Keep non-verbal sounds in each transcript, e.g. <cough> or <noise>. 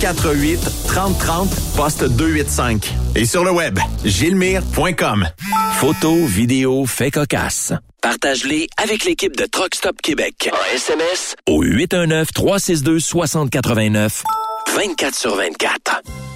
148 3030 poste 285 et sur le web gilmire.com. Photos, vidéos, faits cocasse. Partage-les avec l'équipe de Truck Stop Québec. En SMS au 819 362 6089 24 sur 24.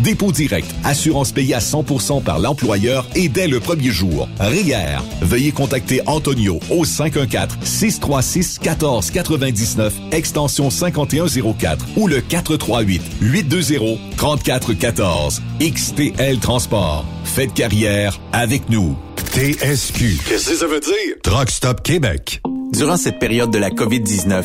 dépôt direct, assurance payée à 100% par l'employeur et dès le premier jour. RIER. Veuillez contacter Antonio au 514-636-1499, extension 5104 ou le 438-820-3414. XTL Transport. Faites carrière avec nous. TSQ. Qu'est-ce que ça veut dire? Truck Stop Québec. Durant cette période de la COVID-19,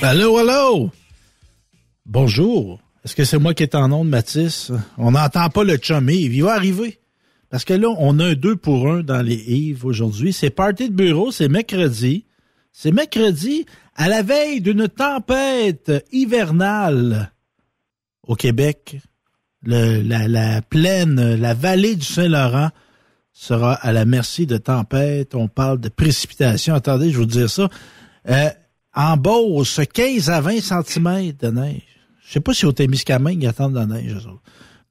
Allô, allô? Bonjour. Est-ce que c'est moi qui est en onde, Mathis? On n'entend pas le chum. Il va arriver. Parce que là, on a un deux pour un dans les Yves aujourd'hui. C'est party de bureau, c'est mercredi. C'est mercredi à la veille d'une tempête hivernale au Québec. La, la plaine, la vallée du Saint-Laurent sera à la merci de tempêtes. On parle de précipitations. Attendez, je vous dire ça. Euh, en Beauce, 15 à 20 cm de neige. Je sais pas si au Témiscamingue, ils attendent de la neige.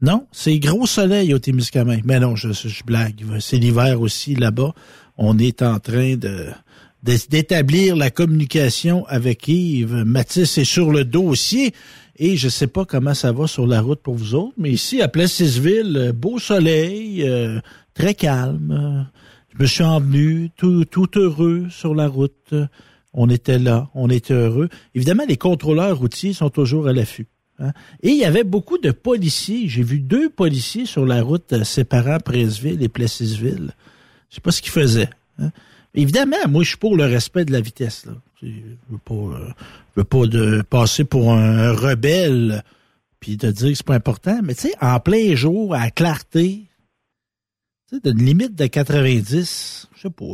Non, c'est gros soleil au Témiscamingue. Mais non, je, blague. C'est l'hiver aussi là-bas. On est en train de d'établir la communication avec Yves. Mathis est sur le dossier et je sais pas comment ça va sur la route pour vous autres, mais ici à Plessisville, beau soleil, euh, très calme. Je me suis envenu tout, tout heureux sur la route. On était là, on était heureux. Évidemment, les contrôleurs routiers sont toujours à l'affût. Hein. Et il y avait beaucoup de policiers. J'ai vu deux policiers sur la route euh, séparant Presville et Plessisville. Je sais pas ce qu'ils faisaient. Hein. Évidemment, moi, je suis pour le respect de la vitesse. Je veux euh, veux pas de passer pour un rebelle puis te dire que c'est pas important. Mais tu sais, en plein jour, à clarté, tu sais, d'une limite de 90, je sais pas,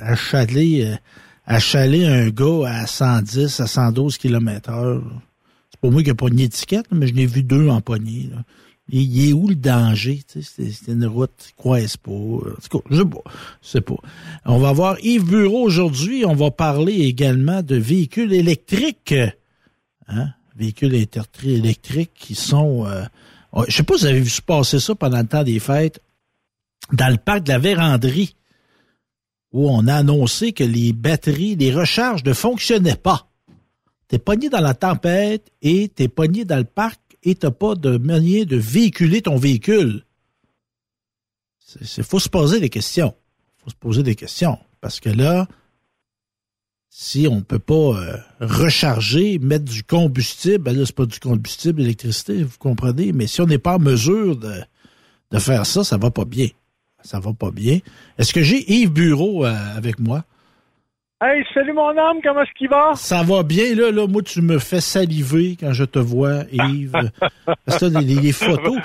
à chaler, euh, à chaler un gars à 110, à 112 km heure. C'est pas moi qui a pas une étiquette, mais je n'ai vu deux en poignée. Là. Il est où le danger? C'est une route croise pas. Je sais pas. sais pas. On va voir Yves Bureau aujourd'hui. On va parler également de véhicules électriques. Hein? Véhicules électriques qui sont... Euh... Je sais pas si vous avez vu se passer ça pendant le temps des fêtes dans le parc de la Véranderie où on a annoncé que les batteries, les recharges ne fonctionnaient pas. T'es pogné dans la tempête et t'es pogné dans le parc et t'as pas de manière de véhiculer ton véhicule. Il faut se poser des questions. faut se poser des questions. Parce que là, si on peut pas euh, recharger, mettre du combustible, ben là, c'est pas du combustible, l'électricité, vous comprenez, mais si on n'est pas en mesure de, de faire ça, ça va pas bien. Ça va pas bien. Est-ce que j'ai Yves Bureau euh, avec moi? Hey, salut mon homme, comment est-ce qu'il va? Ça va bien, là, là. Moi, tu me fais saliver quand je te vois, Yves. <laughs> Parce que les, les photos.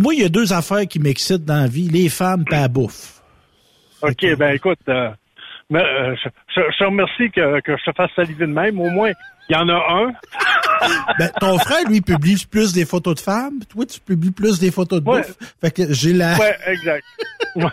moi, il y a deux affaires qui m'excitent dans la vie, les femmes et la bouffe. OK, ben écoute, euh, euh, je, te remercie que, que, je te fasse saliver de même. Au moins, il y en a un. <laughs> ben, ton frère, lui, publie plus des photos de femmes. Toi, tu publies plus des photos de bouffe. Fait que j'ai la... Ouais, exact. <laughs>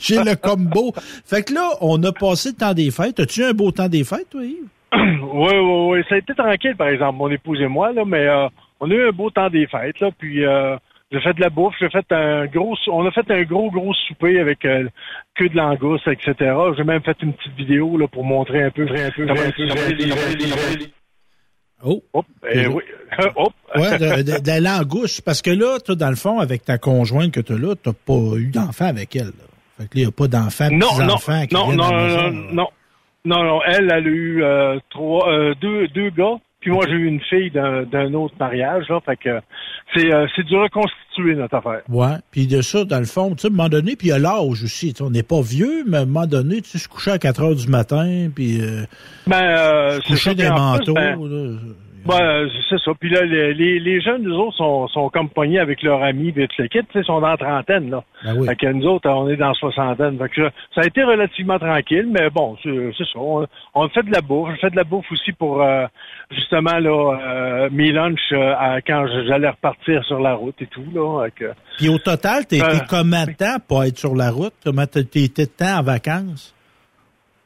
j'ai le combo. Fait que là, on a passé le temps des fêtes. As-tu un beau temps des fêtes, toi, Yves? oui, oui, oui. Ça a été tranquille, par exemple, mon épouse et moi, là, mais euh, on a eu un beau temps des fêtes, là, puis... Euh, j'ai fait de la bouffe, j'ai fait un gros, on a fait un gros, gros souper avec euh, queue de langouste, etc. J'ai même fait une petite vidéo là pour montrer un peu, un peu, Oh. Hop, eh, oui. Hop. <laughs> ouais, de, de, la langouste, parce que là, toi, dans le fond, avec ta conjointe que tu as là, t'as pas eu d'enfant avec elle. Là. Fait que là, il n'y a pas d'enfants, non, petits-enfants qui non, non, non, non, non, non, non, elle, elle a eu euh, trois, euh, deux, deux gars, puis moi, j'ai eu une fille d'un autre mariage, là, fait que c'est euh, c'est du reconstituer, notre affaire. Ouais, puis de ça, dans le fond, tu sais, à un moment donné, puis il y a l'âge aussi, on n'est pas vieux, mais à un moment donné, tu sais, se coucher à 4 heures du matin, puis euh, ben, euh, se coucher des manteaux, ben, là, ben, c'est ça. Puis là, les, les, jeunes, nous autres, sont, sont comme pognés avec leurs amis, tout le kit, ils sont dans la trentaine, là. Ben oui. Fait que nous autres, on est dans la soixantaine. Fait que ça a été relativement tranquille, mais bon, c'est ça. On, fait de la bouffe. J'ai fait de la bouffe aussi pour, euh, justement, là, euh, mes lunchs euh, quand j'allais repartir sur la route et tout, là. Fait Puis au total, t'as été combien de temps pour être sur la route? Comment t'as été de temps en vacances?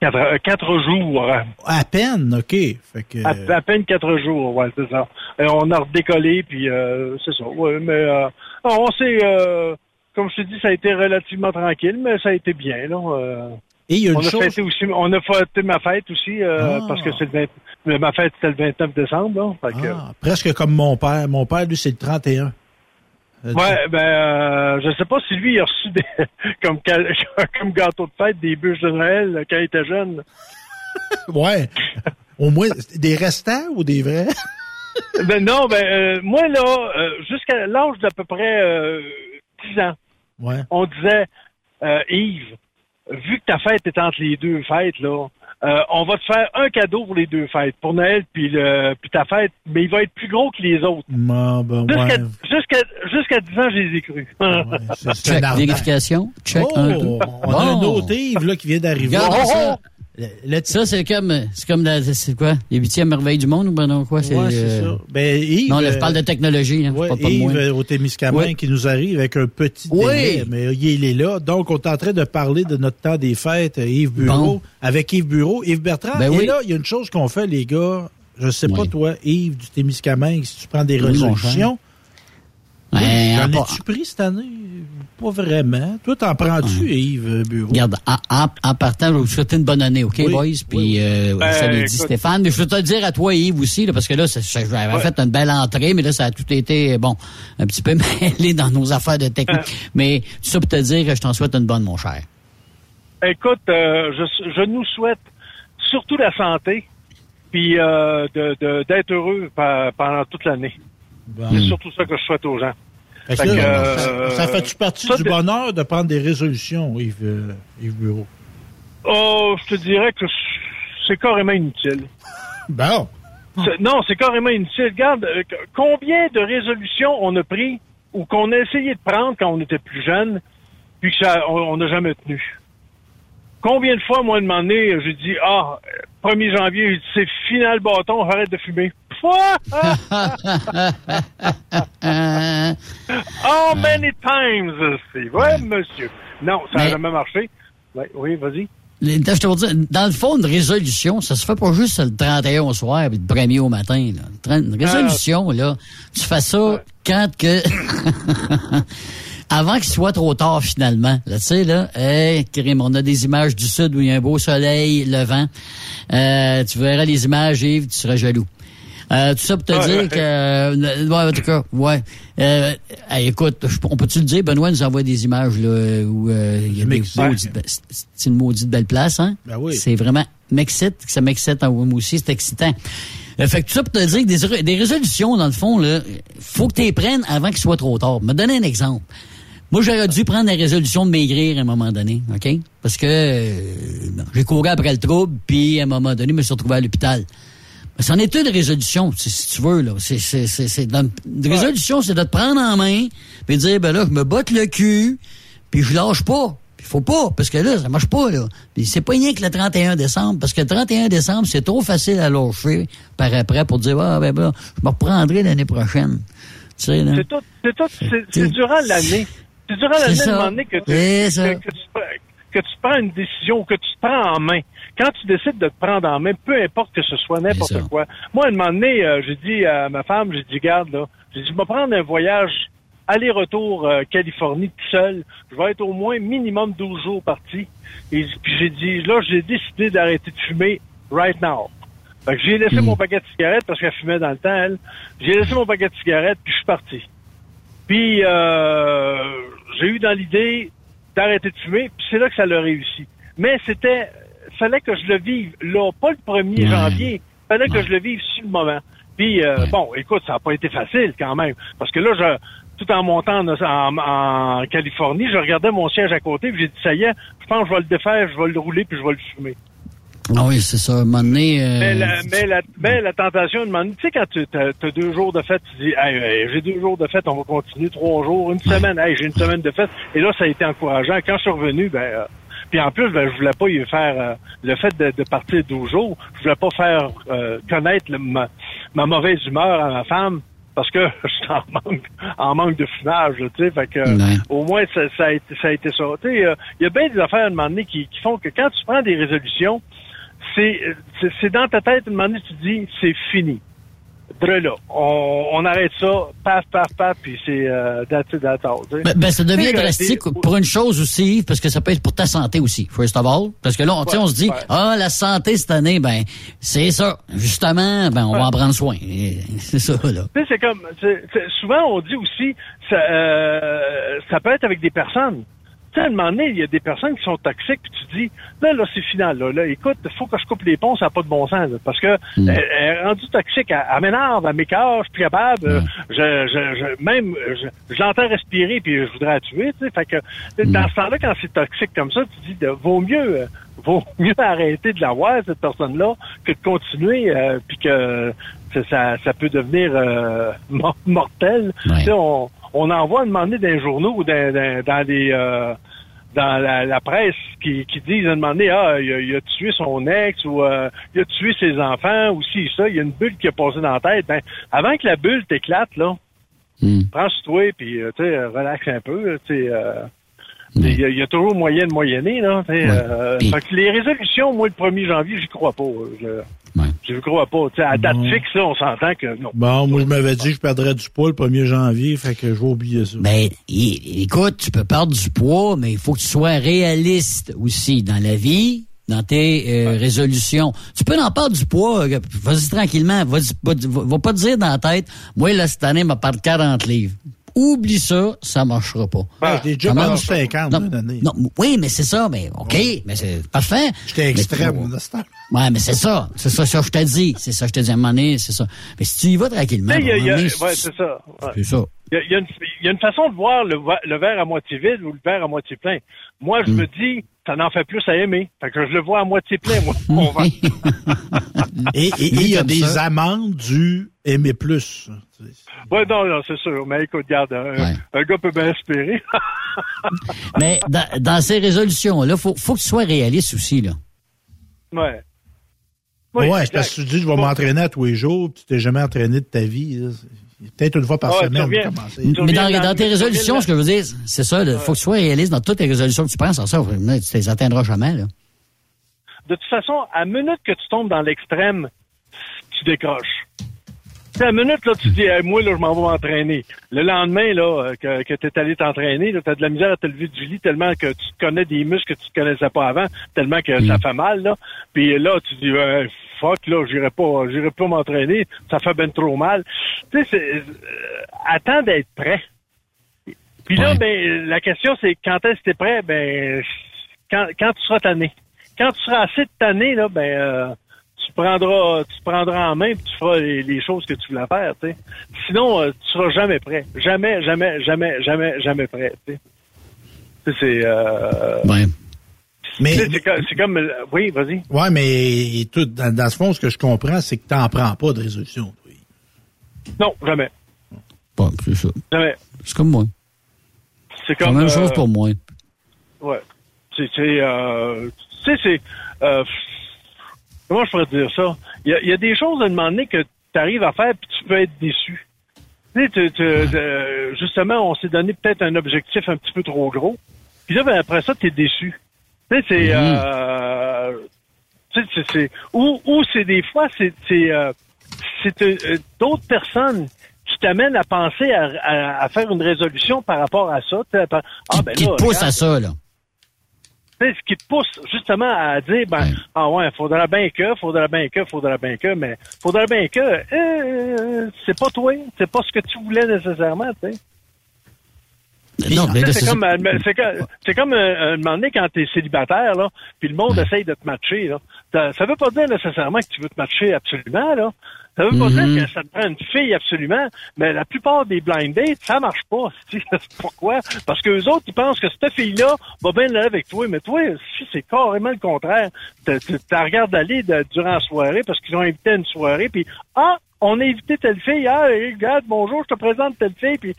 Quatre, quatre, jours. À peine, OK. Fait que... à, à, peine quatre jours, ouais, c'est ça. Et on a redécollé, puis euh, c'est ça. Ouais, mais euh, on s'est, euh, comme je te dis, ça a été relativement tranquille, mais ça a été bien. Là, euh. Et il y a une on, a chose... fêté aussi, on a fêté ma fête aussi, euh, Ah. parce que c'est le 20, ma fête c'était le 29 décembre. Là, fait que, Ah, presque comme mon père. Mon père, lui, c'est le 31. Euh, Ouais, ben, euh, je sais pas si lui il a reçu des, <laughs> comme, <laughs> comme gâteau de fête des bûches de Noël euh, quand il était jeune. <laughs> Ouais. Au moins, des restants ou des vrais? Ben non, ben euh, moi là, euh, jusqu'à l'âge d'à peu près euh, 10 ans, Ouais. on disait euh, Yves, vu que ta fête est entre les deux fêtes là, euh, on va te faire un cadeau pour les deux fêtes, pour Noël puis le puis ta fête, mais il va être plus gros que les autres. Ah, ben, Jusqu'à ouais. jusqu'à jusqu'à 10 ans, je les ai crus. Ouais, c'est- c'est Check. Vérification. Check. Oh, un, deux. on a un autre Yves là, qui vient d'arriver. Regarde Oh, ça. Ça, c'est comme, c'est comme la, c'est quoi? Les huitièmes merveilles du monde ou ben non, quoi? C'est, ouais, c'est ça. Ben, Yves, non, là, je parle de technologie, hein, ouais, pas, pas Yves, de au Témiscamingue, qui nous arrive avec un petit délai, mais il est là. Donc, on est en train de parler de notre temps des fêtes, Yves Bureau, bon. avec Yves Bureau. Yves Bertrand, ben et là, il y a une chose qu'on fait, les gars. Je sais pas, toi, Yves, du Témiscamingue, si tu prends des résolutions. Ben, J'en ai-tu pris cette année? Pas vraiment. Toi, t'en prends-tu, Yves Bureau? Regarde, en, en, en, partant, je vais vous souhaiter une bonne année, OK, oui, boys? Puis, oui, euh, Ben, ça l'a dit écoute. Stéphane. Mais je veux te le dire à toi, Yves, aussi, là, parce que là, j'avais Ouais. fait une belle entrée, mais là, ça a tout été, bon, un petit peu <laughs> mêlé dans nos affaires de technique. mais tout ça pour te dire que je t'en souhaite une bonne, mon cher. Écoute, euh, je, je nous souhaite surtout la santé, puis euh, de- de- d'être heureux pa- pendant toute l'année. Bon. C'est surtout ça que je souhaite aux gens. Fait que Fait euh, ça fait-tu partie ça, du bonheur de prendre des résolutions, Yves, euh, Yves Bureau? Oh, je te dirais que c'est carrément inutile. <laughs> Bon. Non, c'est carrément inutile. Regarde, euh, combien de résolutions on a pris ou qu'on a essayé de prendre quand on était plus jeune, puis que ça, on n'a jamais tenu? Combien de fois, moi, de moment donné, j'ai dit, ah, euh, 1er janvier, j'ai dit, c'est final bâton, arrête de fumer. <laughs> <laughs> Euh, How many times? C'est vrai, monsieur. Non, ça n'a Mais- jamais marché. Ouais, oui, vas-y. je te dire, dans le fond, une résolution, ça se fait pas juste le 31 au soir et le 1er au matin. Là. Une Une résolution, là, tu fais ça quand que... <laughs> Avant qu'il soit trop tard, finalement. Là, tu sais, là, hey, Karim, on a des images du sud où il y a un beau soleil, le vent. Euh, tu verras les images, Yves, tu seras jaloux. Euh, tout ça pour te dire ouais. que... euh, ouais, en tout cas, ouais. Euh, écoute, on peut-tu le dire? Benoît nous envoie des images là, où euh, il y a des maudites c'est- une maudite belle place, hein? Ben oui. C'est vraiment m'excite, ça m'excite en moi aussi, c'est excitant. Euh, fait que tout ça pour te dire que des, des résolutions, dans le fond, là, faut que tu les prennes avant qu'il soit trop tard. Me donner un exemple. Moi, j'aurais dû prendre la résolution de maigrir à un moment donné, OK? Parce que euh, j'ai couru après le trouble, puis à un moment donné, je me suis retrouvé à l'hôpital. C'en est une résolution, si, tu veux, là. C'est, c'est, c'est, c'est dans- une résolution, c'est de te prendre en main, puis de dire, ben là, je me botte le cul, puis je lâche pas. Puis faut pas, parce que là, ça marche pas, là. Puis c'est pas rien que le 31 décembre, parce que le 31 décembre, c'est trop facile à lâcher par après pour dire, ah, ben, ben, je me reprendrai l'année prochaine. Tu sais, là. C'est tout, c'est tout, c'est- c'est durant l'année. C'est durant l'année, que tu, que, que tu, que tu prends une décision, que tu te prends en main. Quand tu décides de te prendre en main, peu importe que ce soit n'importe quoi. Moi, à un moment donné, euh, j'ai dit à ma femme, j'ai dit, garde, là, j'ai dit, je vais prendre un voyage aller-retour euh, Californie tout seul. Je vais être au moins minimum 12 jours parti. Et puis j'ai dit, là, j'ai décidé d'arrêter de fumer right now. Fait que j'ai laissé Hmm. mon paquet de cigarettes parce qu'elle fumait dans le temps, elle. J'ai laissé mon paquet de cigarettes, puis je suis parti. Puis euh, j'ai eu dans l'idée d'arrêter de fumer, puis c'est là que ça l'a réussi. Mais c'était, fallait que je le vive là, pas le 1er Ouais. janvier, fallait Ouais. que je le vive sur le moment. Puis euh, Ouais. bon, écoute, ça n'a pas été facile quand même, parce que là, je, tout en montant en, en- en Californie, je regardais mon siège à côté, puis j'ai dit ça y est, je pense que je vais le défaire, je vais le rouler, puis je vais le fumer. Ah oui, c'est ça. Un moment donné, euh, Mais, la, mais, la, mais la tentation de demander, tu sais, quand tu as, deux jours de fête, tu dis, hey, hey, j'ai deux jours de fête, on va continuer trois jours, une semaine, hey, j'ai une semaine de fête. Et là, ça a été encourageant. Quand je suis revenu, ben, euh, puis en plus, ben, je voulais pas y faire euh, le fait de, de partir 12 jours. Je voulais pas faire euh, connaître le- ma, ma mauvaise humeur à ma femme parce que <laughs> je suis en manque, en manque de fumage, tu sais. Fait que Ouais. au moins ça, ça a été ça a été ça. Tu sais, il y a bien des affaires à un moment donné qui, qui font que quand tu prends des résolutions, c'est dans ta tête, à un moment tu te dis, c'est fini. Dre là. On, on arrête ça, paf, paf, paf, puis c'est euh, that's it, that's all, tu sais. Ben, ben, ça devient drastique pour une chose aussi, Yves, parce que ça peut être pour ta santé aussi, first of all. Parce que là, on, tu sais, on se dit, Ouais. ah, la santé cette année, ben, c'est ça. Justement, ben, on va en prendre soin. C'est ça, là. Tu sais, c'est comme, c'est- souvent on dit aussi, ça, euh, ça peut être avec des personnes. Tu sais, à un moment donné, il y a des personnes qui sont toxiques, puis tu dis, là, là, c'est final, là, là, écoute, faut que je coupe les ponts, ça n'a pas de bon sens, là, parce que Mm. elle, elle est rendue toxique, elle, elle m'énerve, elle m'écœure, je suis capable, euh, Mm. je, je, je, même, je, je l'entends respirer, puis je voudrais la tuer, tu sais, fait que, Mm. dans ce temps-là, quand c'est toxique comme ça, tu dis, de, vaut mieux, euh, vaut mieux <laughs> arrêter de la voir, cette personne-là, que de continuer, euh, puis que ça, ça, peut devenir euh, mor- mortel. Ouais. Tu sais, on, on en voit demander dans les journaux ou dans, dans, dans les euh, dans la, presse qui, qui disent à un moment donné, ah, il a, tué son ex ou euh, il a tué ses enfants ou si ça, il y a une bulle qui a passé dans la tête. Ben, avant que la bulle t'éclate, là, hmm. prends sur toi puis euh, tu sais, relaxe un peu. Tu sais, euh, il y, a toujours moyen de moyenner, là. Euh, les résolutions, moi, le 1er janvier, j'y crois pas. Je ne crois pas. à date fixe, là, on s'entend que non. Bon, moi, je m'avais dit que je perdrais du poids le 1er janvier, fait que je vais oublier ça. Ben, écoute, tu peux perdre du poids, mais il faut que tu sois réaliste aussi dans la vie, dans tes euh, résolutions. Tu peux en perdre du poids, euh, vas-y tranquillement, va, va, va, pas te dire dans la tête, moi, là, cette année, m'a perdu 40 livres. Oublie ça, ça marchera pas. Ben, j'ai déjà perdu 50 non, oui, mais c'est ça, mais OK, mais c'est parfait. J'étais extrême, mais, Ouais, mais c'est ça. C'est ça, ça, je te dis. C'est ça, je te dis à un moment donné, c'est ça. Mais si tu y vas tranquillement. Y a, y a, ouais, c'est ça. C'est ça. Il y, a, une, y, a, une façon de voir le, le, verre à moitié vide ou le verre à moitié plein. Moi, je hmm. me dis, ça n'en fait plus à aimer. Fait que je le vois à moitié plein, moi. <laughs> <laughs> et il y a des amendes du aimer plus. Oui, non, non, c'est sûr. Mais écoute, regarde, un, gars peut bien espérer. <laughs> mais dans, ces résolutions-là, faut, faut que tu sois réaliste aussi, là. Ouais. Oui, ouais, parce que tu dis, je vais m'entraîner à tous les jours, tu t'es jamais entraîné de ta vie. Peut-être une fois par semaine. Mais dans, dans, tes résolutions, ce que je veux dire, c'est ça, il faut que tu sois réaliste dans toutes tes résolutions que tu penses. En ça, tu ne les atteindras jamais. Là. De toute façon, à minute que tu tombes dans l'extrême, tu décroches. C'est à minute, là, tu dis, moi, là, je m'en vais m'entraîner. Le lendemain, là, euh, que, que tu es allé t'entraîner, tu as de la misère à te lever du lit tellement que tu connais des muscles que tu ne connaissais pas avant, tellement que ça mm. fait mal, là. Puis là, tu dis, fuck, là, j'irai pas, j'irai pas m'entraîner, ça fait ben trop mal. Tu sais, c'est, euh, attends d'être prêt. Puis là, ben, la question, c'est quand est-ce que t'es prêt? Ben, quand, quand tu seras tanné. Quand tu seras assez de tanné, là, ben, euh, tu prendras, tu prendras en main et tu feras les, choses que tu voulais faire, tu sais. Sinon, euh, tu seras jamais prêt. Jamais, jamais, jamais, jamais, jamais prêt, tu sais. C'est, euh... Ouais. Mais c'est comme, euh, oui, vas-y. Ouais, mais tout, dans, ce fond, ce que je comprends, c'est que tu n'en prends pas de résolution. Oui. Non, jamais. Pas c'est ça. Jamais. C'est comme moi. C'est comme. la même chose euh, pour moi. Ouais. C'est, c'est, euh, tu sais, c'est, euh, comment je pourrais dire ça? Il y a, des choses à demander que tu arrives à faire puis tu peux être déçu. Tu sais, justement, on s'est donné peut-être un objectif un petit peu trop gros. Puis là, ben, après ça, tu es déçu. Tu sais, c'est, euh, c'est, ou, ou c'est des fois, c'est, c'est, euh, euh, d'autres personnes qui t'amènent à penser à, à, faire une résolution par rapport à ça. Ah, ben qui, te pousse à ça, là ce qui te pousse justement à dire ben ah ouais faudra bien que faudra bien que faudra bien que mais faudra bien que euh, c'est pas toi c'est pas ce que tu voulais nécessairement tu sais c'est comme, c'est comme euh, un moment donné quand t'es célibataire, là, puis le monde essaye de te matcher, là. Ça, ça veut pas dire nécessairement que tu veux te matcher absolument, là. Ça veut pas dire mm-hmm. que ça te prend une fille absolument, mais la plupart des blind dates, ça marche pas. <laughs> Pourquoi? Parce que les autres, ils pensent que cette fille-là va bien là avec toi, mais toi, si c'est carrément le contraire. Tu regardes aller durant la soirée parce qu'ils ont invité à une soirée, puis ah, on a invité telle fille, ah, regarde, bonjour, je te présente telle fille, puis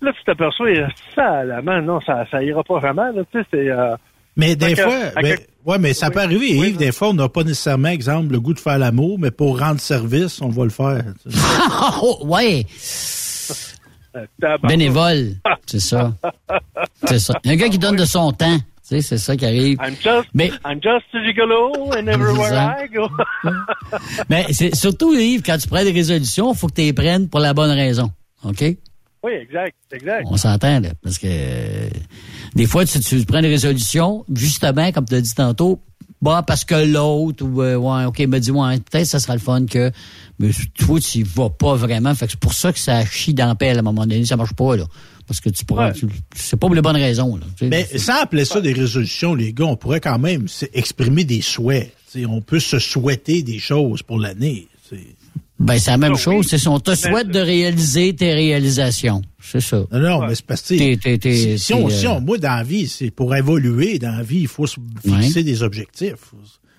là, tu t'aperçois, ça, la main, non, ça, ça ira pas vraiment, là, tu sais, c'est... Euh, mais des fois, ben, ouais, mais ça peut arriver, Yves, des fois, on n'a pas nécessairement, exemple, le goût de faire l'amour, mais pour rendre service, on va le faire. <laughs> oh, ouais. Bénévole, <laughs> c'est ça. C'est ça. Il y a un gars qui donne de son temps. Tu sais, c'est ça qui arrive. I'm just, mais, I'm just a gigolo and everywhere I go. <laughs> mais c'est surtout, Yves, quand tu prends des résolutions, il faut que tu les prennes pour la bonne raison. OK? Oui, exact, exact. On s'entend, là, parce que euh, des fois, tu, tu, prends des résolutions, justement, comme tu as dit tantôt, bah, parce que l'autre, ou, euh, ouais, OK, me dit, ouais, peut-être ça sera le fun que, mais toi, tu y vas pas vraiment. Fait que c'est pour ça que ça chie dans la pelle à un moment donné, ça marche pas, là. Parce que tu pourras, c'est pas pour les bonnes raisons, là. Mais sans appeler ça des résolutions, les gars, on pourrait quand même exprimer des souhaits. on peut se souhaiter des choses pour l'année. Ben, c'est la même chose. C'est on te souhaite de réaliser tes réalisations. C'est ça. Non, non, mais c'est parce que si, si, on, si on, moi, dans la vie, c'est pour évoluer dans la vie, il faut se fixer des objectifs.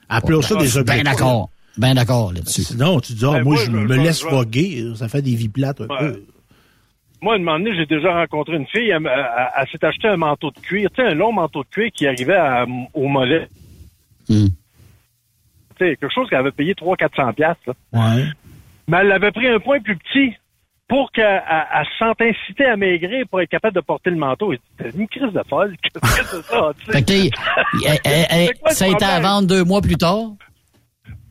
Appelons ça des ben objectifs. Ben d'accord. Ben d'accord là-dessus. Sinon, tu dis, ah, ben, moi, je me laisse voguer. Ça fait des vies plates un peu. moi, à un moment donné, j'ai déjà rencontré une fille, elle, elle- elle s'est acheté un manteau de cuir, tu sais, un long manteau de cuir qui arrivait à- au mollet. Hmm. Tu sais, quelque chose qu'elle avait payé 300-400 piastres. là. Ouais. Mais elle avait pris un point plus petit pour qu'elle elle- elle se sente incitée à maigrir pour être capable de porter le manteau. C'est une crise de folle. <laughs> Qu'est-ce que c'est ça? Fait que elle- elle- quoi ça a été à vendre deux mois plus tard?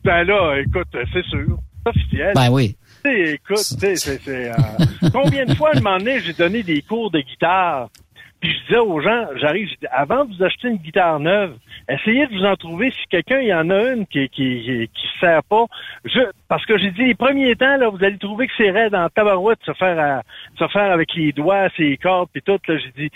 Ben là, écoute, c'est sûr. C'est officiel. Ben oui. Tu sais, écoute, tu sais, c'est, c'est, euh, <laughs> combien de fois, à un moment donné, j'ai donné des cours de guitare, puis je disais aux gens, j'arrive, avant de vous acheter une guitare neuve, essayez de vous en trouver si quelqu'un, y en a une qui, qui, qui, qui se sert pas. Je, parce que j'ai dit, les premiers temps, là, vous allez trouver que c'est raide en tabarouette se faire, à, se faire avec les doigts, ses cordes, puis tout, là, j'ai dit,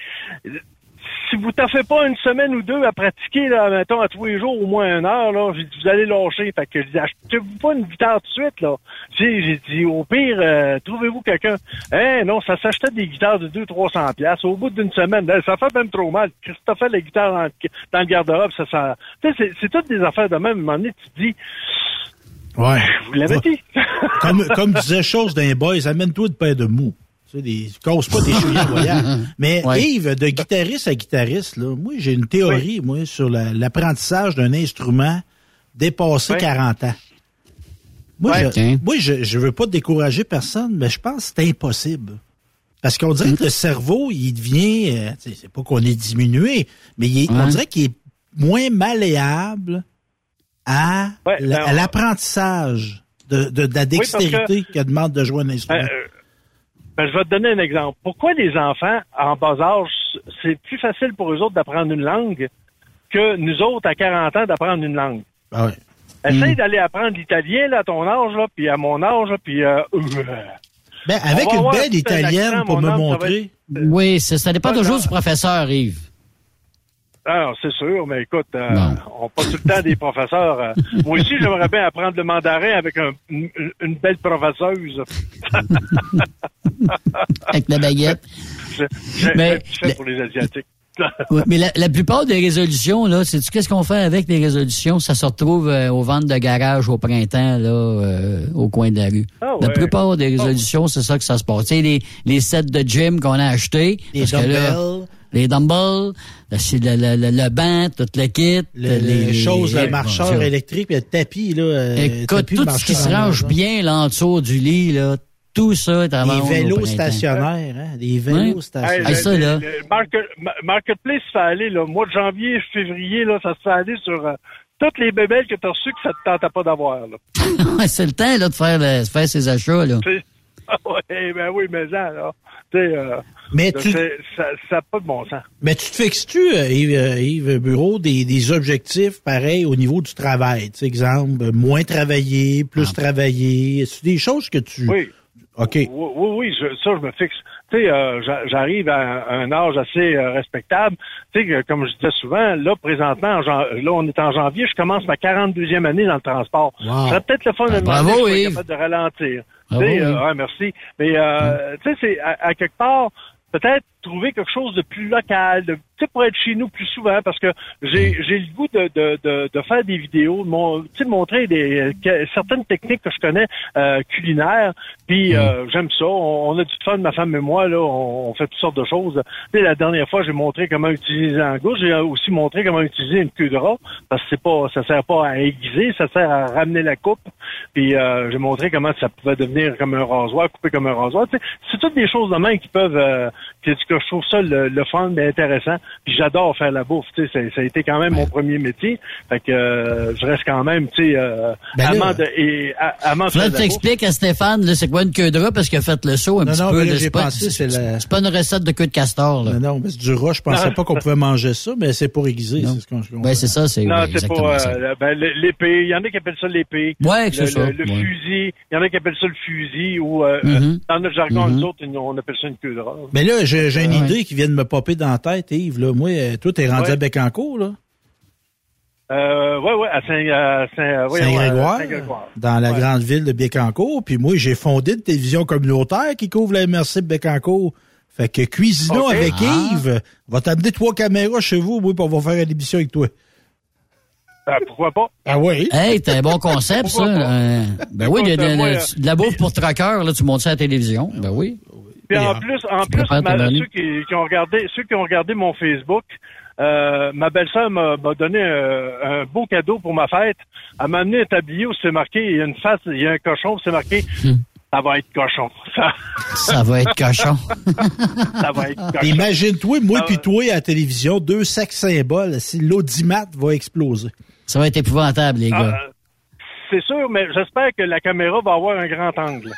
si vous t'en faites pas une semaine ou deux à pratiquer, là, mettons, à tous les jours, au moins une heure, là, j'ai dit, vous allez lâcher. Fait que, je dis, achetez-vous pas une guitare tout de suite, là. J'ai dit, au pire, euh, trouvez-vous quelqu'un. Hein, non, ça s'achetait des guitares de 200-300 piastres. Au bout d'une semaine, là, ça fait même trop mal. Christophe la guitare dans, le- dans le garde-robe, ça, ça, tu sais, c'est, c'est toutes des affaires de même. À un moment donné, tu te dis, Ouais. vous l'avez dit. comme, <laughs> comme disait chose d'un boys, amène-toi de pain de mou. Tu sais, des, cause pas des chouilles <laughs> voyants. Mais Ouais. Yves, de guitariste à guitariste, là, moi, j'ai une théorie, moi, sur la- l'apprentissage d'un instrument dépassé Ouais. 40 ans. Moi, Ouais. je, Ok. moi je, je veux pas décourager personne, mais je pense que c'est impossible. Parce qu'on dirait que le cerveau, il devient, euh, tu sais, c'est pas qu'on est diminué, mais il est- on dirait qu'il est moins malléable à, Ouais, ben, l'apprentissage de, de, de la que- dextérité que demande de jouer un instrument. Euh, ben, je vais te donner un exemple. Pourquoi les enfants, en bas âge, c'est plus facile pour eux autres d'apprendre une langue que nous autres, à 40 ans, d'apprendre une langue? Ah. Essaye d'aller apprendre l'italien, là, à ton âge, là, puis à mon âge, là, puis... Euh, euh, Ben, avec une belle italienne pour me homme, ça montrer. Oui, c'est- ça dépend toujours du professeur, Yves. Ah, c'est sûr, mais écoute, euh, on passe tout le temps des professeurs. euh. <laughs> moi aussi, j'aimerais bien apprendre le mandarin avec un- une, une belle professeuse. <laughs> Avec la baguette. J'ai Mais fait pour les Asiatiques. <laughs> Ouais, mais la, la plupart des résolutions, là, sais-tu qu'est-ce qu'on fait avec les résolutions? Ça se retrouve euh, aux ventes de garage au printemps, là, euh, au coin de la rue. Ah La plupart des résolutions, c'est ça que ça se passe. Tu sais, les, les sets de gym qu'on a achetés. Les parce que là, dumbbells, les dumbbells, le, c'est le, le, le, le banc, tout le kit. le- les, choses, le marcheur bon, électrique, le tapis, là. euh, Écoute, tapis tout ce qui se range bien là en dessous du lit, là, tout ça est à Les au vélos stationnaires, hein? Les vélos Ouais. stationnaires. Hey, Ah, ça, le- là. le- le market- ma- Marketplace se fait aller, là, mois de janvier, février, là, ça se fait aller sur euh, toutes les bébelles que tu as reçues que ça te tentait pas d'avoir. Là. <laughs> C'est le temps là, de faire, le- de faire ses achats. Là. Ah <laughs> ouais, ben oui, mais ça, là. Euh, Mais tu, ça n'a pas de bon sens. mais tu te fixes-tu, euh, Yves, euh, Yves Bureau, des, des objectifs pareils au niveau du travail? Tu sais, exemple, moins travailler, plus travailler. C'est des choses que tu... Oui. OK. Oui, oui, oui, je- ça, je me fixe. Tu sais, euh, j'a- j'arrive à un âge assez euh, respectable. Tu sais, que, comme je disais souvent, là, présentement, là, on est en janvier, je commence ma 42e année dans le transport. Wow. Ça serait peut-être le fun de Ah, demander bravo, si je suis Yves. capable de ralentir. Sais, euh, ouais, merci. Mais, euh, tu sais, c'est à, à quelque part, peut-être trouver quelque chose de plus local, de, tu sais, pour être chez nous plus souvent, parce que j'ai, j'ai le goût de, de, de, de faire des vidéos, de, mon, tu sais, de montrer des, que- certaines techniques que je connais euh, culinaires, puis euh, j'aime ça. On, on a du fun, ma femme et moi, là, on, on fait toutes sortes de choses. La dernière fois, j'ai montré comment utiliser un gauche, j'ai aussi montré comment utiliser une queue de rat, parce que c'est pas, ça sert pas à aiguiser, ça sert à ramener la coupe. Puis euh, j'ai montré comment ça pouvait devenir comme un rasoir, couper comme un rasoir. Tu sais, c'est toutes des choses de même qui peuvent, euh, que, je trouve ça le, le fun, mais intéressant. Puis j'adore faire la bouffe. Tu sais, ça, ça a été quand même mon premier métier. Fait que euh, je reste quand même, tu sais, euh, Ben là- amant de, et a- amant t'expliques à Stéphane, c'est quoi une queue de rat parce qu'il a fait le saut un Non, petit non, peu. là, pas, pensé, c'est la- c'est pas une recette de queue de castor. Là. Non, non, mais c'est du rat. Je pensais Non. pas qu'on pouvait manger ça, mais c'est pour aiguiser. Non. C'est ce qu'on. Ouais, c'est ça, c'est Non, c'est ça. euh, ben, l'épée. Il y en a qui appellent ça l'épée. Ouais, Le, c'est ça. le- le ouais. fusil. Il y en a qui appellent ça le fusil ou euh, Mhm. euh, dans notre jargon, Mhm. nous autres, on appelle ça une queue de rat. Mais là, j'ai j'ai une Ouais. idée qui vient de me popper dans la tête, Yves. Là. Moi, euh, toi, t'es rendu Ouais. à Bécancourt, là? Euh, ouais, ouais, à Saint, Saint, euh, à Saint-Grégoire, Saint-Grégoire. dans la Ouais. grande ville de Bécancourt. Puis moi, j'ai fondé une télévision communautaire qui couvre la MRC de Bécancourt. Fait que cuisinons avec Ah. Yves. On va t'amener trois caméras chez vous, moi, puis on va faire une émission avec toi. Euh, pourquoi pas? Ah oui? Hey, t'as un bon concept, ça. Euh, ben oui, de, de- la bouffe pour traqueur, là, tu montes ça à la télévision. Ben oui. Puis en plus, en plus, ceux qui, ont regardé, ceux qui ont regardé mon Facebook, euh, ma belle-sœur m'a donné un, beau cadeau pour ma fête. Elle m'a amené un tablier où c'est marqué, il y a une face, il y a un cochon, c'est marqué. Hmm. Ça va être cochon. <laughs> Ça, va être cochon. <laughs> ça va être cochon. Imagine-toi, moi et puis toi à la télévision, deux sacs symboles, si l'audimat va exploser. Ça va être épouvantable, les gars. Ah, c'est sûr, mais j'espère que la caméra va avoir un grand angle.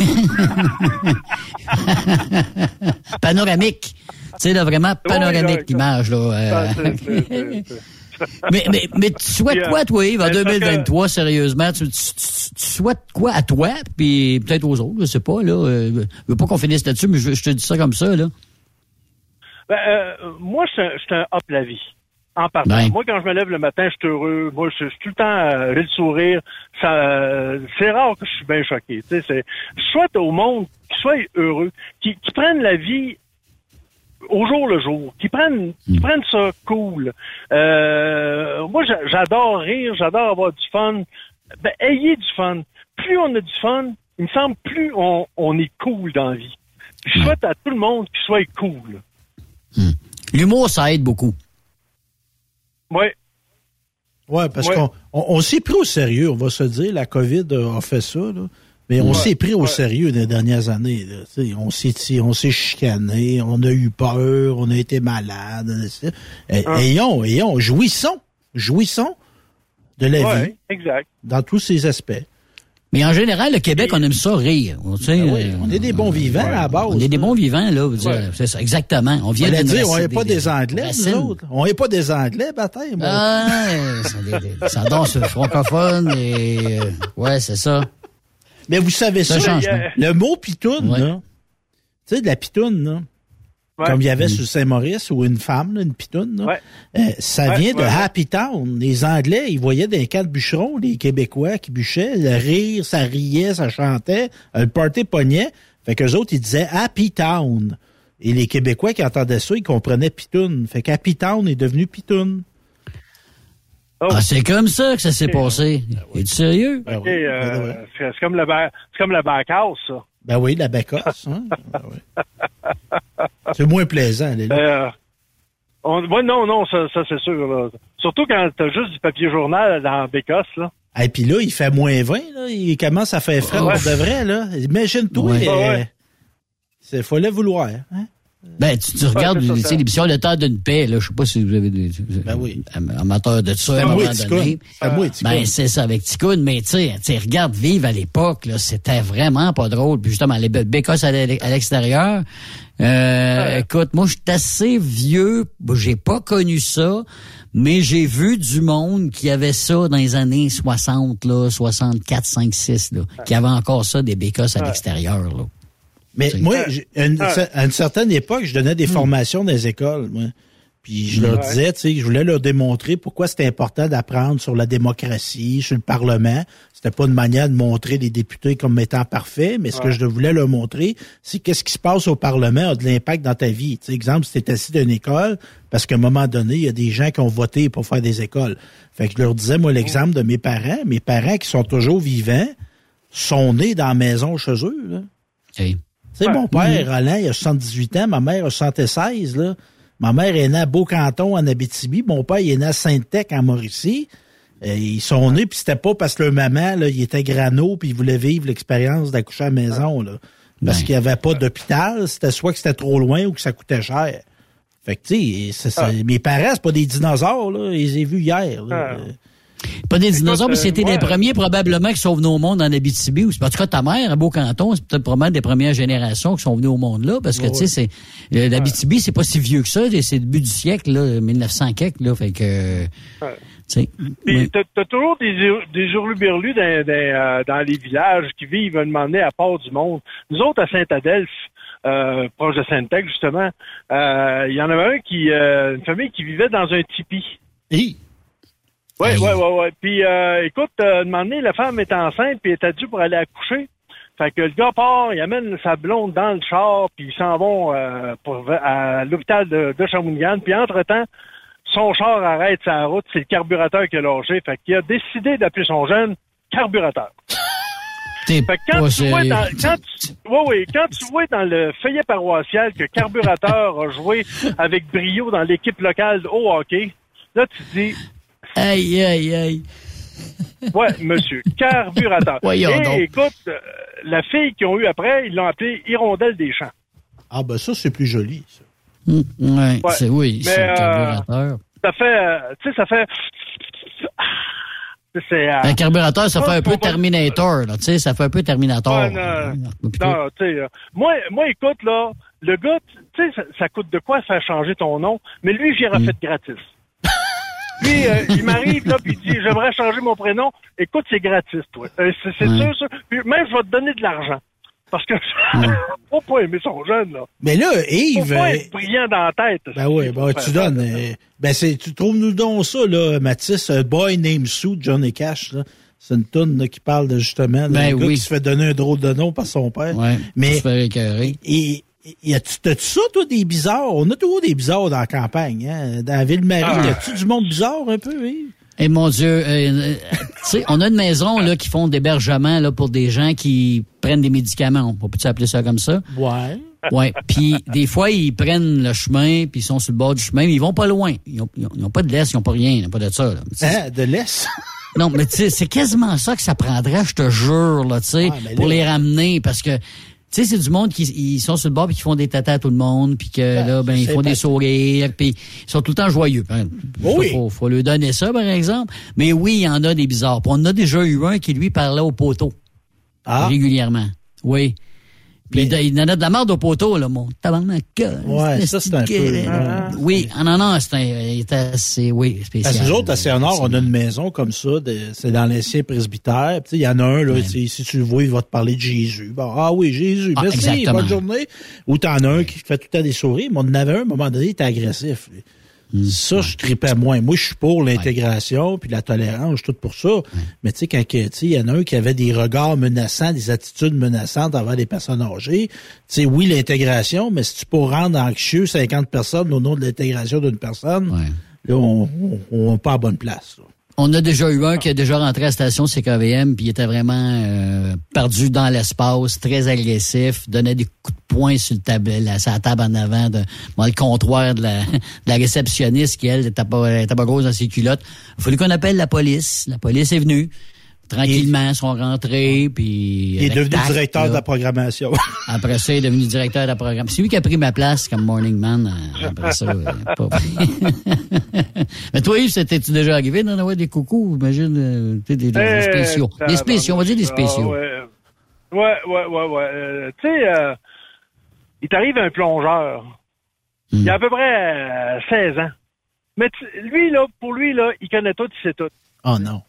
<laughs> panoramique. Tu sais, là, vraiment panoramique, l'image, là. Euh. <laughs> mais, mais, mais tu souhaites quoi, toi, Yves, en 2023, sérieusement? Tu, souhaites quoi à toi, puis peut-être aux autres, je sais pas, là. Euh, je veux pas qu'on finisse là-dessus, mais je, te dis ça comme ça, là. Ben, euh, moi, c'est un hop la vie en partant. Ben. Moi, quand je me lève le matin, je suis heureux. Moi, je suis tout le temps euh, le sourire. Ça, c'est rare que je suis bien choqué. Tu sais, souhaite au monde qu'ils soient heureux, qu'ils, prennent la vie au jour le jour, qu'ils prennent, hmm. prennent ça cool. Euh, moi, j'adore rire, j'adore avoir du fun. Ben, ayez du fun. Plus on a du fun, il me semble, plus on, on est cool dans la vie. Je souhaite à tout le monde qu'il soit cool. Hmm. L'humour, ça aide beaucoup. Oui. Oui, parce qu'on on, s'est pris au sérieux, on va se dire. La COVID a fait ça, là. Mais on s'est pris au sérieux les dernières années. Là. On s'est on s'est chicané, on a eu peur, on a été malade. Ah. Ayons, ayons, jouissons, jouissons de la vie. Exact. Dans tous ses aspects. Mais en général, le Québec, on aime ça rire. Ben euh, on est des bons vivants à la base. On est des bons vivants, là. C'est ça, exactement. On vient de dire, on n'est pas des, Anglais, nous autres. On n'est pas des Anglais, bataille. Ah, ça danse francophone et... Euh, ouais, c'est ça. Mais vous savez ça, le mot pitoune, là, tu sais, de la pitoune, là, comme il y avait sur Saint-Maurice ou une femme, une pitoune. Euh, ça vient de Happy Town. Les Anglais, ils voyaient des cas de bûcherons, les Québécois qui bûchaient, le rire, ça riait, ça chantait, le party pognait. Fait qu'eux autres, ils disaient Happy Town. Et les Québécois qui entendaient ça, ils comprenaient pitoune. Fait qu'Happy Town est devenu pitoune. Oh. Ah, c'est comme ça que ça s'est passé. Es-tu sérieux? Ben euh, c'est comme le, c'est comme le backhouse, ça. Ben oui, la bécasse. <laughs> Hein? Ben c'est moins plaisant, les euh, non, non, ça, c'est sûr. Surtout quand t'as juste du papier journal dans la bécasse. Là. Et puis là, il fait moins 20. Là. Il commence à faire frais pour de vrai. là. Imagine-toi. Il euh, fallait vouloir. Hein? Ben, tu, tu regardes l'émission Le temps d'une paix, là. Je sais pas si vous avez des ben oui. amateurs de ça à un moment donné. ben, c'est ça avec Ticoun, mais tu sais, regarde Vive à l'époque, là, c'était vraiment pas drôle. Puis justement, les bécosses à l'extérieur. Euh, écoute, moi, je suis assez vieux, j'ai pas connu ça, mais j'ai vu du monde qui avait ça dans les années 60, là, 64, 5, 6, là, qui avait encore ça, des bécosses à l'extérieur, là. Mais moi, à une certaine époque, je donnais des hmm. formations dans les écoles. Moi. Puis je leur disais, tu sais, je voulais leur démontrer pourquoi c'était important d'apprendre sur la démocratie, sur le Parlement. C'était pas une manière de montrer les députés comme étant parfaits, mais ce que je voulais leur montrer, c'est qu'est-ce qui se passe au Parlement a de l'impact dans ta vie. Tu sais, exemple, si t'es assis d'une école, parce qu'à un moment donné, il y a des gens qui ont voté pour faire des écoles. Fait que je leur disais, moi, l'exemple de mes parents, mes parents qui sont toujours vivants, sont nés dans la maison chez eux. Là. Tu sais, mon père, Alain, il a 78 ans, ma mère a 76, là. Ma mère est née à Beaucanton, en Abitibi. Mon père, il est né à Sainte-Tech, en Mauricie. Euh, ils sont nés, puis c'était pas parce que leur maman, là, il était grano, puis il voulait vivre l'expérience d'accoucher à la maison, là. Parce qu'il n'y avait pas d'hôpital, c'était soit que c'était trop loin ou que ça coûtait cher. Fait que, tu sais, ah. mes parents, c'est pas des dinosaures, là. Ils les ai vus hier, là. Ah. Pas des dinosaures, mais c'était les premiers probablement qui sont venus au monde en Abitibi. En tout cas, ta mère, à Beau-Canton, c'est peut-être probablement des premières générations qui sont venues au monde là, parce que, tu sais, c'est, l'Abitibi, c'est pas si vieux que ça, c'est le début du siècle, là, 1900 quelques, là, fait que, tu t'as, toujours des, des hurluberlus dans, dans, euh, dans, les villages qui vivent à demander à part du monde. Nous autres, à Saint-Adelphe, euh, proche de Sainte-Tech, justement, euh, il y en avait un qui, une famille qui vivait dans un tipi. Oui, oui, oui, oui. Puis, euh, écoute, euh, donné, la femme est enceinte, puis elle était due pour aller accoucher. Fait que le gars part, il amène sa blonde dans le char, puis ils s'en vont euh, pour, à l'hôpital de, de Shawinigan. Puis, entre-temps, son char arrête sa route, c'est le carburateur qui a lâché. Fait qu'il a décidé d'appeler son jeune carburateur. <laughs> T'es Fait que quand, tu vois dans, quand, tu, ouais, ouais, quand tu vois dans le feuillet paroissial que Carburateur a joué avec brio dans l'équipe locale au hockey, là, tu te dis, Aïe, aïe, aïe. ouais, monsieur, Carburateur. <laughs> Voyons Et donc. écoute, euh, la fille qu'ils ont eue après, ils l'ont appelée Hirondelle des Champs. Ah, ben ça, c'est plus joli, ça. Hum, ouais, Ouais. c'est oui, Mais, c'est euh, carburateur. Ça fait, euh, tu sais, ça fait... C'est... euh, Un carburateur, ça pas- fait un peu Terminator, là, tu sais, ça fait un peu Terminator. Ouais, non. Non, tu sais, euh, moi, moi, écoute, là, le gars, tu sais, ça, ça coûte de quoi faire changer ton nom, mais lui, j'y refait gratis. Lui, euh, il m'arrive, là, puis il dit, j'aimerais changer mon prénom. Écoute, c'est gratis, toi. Euh, c'est sûr, ça. Puis même, je vais te donner de l'argent. Parce que, <laughs> faut pas aimer son jeune, là. Mais là, Faut Yves... pas euh, être brillant dans la tête. Ben oui, ben, tu donnes. euh, ben c'est, tu trouves nous donc ça, là, Mathis, A Boy Named Sue, Johnny Cash, là. C'est une toune là, qui parle de justement d'un Ben gars oui. qui se fait donner un drôle de nom par son père. Ouais, Mais se et, as-tu t'as-tu ça, toi, des bizarres? On a toujours des bizarres dans la campagne, hein? Dans la Ville-Marie, Ah. y a-tu du monde bizarre un peu, oui? Et mon Dieu, euh, euh, tu sais, on a une maison là qui font d'hébergement là pour des gens qui prennent des médicaments. On peut appeler ça comme ça? Ouais. Ouais. Puis des fois ils prennent le chemin, puis ils sont sur le bord du chemin, mais ils vont pas loin. Ils ont, ils ont- ils ont pas de laisse, ils ont pas rien, ils ont pas de ça. là. Hein? De l'Est? <laughs> Non, mais tu sais, c'est quasiment ça que ça prendrait, je te jure, là, tu sais, Ouais, pour les ramener, parce que, tu sais, c'est du monde qui ils sont sur le bord puis qui font des tatas à tout le monde, puis que là, ben, ils font des sourires, puis ils sont tout le temps joyeux. Oh oui. Faut, faut lui donner ça, par exemple. Mais oui, il y en a des bizarres. Puis on en a déjà eu un qui, lui, parlait au poteau, Ah, régulièrement. Oui. Puis Mais- il en a de la merde au poteau, là, mon tabarnak. Ouais, ça, c'est un peu, euh, ouais. Oui, ah non, non, c'est un, assez, oui, spécial. Parce que nous autres, à Saint-Honor, on a une maison comme ça, c'est dans l'ancien presbytère. Il y en a un, là, Ouais. si tu le vois, il va te parler de Jésus. Bon, ah oui, Jésus, Ah, merci, exactement. bonne journée. Ou t'en as un qui fait tout le temps des sourires, mais on en avait un, à un moment donné, il était agressif. Ça, je tripais moins. Moi, je suis pour l'intégration puis la tolérance, je suis tout pour ça. Mais tu sais, quand il y en a un qui avait des regards menaçants, des attitudes menaçantes envers des personnes âgées, tu sais, oui, l'intégration, mais si tu peux rendre anxieux 50 personnes au nom de l'intégration d'une personne, Ouais. Là, on n'est pas à bonne place. là. On a déjà eu un qui a déjà rentré à la station CKVM, puis il était vraiment euh, perdu dans l'espace, très agressif, donnait des coups de poing sur le table, la, sur table en avant, de, le comptoir de la, <laughs> de la réceptionniste qui, elle, était pas, était pas grosse dans ses culottes. Il fallu qu'on appelle la police. La police est venue. Tranquillement, ils sont rentrés, puis... Il est devenu tact, directeur là. de la programmation. <laughs> Après ça, il est devenu directeur de la programme. C'est lui qui a pris ma place comme morning man. euh, Après ça, euh, <laughs> pas- <laughs> Mais toi, Yves, c'était-tu déjà arrivé d'en avoir des coucous, j'imagine, euh, tu sais, des, des Eh, spéciaux. Des spéciaux, on va dire des spéciaux. Ah, ouais. ouais, ouais, ouais, ouais. Euh, tu sais, euh, il t'arrive un plongeur. Hmm. Il a à peu près euh, 16 ans. Mais lui, là, pour lui, là, il connaît tout, il sait tout. oh non.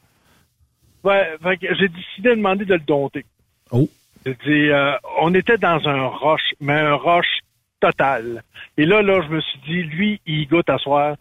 Ouais, j'ai décidé de demander de le dompter. Oh. J'ai dit, euh, on était dans un roche, mais un roche total. Et là, là, je me suis dit, lui, il goûte à soir.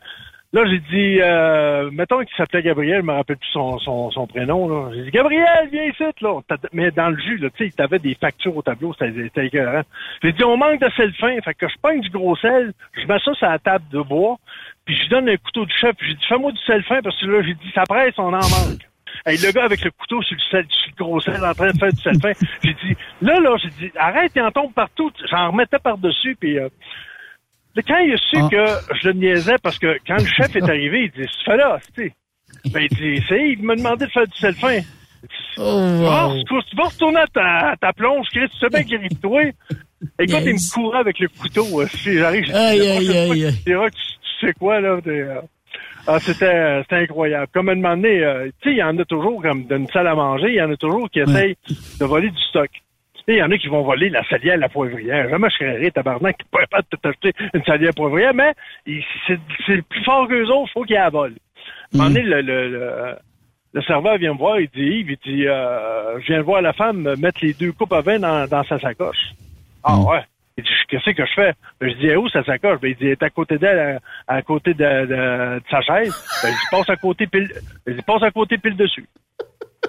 Là, j'ai dit, euh, mettons qu'il s'appelait Gabriel, je me rappelle plus son, son, son prénom, là. J'ai dit, Gabriel, viens ici, là. Mais dans le jus, là, tu sais, il t'avait des factures au tableau, c'était écœurant. J'ai dit, on manque de sel fin. Fait que je pogne du gros sel, je mets ça sur la table de bois, puis je lui donne un couteau de chef, puis j'ai dit, fais-moi du sel fin, parce que là, j'ai dit, ça presse, on en manque. Hey, le gars avec le couteau sur le, sel, sur le gros sel en train de faire du sel fin. J'ai dit, là, là, j'ai dit, arrête, il en tombe partout. J'en remettais par-dessus, puis... Euh, quand il a su Ah. que je le niaisais, parce que quand le chef est arrivé, il dit, fais là, tu sais. Ben, il dit, c'est, il m'a demandé de faire du sel fin. Oh, wow. tu vas retourner à ta, à ta plonge, Chris, tu sais bien qu'il rit de toi. Écoute, il me courait avec le couteau. euh, Si j'arrive, je dis, Aïe, aïe, aïe, tu tu, sais quoi, là, euh, ah, c'était, c'était incroyable. Comme à un moment donné, euh, tu sais, il y en a toujours, comme d'une salle à manger, il y en a toujours qui essayent de voler du stock. Il y en a qui vont voler la salière, la poivrière. Jamais je serais rire, tabarnak, qui pourrait pas t'acheter une salière poivrière, mais c'est, c'est plus fort qu'eux autres, faut qu'ils la volent. À un moment donné, le, le, le, le serveur vient me voir, il dit, Yves, il dit, euh, je viens voir la femme mettre les deux coupes à vin dans, dans sa sacoche. Ah ouais. Il dit, qu'est-ce que je fais? Ben, je dis, où sa sacoche? Ben, il dit, elle est à côté d'elle, à, à côté de, de, de sa chaise. Ben, je passe à côté pile, il dit, passe à côté pile dessus.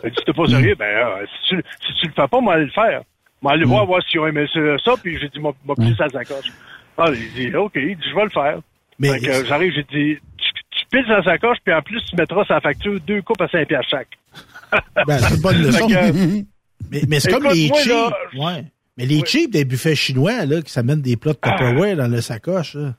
Ben, il dit, t'es pas sérieux? Ben, euh, si, tu, si tu le fais pas, moi, aller le faire. Moi, aller voir, voir si on aimé ça, puis j'ai dit, m'a m'a pris sa sacoche. Ah, il dit, OK, il dit, je vais le faire. Mais Fait que, euh, j'arrive, j'ai dit, tu, tu piles sa sacoche, puis en plus, tu mettras sa facture deux coupes à 5 piastres chaque. ben, c'est pas une <laughs> leçon. Fait que, Mais, mais c'est comme les moi, là, Ouais. Mais les cheap des buffets chinois, là, qui s'amènent des plats de Tupperware dans le sacoche, là.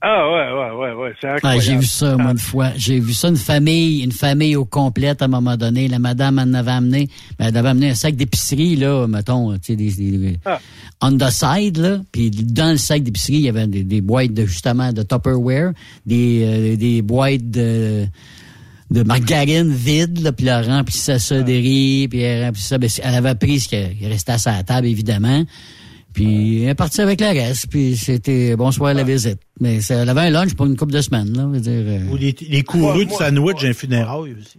Ah ouais, ouais, ouais, ouais. C'est Ah, incroyable. j'ai vu ça, moi, une fois. J'ai vu ça, une famille, une famille au complète, à un moment donné. La madame en avait amené, ben, elle avait amené un sac d'épicerie, là, mettons, tu sais, des, des- Ah. on the side, là. Puis dans le sac d'épicerie, il y avait des, des boîtes de, justement, de Tupperware, des, euh, des boîtes de, de margarine vide, là, puis elle remplissait ça de riz, puis elle remplissait ça. Ben, elle avait pris ce qui restait à sa table, évidemment. Puis elle est partie avec la reste, puis c'était bonsoir la visite. Mais ça- elle avait un lunch pour une couple de semaines, là, je veux dire. euh. Ou les, les courus Ouais, de sandwich d'un funérail aussi.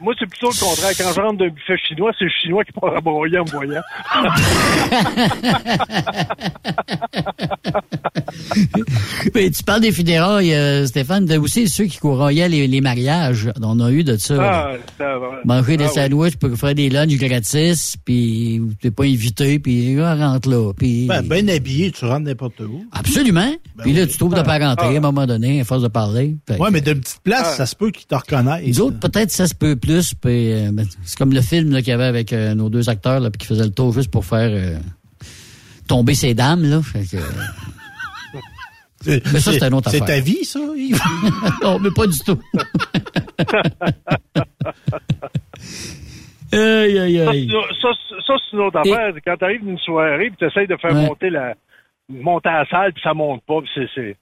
Moi, c'est plutôt le contraire. Quand je rentre d'un buffet chinois, c'est le chinois qui part à broyer en me voyant. <laughs> Mais tu parles des funérailles, euh, Stéphane, de aussi ceux qui courroyaient les, les mariages. On a eu de ça. Ah, ça va. Manger des Ah, oui. sandwichs pour faire des lunchs gratis, puis t'es pas invité, puis là, rentre là. Puis... Ben, ben habillé, tu rentres n'importe où. Absolument. puis là, oui. tu trouves de pas rentrer à un moment donné, à force de parler. Que- mais d'une petite place, Ah. ça se peut qu'ils te reconnaissent. Les autres, peut-être, ça se peut plus. Puis, euh, ben, c'est comme le film là, qu'il y avait avec euh, nos deux acteurs là, puis qui faisait le tour juste pour faire euh, tomber ces dames. Là. Fait que, <laughs> C'est- Mais ça, c'est une autre C'est affaire. ta vie, ça, Yves? <laughs> non, mais pas du tout. <laughs> aïe, aïe, Ça, aïe. c'est- ça, c'est- ça, c'est une autre Et- affaire. Quand t'arrives d'une soirée, puis t'essayes de faire Ouais. monter la, monter à la salle, puis ça monte pas, puis c'est, c'est,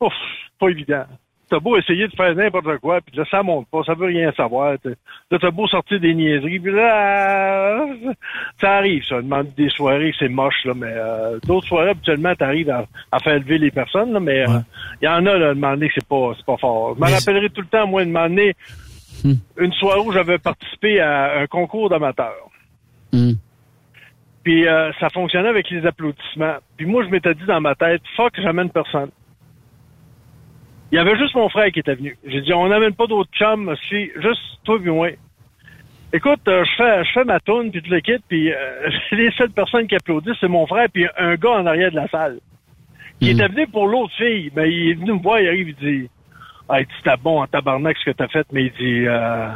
ouf, pas évident. T'as beau essayer de faire n'importe quoi, puis là, ça monte pas, ça veut rien savoir. T'as- Là, t'as beau sortir des niaiseries, puis là, <laughs> ça arrive, ça. Demander des soirées, c'est moche, là, mais euh, d'autres soirées, habituellement, t'arrives à, à faire lever les personnes, là, mais il Ouais. y en a, là, demander que c'est pas, c'est pas fort. Je m'en rappellerai tout le temps, moi, demander Hmm. une soirée où j'avais participé à un concours d'amateurs. Hum. Puis euh, ça fonctionnait avec les applaudissements. Puis moi, je m'étais dit dans ma tête, fuck, j'amène personne. Il y avait juste mon frère qui était venu. J'ai dit, on n'amène pas d'autres chums, c'est juste toi et moi. Écoute, euh, je fais je fais ma tourne puis tout le kit, puis euh, <laughs> les seules personnes qui applaudissent, c'est mon frère puis un gars en arrière de la salle. Qui Mm. était venu pour l'autre fille, mais il est venu me voir, il arrive, il dit Ah, il dit, c'était bon en tabarnak ce que t'as fait, mais il dit euh,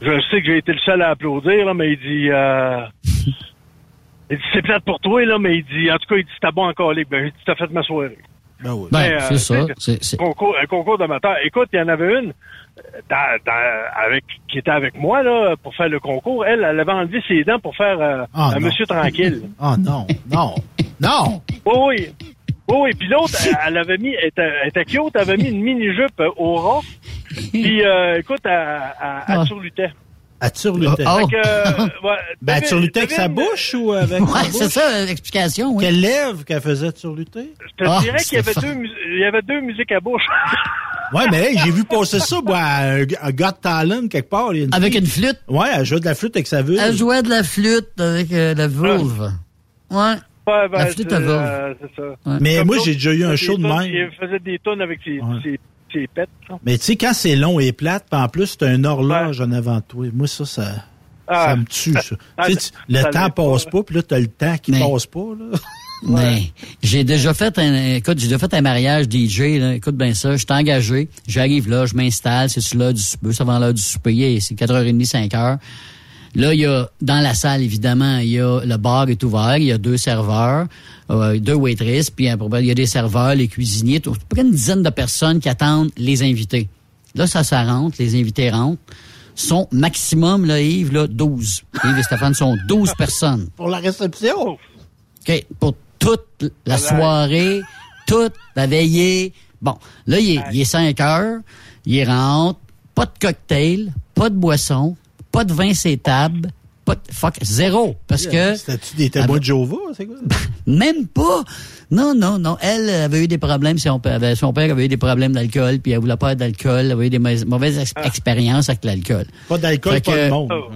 Je sais que j'ai été le seul à applaudir, là, mais il dit euh, il dit, c'est plate pour toi, là, mais il dit, en tout cas, il dit, c'était bon encore, Ben, il dit, t'as fait ma soirée. Ben oui. Ben, Mais, euh, c'est ça. C'est- c'est- Concours, un concours d'amateurs. Écoute, il y en avait une dans- dans- avec, qui était avec moi là, pour faire le concours. Elle, elle avait enlevé ses dents pour faire euh, Ah, un non. monsieur tranquille. Oh non, non, non! Oui, oui. Oui, oui. Puis l'autre, elle, elle avait mis, elle était, elle était cute, elle avait mis une mini-jupe euh, au ras. Puis, euh, écoute, elle, elle, elle Ah. surlutait. À turlutait. Oh. Euh, ouais, Ben, à avec sa bouche ou avec Ouais, c'est ça l'explication. Oui. Quelle lèvre qu'elle faisait turluter? Je te Ah, dirais qu'il y avait deux, il y avait deux musiques à bouche. <laughs> Ouais, mais hey, j'ai vu passer ça, moi, à un, un Got Talent quelque part. il y a une Avec fille- une flûte? Ouais, elle jouait de la flûte avec sa vulve. Elle jouait de la flûte avec euh, la vulve. Ouais. Ouais, ben, La flûte à vulve. euh, c'est ça. Mais Comme moi, j'ai déjà eu un show de même. Il faisait des tonnes avec ses, Ouais. ses, là. Mais tu sais, quand c'est long et plate, puis en plus, t'as un horloge en avant de toi. Moi, ça, ça, Ah. ça me tue, ça. Ah, Tu sais, tu- le ça temps passe hein. pas, puis là, t'as le temps qui Mais- passe pas, là. <laughs> Mais j'ai déjà fait un écoute, j'ai déjà fait un mariage DJ là, écoute bien ça, je suis engagé, j'arrive là, je m'installe, c'est l'heure du souper, ça va l'heure du souper, c'est 4h30 5h. Là, il y a dans la salle évidemment, il y a le bar est ouvert, il y a deux serveurs, euh, deux waitresses, puis après, il y a des serveurs, les cuisiniers, tout, près une dizaine de personnes qui attendent les invités. Là, ça ça rentre, les invités rentrent. Sont maximum, là, Yves, là, 12. Yves et Stéphane sont 12 personnes. Pour la réception? OK, pour toute la soirée, toute la veillée. Bon, là, il est, il est 5 heures, il rentre, pas de cocktail, pas de boisson, pas de vin c'est table, pas de fuck, zéro. Parce que C'était-tu des témoins de Jova, c'est quoi? <laughs> même pas. Non, non, non. Elle avait eu des problèmes. Son père avait, son père avait eu des problèmes d'alcool, puis elle voulait pas d'alcool. Elle avait eu des mauvaises, ex- expériences avec l'alcool. Pas d'alcool, pas que- de monde. Oh.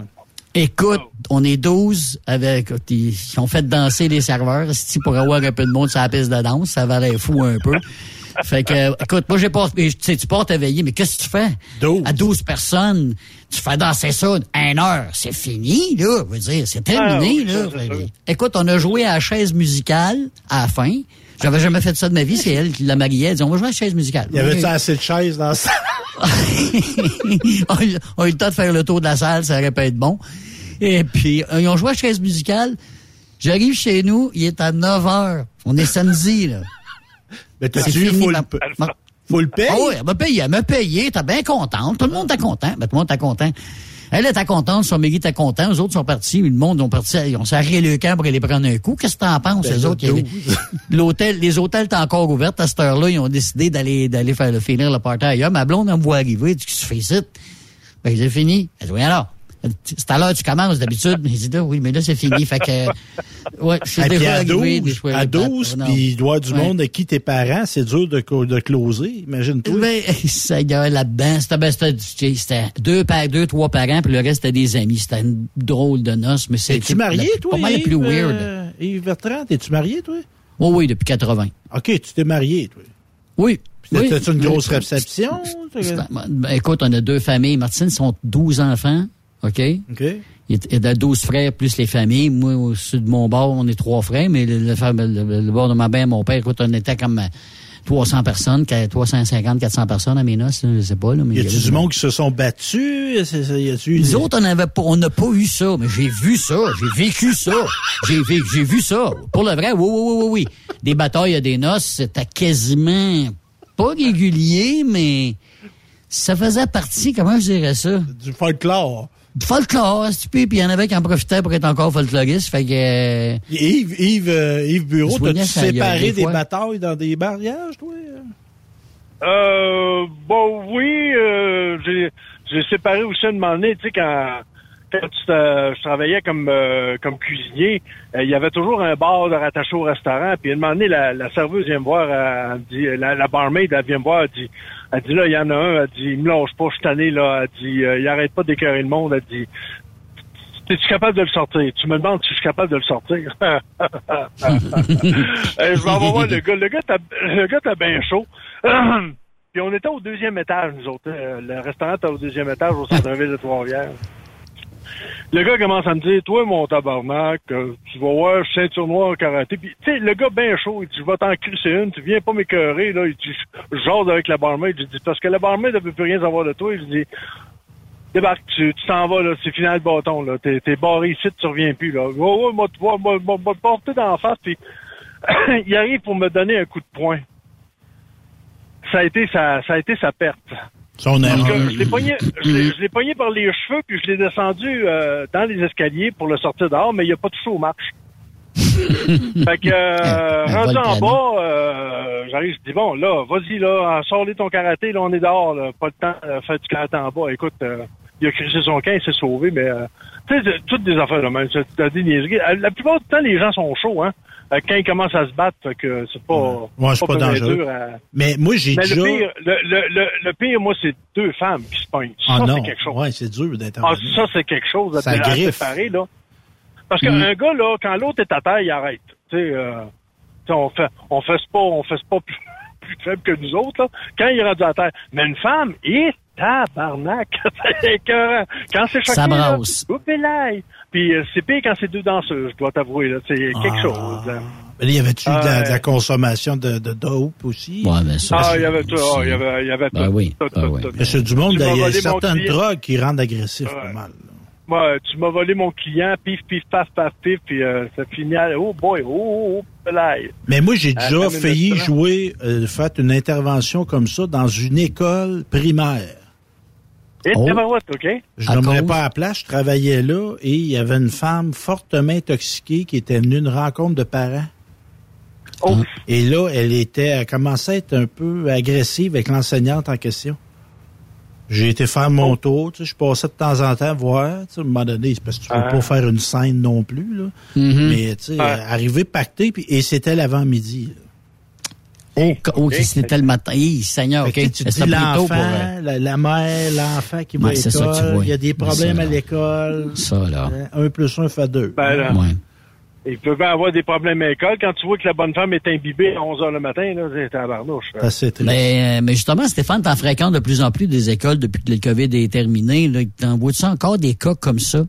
Écoute, on est 12 avec, ils, ils ont fait danser les serveurs. Si pour avoir un peu de monde sur la piste de danse, ça valait fou un peu. <laughs> Fait que, écoute, moi, j'ai pas, tu sais, tu portes à veiller, mais qu'est-ce que tu fais? 12. À 12 personnes, tu fais danser ça une heure. C'est fini, là. Je veux dire, c'est terminé, Ah, là. ça, écoute, on a joué à la chaise musicale à la fin. J'avais jamais fait ça de ma vie. C'est elle qui la mariée. Elle dit, on va jouer à la chaise musicale. Il y avait-tu assez de chaises dans ça? <laughs> on, a eu, on a eu le temps de faire le tour de la salle, ça aurait pu être bon. Et puis, euh, ils ont joué à chaise musicale. J'arrive chez nous, il est à 9 h. On est samedi, là. Mais t'as-tu eu full, full paye? Ah oui, elle m'a payé, elle m'a payé, t'es bien contente. Tout le monde était content. Ben, tout le monde était content. Elle était contente, son mari était content, les autres sont partis, le monde ont parti, ils ont s'arrêté le camp pour aller prendre un coup. Qu'est-ce que t'en penses, Ben, les autres? L'hôtel, les hôtels étaient encore ouverts à cette heure-là, ils ont décidé d'aller, d'aller faire le finir le party ailleurs. Ma blonde, elle me voit arriver, elle dit, qu'est-ce que tu fais ici? Ben, j'ai fini. Elle dit, oui, alors? C'est à l'heure que tu commences d'habitude. Mais j'ai dit, oui, mais là, c'est fini. Fait que, ouais, je suis Et déjà à arrivé. des 12, fois, à les pattes. 12 Non. puis il doit du Ouais. monde à qui tes parents, c'est dur de, de closer, imagine-toi. Ben, ça y a là-dedans. C'était, ben, c'était, c'était deux, par, deux, trois parents, puis le reste, c'était des amis. C'était une drôle de noce, mais c'est Es-tu marié, toi, Pas mal Yves, plus weird. euh, Yves Bertrand, es-tu marié, toi? Oui, oui, depuis 80. OK, tu t'es marié, toi. Oui. Puis oui. Une grosse réception? Ben, écoute, on a deux familles. Martine, sont 12 enfants. OK? OK. Il y a- il y a 12 frères plus les familles. Moi, au sud de mon bord, on est trois frères, mais le, le, le- le bord de ma mère, mon père, écoute, on était comme euh, 300 personnes, qu'à 350, 400 personnes à mes noces, je sais pas. Là, mais Y a-tu du monde qui se sont battus? Y Les autres, on avait pas, on n'a pas eu ça, mais j'ai vu ça, j'ai vécu ça, j'ai j'ai vu ça. Pour le vrai, oui, oui, oui, oui, oui. Des batailles à des noces, c'était quasiment pas régulier, mais ça faisait partie, comment je dirais ça? du folklore? Folklore, puis il y en avait qui en profitaient pour être encore folkloriste, fait que... euh, Yves, Yves, euh, Yves Bureau, t'as-tu séparé des batailles dans des mariages, toi? Euh, bon, oui, euh, j'ai, j'ai séparé aussi un moment donné, tu sais, quand, quand tu te- je travaillais comme, euh, comme cuisinier, euh, il y avait toujours un bar de rattaché au restaurant, puis un moment donné, la, la serveuse vient me voir, elle, me dit, la, la barmaid, elle vient me voir, elle dit, elle dit, là, il y en a un, elle dit, il me lâche pas, je suis là, elle dit, euh, il arrête pas d'écœurer le monde, elle dit, es-tu capable de le sortir? Tu me demandes si je suis capable de le sortir. <laughs> Euh, je vais voir le gars. Le gars, t'a- le gars, t'as bien chaud. <clears throat> Puis on était au deuxième étage, nous autres. Euh, Le restaurant était au deuxième étage au centre-ville de Trois-Rivières. Le gars commence à me dire, toi, mon tabarnak, euh, tu vas voir ceinture noire karaté. Puis, tu sais, le gars bien chaud, il dit, je vais t'en crisser une, tu viens pas m'écœurer, là. Il dit, je jase avec la barmaid. Je dis, parce que la barmaid ne veut plus rien savoir de toi. Je dis, débarque, tu t'en vas, là, c'est final de bâton, là. T'es, t'es barré ici, tu reviens plus, là. Oh, oh, moi, tu vois, moi, moi, moi, te porter dans la face, puis <coughs> il arrive pour me donner un coup de poing. Ça a été sa, ça a été sa perte. Son Parce que je l'ai pogné, je l'ai- pogné par les cheveux, puis je l'ai descendu euh, dans les escaliers pour le sortir dehors, mais il a pas touché aux marches. fait que, euh, Un rendu en bas, euh, j'arrive, je dis, bon, là, vas-y, là, sors-les ton karaté, là, on est dehors, là, pas le temps de faire du karaté en bas. Écoute, euh, il a crissé son camp, il s'est sauvé, mais, euh, tu sais, toutes des affaires de même, c'est des niaiseries. Euh, La plupart du temps, les gens sont chauds, hein, euh, quand ils commencent à se battre, fait que c'est pas, Ouais, pas dangereux. dur à- Mais moi, j'ai mais déjà... le pire, le, le, le, le pire, moi, c'est deux femmes qui se pognent. Ah ça, non, c'est quelque chose. ouais, c'est dur d'être Ah, ça, c'est quelque chose à, Ça à griffe. séparer, là. Parce qu'un Mm. gars, là, quand l'autre est à terre, il arrête. Tu sais, euh, on fait, on fait pas, on fait pas <laughs> plus, plus faible que nous autres, là, quand il est rendu à terre. Mais une femme, et tabarnak! <laughs> c'est écœurant. Quand c'est choqué, Ça là, brasse. oupélaï. Puis euh, c'est pire quand c'est deux danseuses, je dois t'avouer, là. C'est quelque Ah. chose. Mais là, y avait-tu de, la- de la consommation de, de dope aussi? Ouais, ça. Ah, il y avait tout, ah, il y avait, il y avait Ben tout, oui, tout, ben tout, oui. tout. Mais c'est du monde, Tu m'as il y a certaines drogues qui rendent agressifs Ouais. pas mal. Ouais, tu m'as volé mon client, pif, pif, paf, paf, pif, puis euh, ça finit à... Oh boy, oh, oh, oh, là. Mais moi, j'ai déjà failli jouer, euh, fait une intervention comme ça dans une école primaire. Et Oh. tabarouette, OK? Je n'aimerais pas à la place, je travaillais là et il y avait une femme fortement intoxiquée qui était venue à une rencontre de parents. Oh, Et là, elle était, elle commençait à être un peu agressive avec l'enseignante en question. J'ai été faire mon Oh. tour, tu sais, je passais de temps en temps voir, tu sais, à un moment donné, c'est parce que tu peux Ah. pas faire une scène non plus, là. Mhm. Mais, tu sais, Ouais. arrivé pacté, puis, et c'était l'avant-midi. Oh, oh, c'était le matin. Hi, Seigneur, OK. Tu dis l'enfant, pour... euh, la, la mère, l'enfant qui va à Ouais, tu l'école, il y a des problèmes ça, à l'école. Ça, là. Un plus un fait deux. ben là, Ouais. il peut avoir des problèmes à l'école. Quand tu vois que la bonne femme est imbibée à 11 h le matin, là, c'est. C'est assez triste. Mais, euh, mais justement, Stéphane, t'en fréquentes de plus en plus des écoles depuis que le COVID est terminé. Là. T'en vois-tu encore des cas comme ça?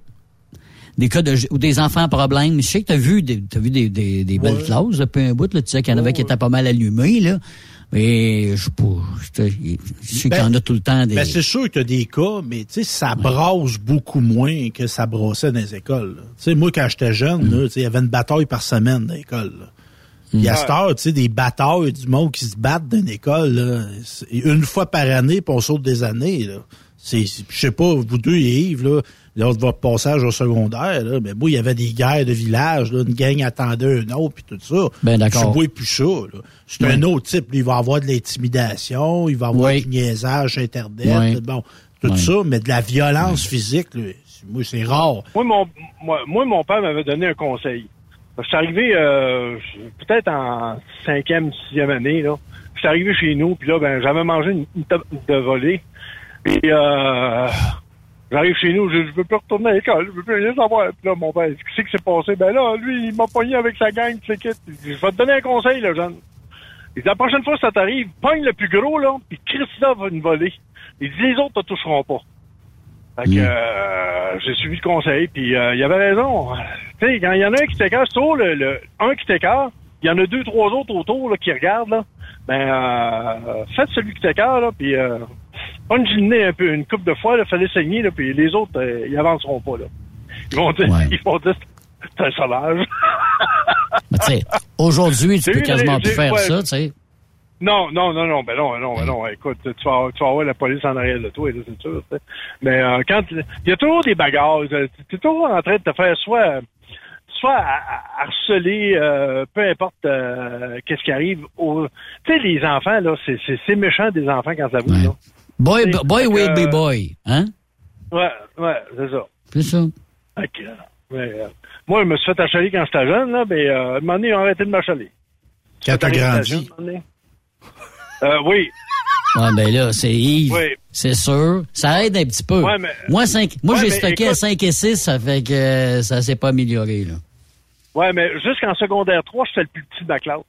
Des cas de ou des enfants à problème. Je sais que t'as vu des t'as vu des, des, des belles Ouais. clauses depuis un bout là, tu sais qu'il y en avait qui étaient pas mal allumés là. Mais je sais pas, je sais qu'il y en a tout le temps des. Ben, c'est sûr que tu as des cas, mais tu sais, ça brasse beaucoup moins que ça brassait dans les écoles. Tu sais, moi, quand j'étais jeune, tu sais, il y avait une bataille par semaine dans l'école. là. Puis à cette heure, tu sais, des batailles du monde qui se battent dans l'école, là, une fois par année, puis on saute des années. Là. C'est- je sais pas, vous deux et Yves, là, lors de votre passage au secondaire, là, mais moi, il y avait des guerres de village, là, une gang attendait un autre, puis tout ça. Ben, d'accord. Je plus ça. là. C'est un autre type. Il va avoir de l'intimidation, il va avoir Oui. du niaisage Internet, Oui. bon, tout Oui. ça, mais de la violence physique, là, c'est- moi, c'est rare. Moi, mon, moi, moi, mon père m'avait donné un conseil. Je suis arrivé euh, peut-être en cinquième, sixième année. Là. Je suis arrivé chez nous, puis là, ben, j'avais mangé une, une top de volée. Puis euh, j'arrive chez nous, je, je veux plus retourner à l'école, je veux plus rien savoir. Puis là, mon père, qu'est-ce qui s'est passé? Ben là, lui, il m'a pogné avec sa gang, tu sais, quitte. Je vais te donner un conseil, là, jeune. Il dit, la prochaine fois que ça t'arrive, pogne le plus gros, là, puis Christa va une volée. Il dit, les autres te toucheront pas. Fait que, euh, j'ai suivi le conseil, puis euh, il avait raison. Tu sais, quand il y en a un qui t'écarte, c'est toujours le, le- un qui t'écarte, il y en a deux, trois autres autour là, qui regardent, là. Ben, euh, faites celui qui t'écarte, là, puis euh, pogne le nez un peu, une coupe de fois, là, fallait saigner, là, puis les autres, euh, ils avanceront pas, là. Ils vont dire, Ouais. ils vont dire, c'est un sauvage. <laughs> Mais tu sais, aujourd'hui, tu peux eu quasiment plus faire ouais. ça, tu sais. Non, non, non, non, ben non, non, ben non, écoute, tu vas, tu vas avoir la police en arrière de toi, là, c'est sûr. tu sais. Mais euh, quand il y a toujours des bagarres, tu es toujours en train de te faire soit soit harceler, euh, peu importe euh, qu'est-ce qui arrive. Tu sais, les enfants, là, c'est- méchant des enfants quand ça vous, Ouais. Boy, Fait boy que, will be euh, boy, hein? Ouais, ouais, c'est ça. C'est ça. Que, euh, euh, moi, je me suis fait achaler quand j'étais jeune, là, mais euh, à un moment donné, ils ont arrêté de m'achaler. Quand t'as grandi. Euh, oui, <laughs> Ouais, ben là, c'est Yves. Oui. C'est sûr. Ça aide un petit peu. Ouais, mais- Moi, cinq, moi Ouais, j'ai mais stocké à écoute- 5 et 6, ça fait que euh, ça s'est pas amélioré, là. ouais, mais jusqu'en secondaire 3, j'étais le plus petit de la classe.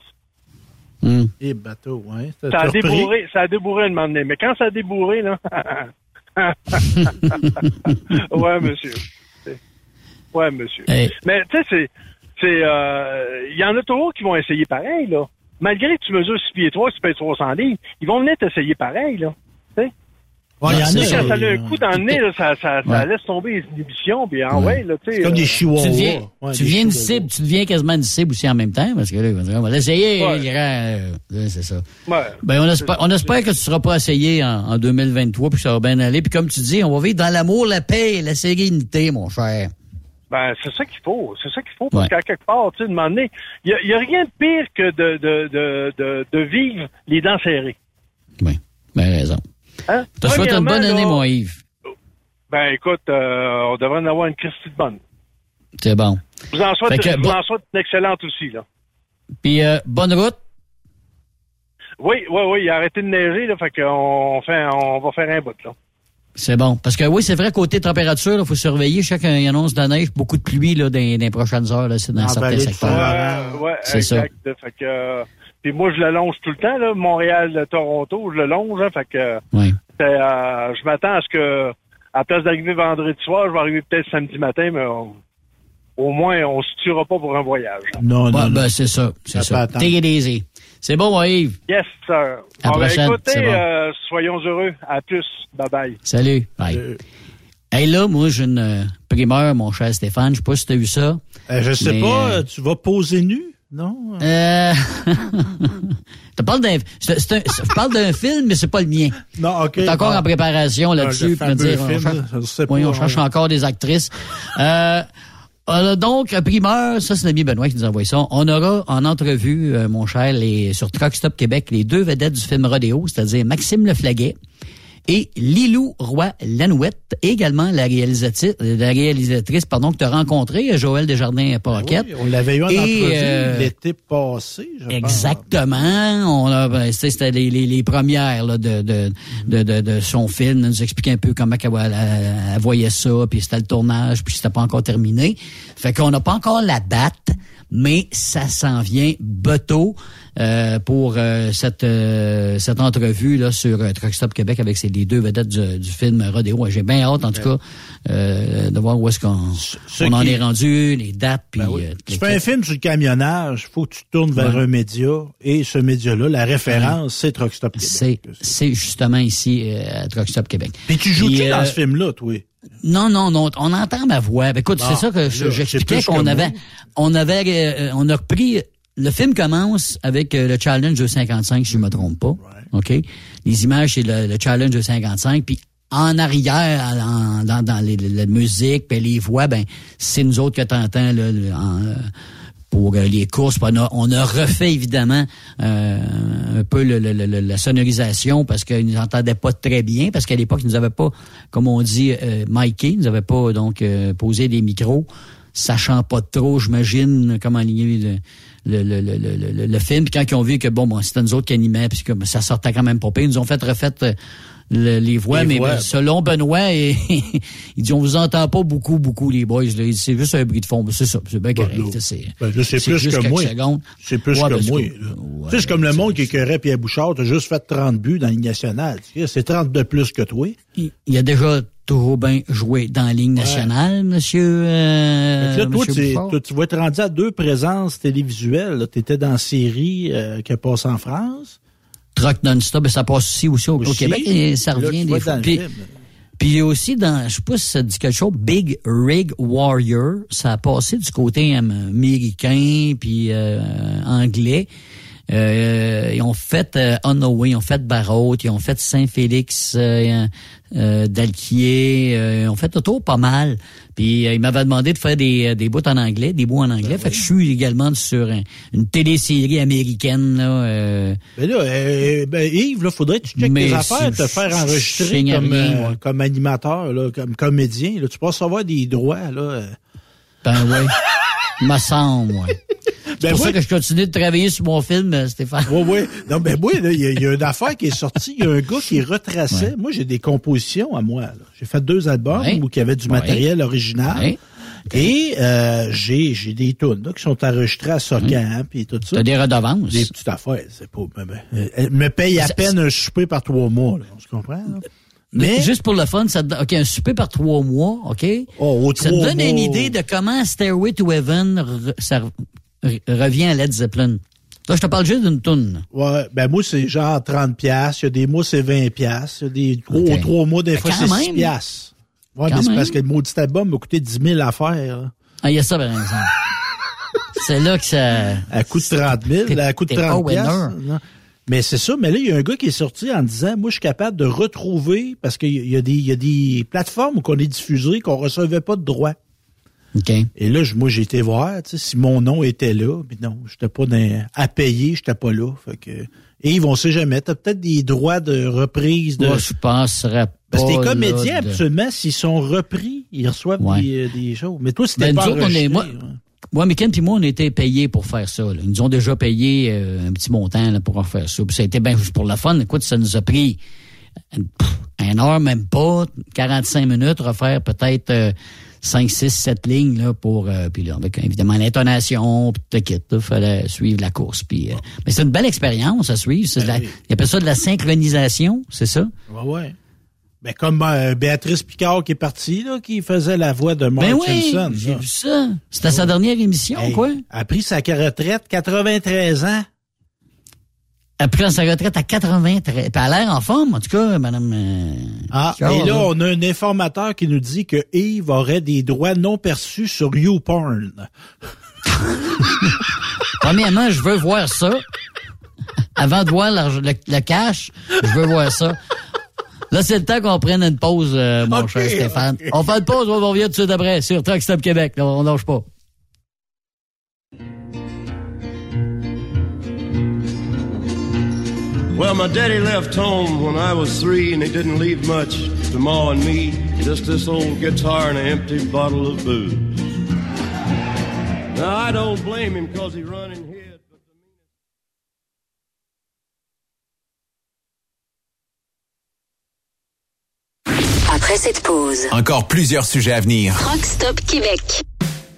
Hum. Et bateau, ouais. Ça a débourré, ça a débourré un moment donné. Mais quand ça a débourré, là. <laughs> ouais, monsieur. Ouais, monsieur. Hey. Mais, tu sais, c'est. c'est, euh, Il y en a toujours qui vont essayer pareil, là. Malgré que tu mesures 6 pieds 3, 6 pieds 300 livres, ils vont venir t'essayer pareil, là. Ouais, il y en C'est Tu sais, ça, quand ça a euh, un coup dans le nez, là, ça, ça, ça Ouais. laisse tomber les inhibitions, puis en ouais, là, tu sais. C'est comme euh, des chihuahuas. Tu deviens, Ouais, tu deviens une cible, tu deviens quasiment une cible aussi en même temps, parce que là, on va l'essayer, euh, c'est ça. ouais. Ben, on espère, on espère que tu seras pas essayé en, en 2023 puis que ça va bien aller. Puis comme tu dis, on va vivre dans l'amour, la paix et la sérénité, mon cher. Ben, c'est ça qu'il faut. C'est ça qu'il faut. Parce Ouais. qu'à quelque part, tu sais, il y a, rien de pire que de, de, de, de, de vivre les dents serrées. Oui, ben raison. Hein? Je te souhaite une bonne Premièrement, année, là, mon Yves. Ben, écoute, euh, on devrait en avoir une Christie de bonne. C'est bon. Je vous en souhaite, que, vous bon- en souhaite une excellente aussi, là. Puis euh, bonne route? Oui, oui, oui, il a arrêté de neiger, là, fait qu'on fait, on va faire un bout, là. C'est bon. Parce que oui, c'est vrai, côté température, il faut surveiller. Chaque il annonce de la neige, beaucoup de pluie là, dans, dans les prochaines heures, là, c'est dans certains secteurs. Ouais, C'est ça. exact. Fait que, euh, puis moi, je le longe tout le temps, là, Montréal, Toronto, je le longe, hein, fait que, Oui. euh, je m'attends à ce que, à la place d'arriver vendredi soir, je vais arriver peut-être samedi matin, mais on- au moins, on se tuera pas pour un voyage. Non, non, non. ben, c'est ça. C'est Ça ça. peut attendre. Take it easy. C'est bon, mon Yves. Yes, sir. À la Bon, ben, prochaine, écoutez, c'est bon. euh, soyons heureux. À plus. Bye bye. Salut. Bye. Euh, Hey, là, moi, j'ai une euh, primeur, mon cher Stéphane. Je sais pas si tu as vu ça. euh, je sais Mais, pas, euh, tu vas poser nu, non? Euh... <laughs> je parle d'un, je parle d'un film, mais c'est pas le mien. <laughs> Non, OK. T'es encore en préparation là-dessus. le fameux dire, on cherche- oui, on cherche ouais. encore des actrices. Euh, euh, donc, euh, primeur, ça c'est l'ami Benoît qui nous a envoyé ça. On aura en entrevue, euh, mon cher, les, sur Truck Stop Québec, les deux vedettes du film Rodéo, c'est-à-dire Maxime Leflaguet et Lilou Roy-Lanouette, également la réalisatrice, la réalisatrice pardon, que tu as rencontrée, Joël Desjardins-Paquette. Oui, on l'avait eu en entrevue euh, l'été passé, je pense. Exactement. On a, ben, c'était c'était les, les, les premières là, de, de, de, de, de son film. Elle nous expliquait un peu comment elle, elle- elle voyait ça, puis c'était le tournage, puis c'était pas encore terminé. Fait qu'on n'a pas encore la date, mais ça s'en vient bateau. Euh, pour euh, cette euh, cette entrevue là sur Truck Stop Québec avec ces les deux vedettes du, film Rodeo. J'ai bien hâte en tout cas de voir où est-ce qu'on on en est rendu, les dates. Puis, ben tu fais un film sur le camionnage, faut que tu tournes vers un média et ce média-là, la référence, c'est Truck Stop Québec. C'est justement ici à Truck Stop Québec. Puis tu joues qui dans ce film-là, toi? Non, non, non, on entend ma voix. Ben, écoute, c'est ça que j'expliquais qu'on avait, on avait, on a repris le film commence avec euh, le challenge de 55, si je me trompe pas. OK? Les images, c'est le, challenge de 55. Puis en arrière, dans, dans les, la musique, puis les voix, ben c'est nous autres que t'entends là, euh, pour euh, les courses. On a, on a refait évidemment un peu le, la sonorisation parce qu'ils nous entendaient pas très bien, parce qu'à l'époque, ils nous avaient pas, comme on dit, euh, ils nous pas donc posé des micros, sachant pas trop, j'imagine, comment aligner le, le, le, le, film. Puis quand ils ont vu que bon, bon c'était nous autres qui animaient, puis que ça sortait quand même pas pire, ils nous ont fait refait euh, les voix, mais selon Benoît, <laughs> et, il dit on vous entend pas beaucoup, beaucoup les boys. Là. C'est juste un bruit de fond. C'est ça, c'est bien correct. c'est ben, plus que moi. C'est plus que moi. c'est comme le monde qui écœurait Pierre Bouchard, t'as juste fait 30 buts dans la Ligue nationale. C'est 30 de plus que toi. Il a déjà trop bien joué dans la Ligue nationale, monsieur. Euh, là, toi, tu, tu vas être rendu à deux présences télévisuelles. Tu étais dans la série euh, qui a passé en France. Truck non-stop, ça passe aussi, aussi, au, Québec et ça revient des fois. Puis, puis aussi dans, je sais pas si ça dit quelque chose, Big Rig Warrior, ça a passé du côté américain puis euh, anglais. Euh, ils ont fait euh, ils ont fait Barrault, ils ont fait Saint-Félix euh, euh d'Alquier, euh, ils ont fait autour pas mal. Puis ils m'avaient demandé de faire des, des bouts en anglais, des bouts en anglais. Ben fait que je suis également sur une télésérie américaine. Là, ben là, ben Yves, là, faudrait que tu checkes tes affaires, te faire enregistrer comme, comme animateur, là, comme comédien. Là, tu peux recevoir des droits. Là. Ben oui. <laughs> me semble, ouais. C'est ben pour ça que je continue de travailler sur mon film, euh, Stéphane. Oui, oui. Non, ben oui, il y, a une affaire qui est sortie. Il y a un gars qui retraçait. Moi, j'ai des compositions à moi. J'ai fait deux albums où il y avait du matériel original. Et euh, j'ai j'ai des tunes qui sont enregistrées à Socan puis tout ça. T'as des redevances? Des petites affaires, c'est pas. Elle me paye à peine un souper par trois mois. Là, on se comprend. Là? Mais juste pour le fun, ça te, OK, un souper par trois mois, OK? Oh, ça te donne une idée de comment Stairway to Heaven ça revient à Led Zeppelin. Là, je te parle juste d'une toune. Ouais, ben moi, c'est genre 30 pièces. Il y a des mois, c'est 20 pièces. Il y a des gros trois mois, des ben, fois, c'est 6 pièces. Ouais, mais c'est parce que le maudit album m'a coûté 10 000 à faire. Ah, il y a ça, par exemple. <laughs> c'est là que ça... À coût de 30 000, à coût de 30 pièces. Mais c'est ça, mais là, il y a un gars qui est sorti en disant, moi, je suis capable de retrouver, parce qu'il y, a des, il y a des plateformes où on est diffusé qu'on recevait pas de Et là, moi, j'ai été voir, si mon nom était là, mais non, j'étais pas à payer, j'étais pas là. Fait que, et ils vont se jamais. T'as peut-être des droits de reprise de. Moi, je penserais pas. Parce que les comédiens, absolument, s'ils sont repris, ils reçoivent des, euh, des, choses. Mais toi, c'était ben, pas on est, moi, moi, Miken puis moi, on était payés pour faire ça. Ils nous ont déjà payé euh, un petit montant là, pour faire ça. Puis ça a été bien juste pour la fun. Écoute, ça nous a pris un heure, même pas, 45 minutes, refaire peut-être euh, 5, 6, 7 lignes là, pour euh, puis là, avec évidemment l'intonation, puis tout quitte, il fallait suivre la course. Puis, euh, mais c'est une belle expérience à suivre. C'est ben Il appelle ça de la synchronisation, c'est ça? Ouais, ouais. Ben, comme euh, Béatrice Picard qui est partie, là, qui faisait la voix de Mark ben oui, j'ai vu ça. C'était sa dernière émission, quoi? Elle a pris sa retraite, 93 ans. Elle prend sa retraite à 83. Puis elle a l'air en forme, en tout cas, madame. Euh, ah, et là, on a un informateur qui nous dit que Yves aurait des droits non perçus sur YouPorn. <laughs> Premièrement, je veux voir ça. Avant de voir le, cash, je veux voir ça. Là, c'est le temps qu'on prenne une pause, euh, mon cher Stéphane. On fait une pause, on revient tout de suite après sur Truck Stop Québec. on lâche pas. Well, my daddy left home when I was three, and he didn't leave much to Ma and me. Just this old guitar and an empty bottle of booze. Now, I don't blame him because he run and hid. Après cette pause, encore plusieurs sujets à venir. Rockstop Québec.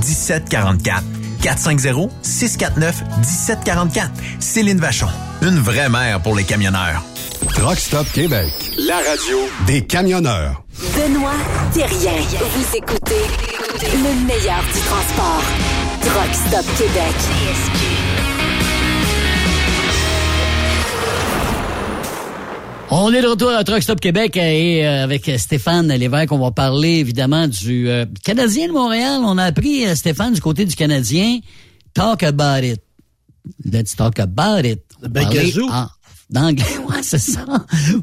1744. 450-649-1744. Céline Vachon. Une vraie mère pour les camionneurs. Truck Stop Québec. La radio Des camionneurs. Benoît Thérien. Vous écoutez le meilleur du transport. Truck Stop Québec. On est de retour à Truck Stop Québec et euh, avec Stéphane Lévesque, on va parler évidemment du euh, Canadien de Montréal. On a appris, euh, Stéphane, du côté du Canadien, talk about it. Let's talk about it. Ben, gazou. en- D'anglais, <laughs> ouais, c'est ça.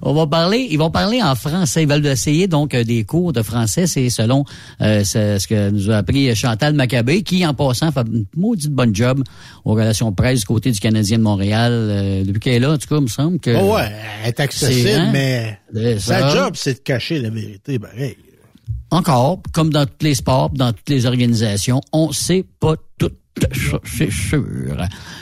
On va parler, ils vont parler en français. Ils veulent essayer donc euh, des cours de français. C'est selon euh, ce que nous a appris Chantal Maccabé, qui en passant fait une maudite bonne job aux relations presse du côté du Canadien de Montréal. Euh, depuis qu'elle est là, en tout cas, il me semble que. Oh ouais, elle est accessible, hein? mais sa job, c'est de cacher la vérité. pareil. Encore, comme dans tous les sports, dans toutes les organisations, on sait pas tout. C'est sûr.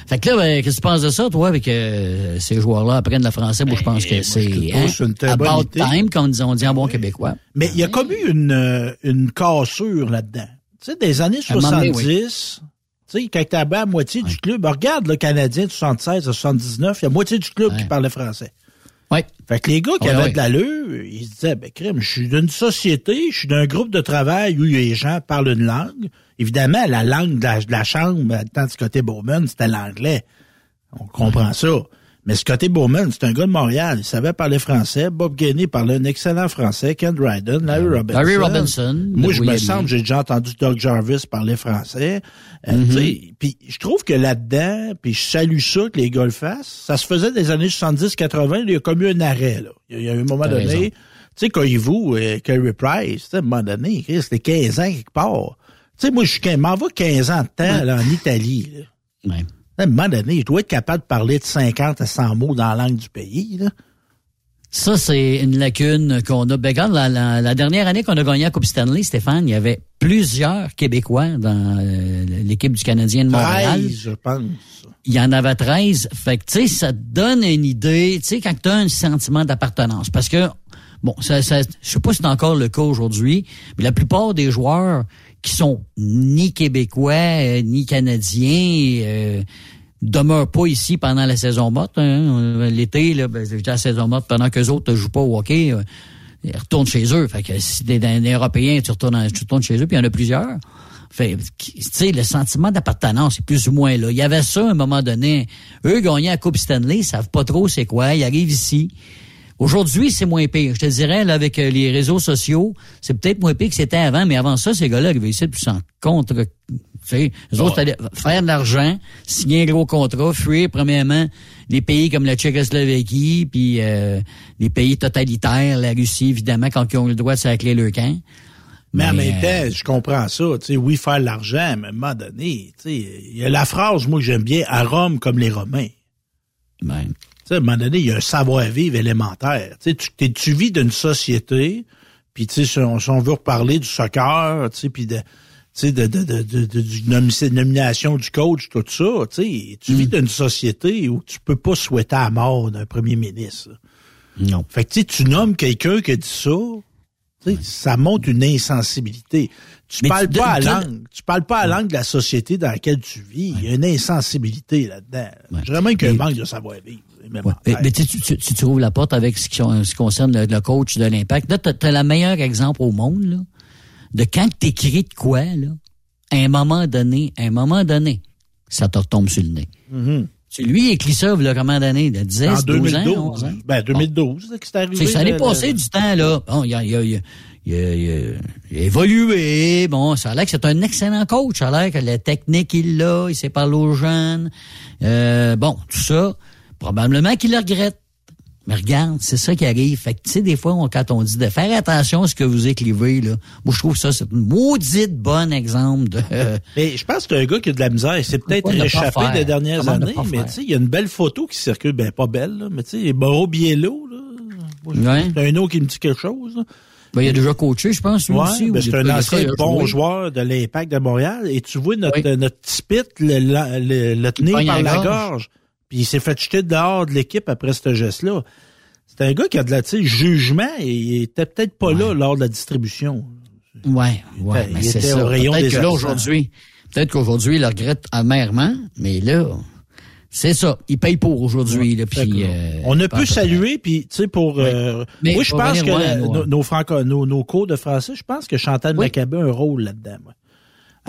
Fait que là, ben, qu'est-ce que tu penses de ça, toi, avec euh, ces joueurs-là apprennent le français? Moi, je pense que Ben, c'est hein, c'est une très bonne about idée. time, comme on dit, en bon québécois. Mais il y a comme eu une, euh, une cassure là-dedans. Tu sais, des années À un moment donné, 70, tu sais, quand t'es à moitié du club, regarde le Canadien de 76 à 79, il y a moitié du club qui parlait français. Fait que les gars qui Ouais, avaient ouais. de l'allure, ils se disaient, ben, crème, je suis d'une société, je suis d'un groupe de travail où les gens parlent une langue. Évidemment, la langue de la, de la chambre, tant du côté Bowman, c'était l'anglais. On comprend ça. Mais Scotty Bowman, c'est un gars de Montréal. Il savait parler français. Bob Gainey parlait un excellent français. Ken Dryden, Larry Robinson. Larry Robinson, Moi, je me semble, j'ai déjà entendu Doug Jarvis parler français. Euh, Mhm. Puis je trouve que là-dedans, puis je salue ça que les gars le fassent. Ça se faisait des années 70-80. Il y a comme eu un arrêt. Là. Il y a eu un moment donné. raison. Tu sais, vous, euh, Carey Price, à un moment donné, Chris, c'était 15 ans quelque part. Tu sais, moi, je m'en vais 15 ans de temps là, en Italie. Là. Ouais. À un moment donné, je dois être capable de parler de 50 à 100 mots dans la langue du pays. Là. Ça, c'est une lacune qu'on a. Ben, regarde, la, la- la dernière année qu'on a gagné la Coupe Stanley, Stéphane, il y avait plusieurs Québécois dans euh, l'équipe du Canadien de Montréal. 13, je pense. Il y en avait 13. Fait que, tu sais, ça te donne une idée, tu sais, quand tu as un sentiment d'appartenance. Parce que, bon, ça, ça, je sais pas si c'est encore le cas aujourd'hui, mais la plupart des joueurs qui sont ni Québécois, euh, ni Canadiens, euh, demeurent pas ici pendant la saison morte. hein. L'été, là, ben, la saison morte, pendant que les autres ne jouent pas au hockey, euh, ils retournent chez eux. Fait que si t'es un Européen, tu retournes, chez eux, puis il y en a plusieurs. Fait, tu sais, le sentiment d'appartenance est plus ou moins là. Il y avait ça à un moment donné. Eux gagnaient la Coupe Stanley, ils savent pas trop c'est quoi. Ils arrivent ici. Aujourd'hui, c'est moins pire. Je te dirais, là, avec euh, les réseaux sociaux, c'est peut-être moins pire que c'était avant, mais avant ça, ces gars-là arrivaient ici, puis s'en contre. Tu sais, eux autres, allaient faire de l'argent, signer un gros contrat, fuir, premièrement, les pays comme la Tchécoslovaquie, puis euh, les pays totalitaires, la Russie, évidemment, quand ils ont le droit de sacler le camp. Mais, en Mais, même temps, je comprends ça. Tu sais, oui, faire de l'argent, mais à un moment donné, tu sais, il y a la phrase, moi, que j'aime bien, à Rome comme les Romains. Ben, sais, à un moment donné, il y a un savoir-vivre élémentaire. Tu sais, tu, vis d'une société, puis tu sais, si on, si on veut reparler du soccer, tu sais, puis de, tu sais, de, de, de, de, de- nomination du coach, tout ça, tu sais, tu vis d'une société où tu peux pas souhaiter la mort d'un premier ministre. Non. Fait que tu sais, tu nommes quelqu'un qui dit ça, tu sais, ça montre une insensibilité. Tu Mais parles tu- pas à de- la langue, tu parles pas à la langue de la société dans laquelle tu vis. Il y a une insensibilité là-dedans. Même qu'il y a un manque de savoir-vivre. Ouais. Mais, mais tu, tu, tu, tu trouves la porte avec ce qui, ce qui concerne le, le coach de l'impact. Là, tu as, le meilleur exemple au monde là, de quand tu écris de quoi, là, à un moment donné, à un moment donné, ça te retombe sur le nez. Mhm. Tu lui écrit ça, a combien d'années? De 10, En 12 ans, 2012. 11 ans? Ben, 2012, c'est c'est arrivé. C'est ça allait le- passer le- du temps, là. Bon, il a, a, il a, il a- il a- il a évolué. Bon, ça a l'air que c'est un excellent coach. Ça a l'air que la technique, il l'a. Il sait parler aux jeunes. Euh, bon, tout ça. Probablement qu'il le regrette. Mais regarde, c'est ça qui arrive. Fait que, tu sais, des fois, on- quand on dit de faire attention à ce que vous écrivez, là, moi, je trouve ça, c'est un maudite bon exemple de... <laughs> Mais je pense que c'est un gars qui a de la misère. Peut-être ne pas réchappé faire? des dernières Comment années, mais tu sais, il y a une belle photo qui circule. Ben, pas belle, là, mais tu sais, Mauro Biello, là. Ouais. C'est un autre qui me dit quelque chose, là. Ben, il a déjà coaché, je pense, lui Ouais, aussi. ben, c'est un ancien il bon joué. joueur de l'Impact de Montréal. Et tu vois notre, notre petit pit le, le, le- le tenir par la la gorge. gorge. Puis il s'est fait jeter dehors de l'équipe après ce geste-là. C'est un gars qui a de la, jugement et il était peut-être pas là lors de la distribution. Ouais, ouais, était- mais il c'est était ça. au rayon Peut-être que là, aujourd'hui, peut-être qu'aujourd'hui, il le regrette amèrement, mais là, c'est ça. Il paye pour aujourd'hui, euh, On ne pas peut à peu saluer, puis tu sais, pour... euh, Mais moi, je pense que ouais, la- nos, nos, franco- nos, nos cours de français, je pense que Chantal Maccabé a un rôle là-dedans.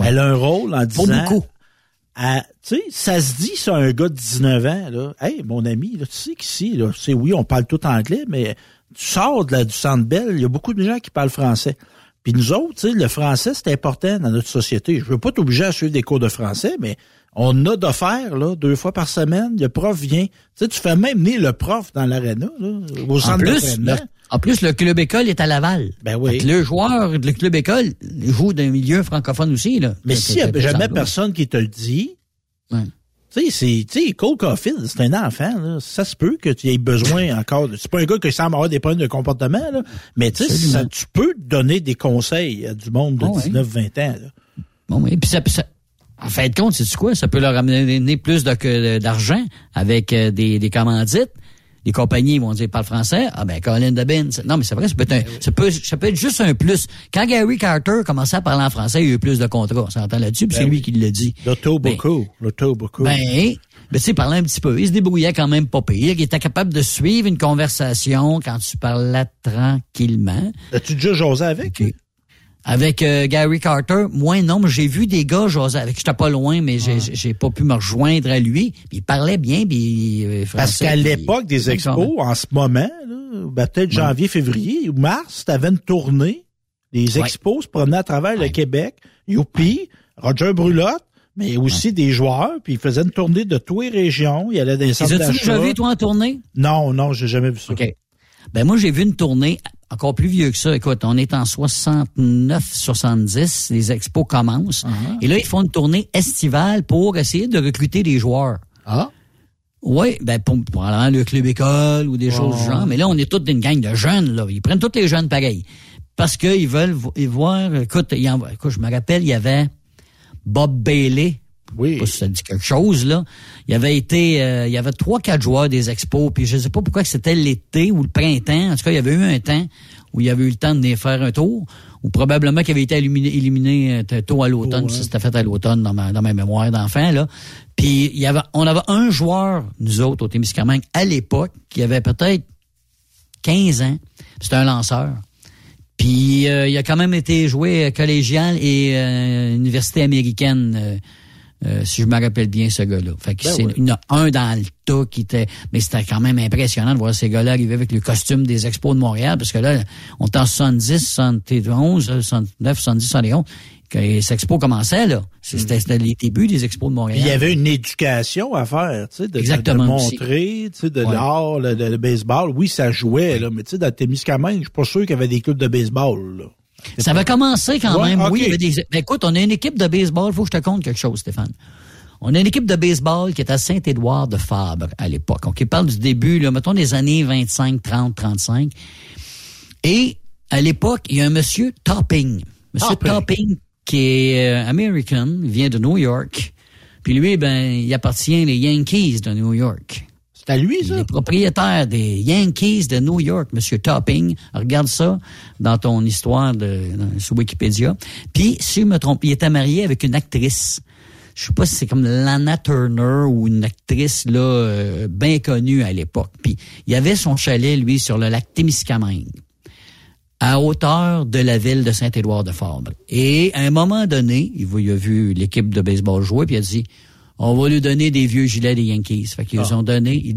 Elle a un rôle en disant... beaucoup. Tu sais, ça se dit, ça, un gars de 19 ans, là. Hey, mon ami, là, tu sais qu'ici, là, tu sais, oui, on parle tout anglais, mais tu sors de la, du Centre Bell, il y a beaucoup de gens qui parlent français. Puis nous autres, le français, c'est important dans notre société. Je veux pas t'obliger à suivre des cours de français, mais on a d'offert, là, deux fois par semaine. Le prof vient. Tu sais, tu fais même venir le prof dans l'aréna, au En centre plus, d'entraînement. le, en plus, le club école est à Laval. Ben oui. Le joueur du club école joue d'un milieu francophone aussi, là. Mais s'il n'y a jamais personne qui te le dit, Ouais. tu sais, c'est, Cole Caulfield, c'est un enfant, là. Ça se peut que tu aies besoin <coughs> encore c'est pas un gars qui semble avoir des problèmes de comportement, là. Mais tu sais, tu peux donner des conseils à du monde de Oh, ouais. 19, 20 ans, là. Bon, oui. Puis ça, puis ça- en fin de compte, c'est quoi? Ça peut leur amener plus d'argent avec euh, des, des commandites. Les compagnies vont dire parle français? Ah ben Colin Debin. Non, mais c'est vrai, ça peut, être un, ça, peut, ça peut être juste un plus. Quand Gary Carter commençait à parler en français, il y a eu plus de contrats. On s'entend là-dessus, puis c'est ben lui qui l'a dit. L'auto beaucoup. Ben, L'auto beaucoup. Ben, ben, tu sais, parlait un petit peu. Il se débrouillait quand même pas pire. Il était capable de suivre une conversation quand tu parlais tranquillement. As-tu déjà jasé avec? Avec euh, Gary Carter, moi non, mais j'ai vu des gars jaser avec. J'étais pas loin, mais j'ai j'ai pas pu me rejoindre à lui. il parlait bien, puis euh, Parce qu'à l'époque des expos, en ce moment, ben, peut-être janvier, février ou mars, t'avais une tournée. Les expos se promenaient à travers le Québec. Youpi, Roger Brulotte, mais aussi des joueurs, puis ils faisaient une tournée de toutes les régions. Il y allait dans les centres d'achat. As-tu déjà vu, toi, en tournée? Non, non, j'ai jamais vu ça. OK. Ben, moi, j'ai vu une tournée encore plus vieux que ça. Écoute, on est en 69, 70, les expos commencent. Uh-huh. Et là, ils font une tournée estivale pour essayer de recruter des joueurs. Ah? Oui, ben pour, pour le club école ou des choses du genre. Mais là, on est tous une gang de jeunes, là. Ils prennent tous les jeunes pareils. Parce qu'ils veulent voir, écoute, écoute, je me rappelle, il y avait Bob Bailey. Oui. Pas si ça dit quelque chose, là. Il y avait été, euh, il y avait trois, quatre joueurs des expos, puis je sais pas pourquoi c'était l'été ou le printemps. En tout cas, il y avait eu un temps où il y avait eu le temps de faire un tour, ou probablement qu'il avait été éliminé, éliminé euh, tôt à l'automne. Ça, c'était fait à l'automne dans ma, dans ma mémoire d'enfant, là. Puis il y avait, on avait un joueur, nous autres, au Témiscamingue, à l'époque, qui avait peut-être 15 ans. C'était un lanceur. Puis euh, il a quand même été joué collégial et euh, université américaine. Euh, si je me rappelle bien ce gars-là. Fait que ben c'est il y en a un dans le tas qui était mais c'était quand même impressionnant de voir ces gars-là arriver avec le costume des Expos de Montréal parce que là on est en 70, 71, 69, 70, 71 que les expos commençaient, là. C'était mm. les débuts des expos de Montréal. il y avait une éducation à faire, tu sais, de, Exactement de, montrer, tu sais, de l'art, le, baseball. Oui, ça jouait, là, mais tu sais, dans Témiscamingue, je suis pas sûr qu'il y avait des clubs de baseball, là. Ça avait commencé quand même. Oui, il y avait des. Ben, écoute, on a une équipe de baseball. Faut que je te conte quelque chose, Stéphane. On a une équipe de baseball qui est à Saint-Édouard de Fabre à l'époque. On parle du début, là, mettons des années 25, 30, 35. Et à l'époque, il y a un monsieur Topping. Monsieur Topping qui est euh, American, vient de New York. Puis lui, ben, il appartient aux Yankees de New York. C'est à lui, ça? Est propriétaire des Yankees de New York, Monsieur Topping. Regarde ça dans ton histoire de, sur Wikipédia. Puis, si je me trompe, il était marié avec une actrice. Je sais pas si c'est comme Lana Turner ou une actrice là euh, bien connue à l'époque. Puis, il avait son chalet, lui, sur le lac Témiscamingue à hauteur de la ville de Saint-Édouard-de-Fabre. Et à un moment donné, il a vu l'équipe de baseball jouer, puis il a dit, on va lui donner des vieux gilets des Yankees. Fait qu'ils ah. ont donné,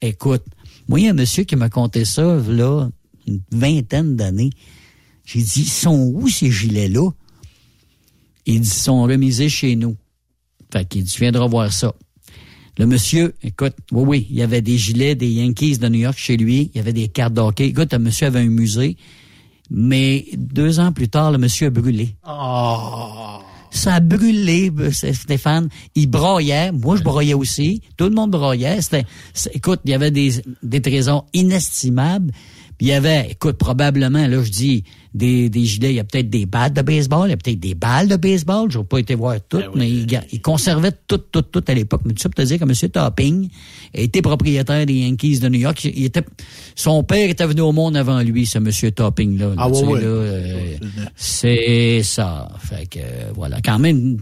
écoute, moi, il y a un monsieur qui m'a conté ça, là, une vingtaine d'années. J'ai dit, sont où ces gilets-là? Il dit, ils sont remisés chez nous. Fait qu'il dit, tu viendras voir ça. Le monsieur, écoute, oui, oui, il y avait des gilets des Yankees de New York chez lui. Il y avait des cartes d'hockey. Écoute, le monsieur avait un musée. Mais deux ans plus tard, le monsieur a brûlé. Oh. Ça a brûlé, Stéphane. Il broyait. Moi, je broyais aussi. Tout le monde broyait. C'était, écoute, il y avait des, des trésors inestimables. Puis il y avait, écoute, probablement, là, je dis, des, des gilets, il y a peut-être des battes de baseball, il y a peut-être des balles de baseball. Je n'ai pas été voir toutes, ben mais il, il, conservait tout, tout, tout à l'époque. Mais tu sais, pour te dire que M. Topping était propriétaire des Yankees de New York. Il était, son père était venu au monde avant lui, ce M. Topping-là. ah ouais, euh, C'est ça. Fait que, voilà. Quand même,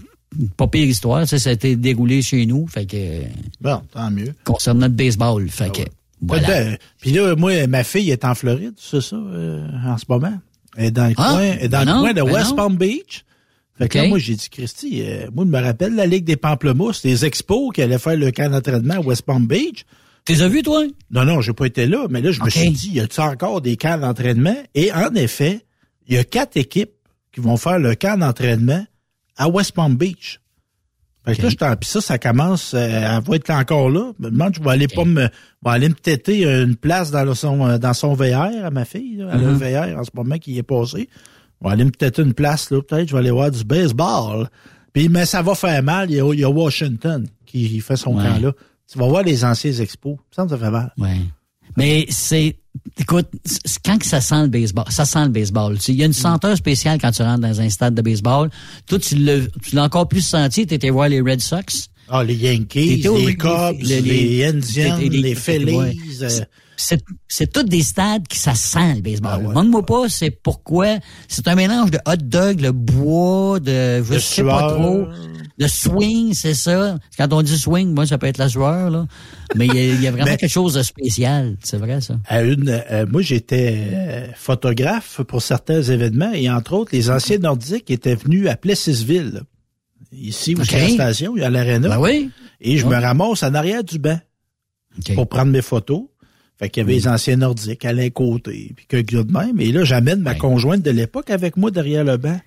pas pire histoire. Ça, ça a été déroulé chez nous. Fait que. Bon, tant mieux. Concernant le baseball. Fait ah que. Voilà. Puis là, moi, ma fille est en Floride, c'est ça, euh, en ce moment. Elle est dans le ah, coin, est dans ben le coin de ben West Palm Beach. Fait que là, moi, j'ai dit, Christy, euh, moi, je me rappelle la Ligue des Pamplemousses, les expos qui allaient faire le camp d'entraînement à West Palm Beach. T'es as vu, toi? Non, non, j'ai pas été là, mais là, je me suis dit, y a-t-il encore des camps d'entraînement? Et en effet, il y a quatre équipes qui vont faire le camp d'entraînement à West Palm Beach. Fait que là, puis ça, ça commence, euh, elle va être encore là. Je me demande, je vais aller pas me, va aller me têter une place dans son, euh, dans son VR à ma fille, là. A un mm-hmm. VR en ce moment qui est passé. Je vais aller me têter une place, là, peut-être. Je vais aller voir du baseball. Puis, mais ça va faire mal. Il y a, il y a Washington qui fait son camp là. Tu vas voir les anciens expos. Ça, ça fait mal. Ouais. Mais c'est, écoute, quand que ça sent le baseball, ça sent le baseball. Il y a une senteur spéciale quand tu rentres dans un stade de baseball. Toi, tu l'as, tu l'as encore plus senti. Tu étais voir les Red Sox? Ah, les Yankees, les Cubs, les, Indians, les, Phillies. Euh. C'est, c'est tous des stades qui ça sent le baseball. Ah Demande-moi pas, c'est pourquoi. C'est un mélange de hot dog, le bois, de je sais pas trop. Le swing, c'est ça. Quand on dit swing, moi, ça peut être la sueur, là. Mais il y, a vraiment quelque chose de spécial. C'est vrai, ça. À une, euh, moi, j'étais euh, photographe pour certains événements et entre autres, les anciens nordiques étaient venus à Plessisville. Ici, où okay. la station, il y a l'aréna. Ben oui. Et je me ramasse en arrière du banc pour prendre mes photos. Fait qu'il y avait les anciens nordiques à l'un côté, puis quelques de même. Et là, j'amène ma conjointe de l'époque avec moi derrière le banc.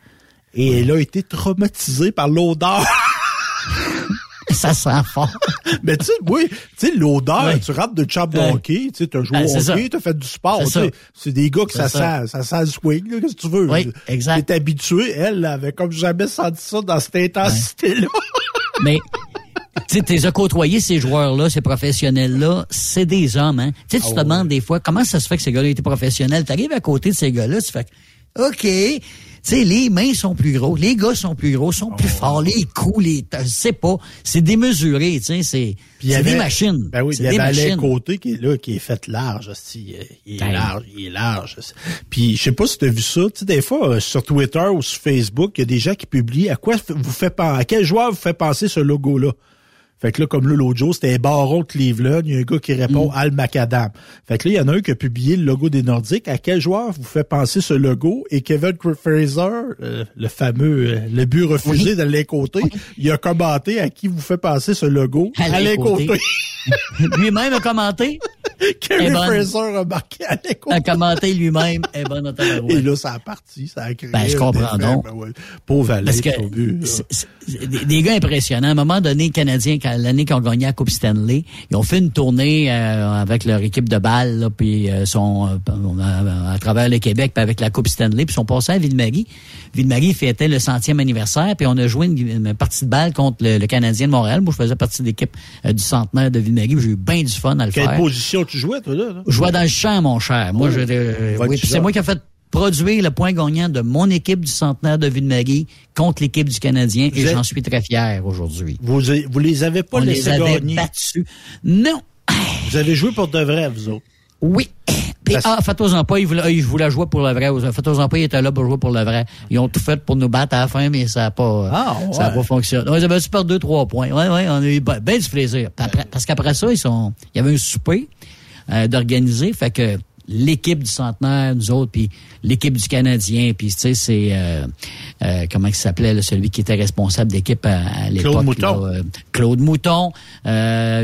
Et elle a été traumatisée par l'odeur. <laughs> ça sent fort. <laughs> Mais tu sais, oui, tu sais, l'odeur, tu rentres de chap hockey, tu sais, t'as joué au hockey, t'as fait du sport, c'est des gars que ça, sent, ça sent le swing, qu'est-ce que tu veux? Oui, exact. T'es habitué, elle, avait comme jamais senti ça dans cette intensité-là. Mais, <laughs> tu sais, t'es côtoyé ces joueurs-là, ces professionnels-là, c'est des hommes, hein. Tu sais, tu ah te demandes des fois, comment ça se fait que ces gars-là étaient professionnels? T'arrives à côté de ces gars-là, tu fais, OK, tu sais, les mains sont plus gros, les gars sont plus gros, sont plus oh. forts, les coups, les, je sais pas, c'est démesuré, tu sais, c'est, c'est des machines. Ben oui, il y avait Alain Côté qui est là, qui est fait large, il est ben. large, il est large. Puis je sais pas si tu as vu ça, tu sais, des fois euh, sur Twitter ou sur Facebook, il y a des gens qui publient à quoi vous fait à quel joueur vous fait penser ce logo-là? Fait que là, comme là, l'autre jour, c'était Baron de Cleveland. Il y a un gars qui répond mm. Al Macadam. Fait que là, il y en a un qui a publié le logo des Nordiques. À quel joueur vous fait penser ce logo? Et Kevin Fraser, euh, le fameux, euh, le but refusé de l'un côté, il a commenté à qui vous fait penser ce logo? À l'un côté. <laughs> Lui-même a commenté? <laughs> Kevin Fraser a marqué à l'un côté. A commenté lui-même. Eh ben, <laughs> Et là, ça a parti, ça a créé. Ben, je comprends donc. Ben Pauvre Alain, au but. Des gars impressionnants. À un moment donné, les Canadiens, l'année qu'ils ont gagné la Coupe Stanley, ils ont fait une tournée euh, avec leur équipe de balle, puis euh, sont euh, à, travers le Québec, puis avec la Coupe Stanley, puis ils sont passés à Ville-Marie. Ville-Marie fêtait le centième anniversaire, puis on a joué une, partie de balle contre le, Canadien de Montréal. Moi, je faisais partie de l'équipe du centenaire de Ville-Marie. J'ai eu bien du fun à le faire. Quelle position tu jouais, toi, là? Je jouais dans le champ, mon cher. Moi, je, oui, c'est moi qui ai fait produire le point gagnant de mon équipe du centenaire de Ville-Marie contre l'équipe du Canadien et j'en suis très fier aujourd'hui. Vous, vous les avez pas On laissés les avait battus. Non. Vous avez joué pour de vrai, vous autres? Oui. Puis, ah, faites-en pas, ils voulaient, ils voulaient jouer pour le vrai. Faites-en pas, ils étaient là pour jouer pour le vrai. Ils ont tout fait pour nous battre à la fin, mais ça n'a pas, ah, ça a pas fonctionné. ils avaient super deux, trois points? Ouais, ouais, on a eu bien du plaisir. parce qu'après ça, ils sont, il y avait un souper, euh, d'organiser. Fait que l'équipe du centenaire, nous autres, puis l'équipe du Canadien, puis tu sais, c'est euh, euh, comment il s'appelait celui qui était responsable d'équipe à, l'époque. Claude Mouton. Euh, Claude Mouton,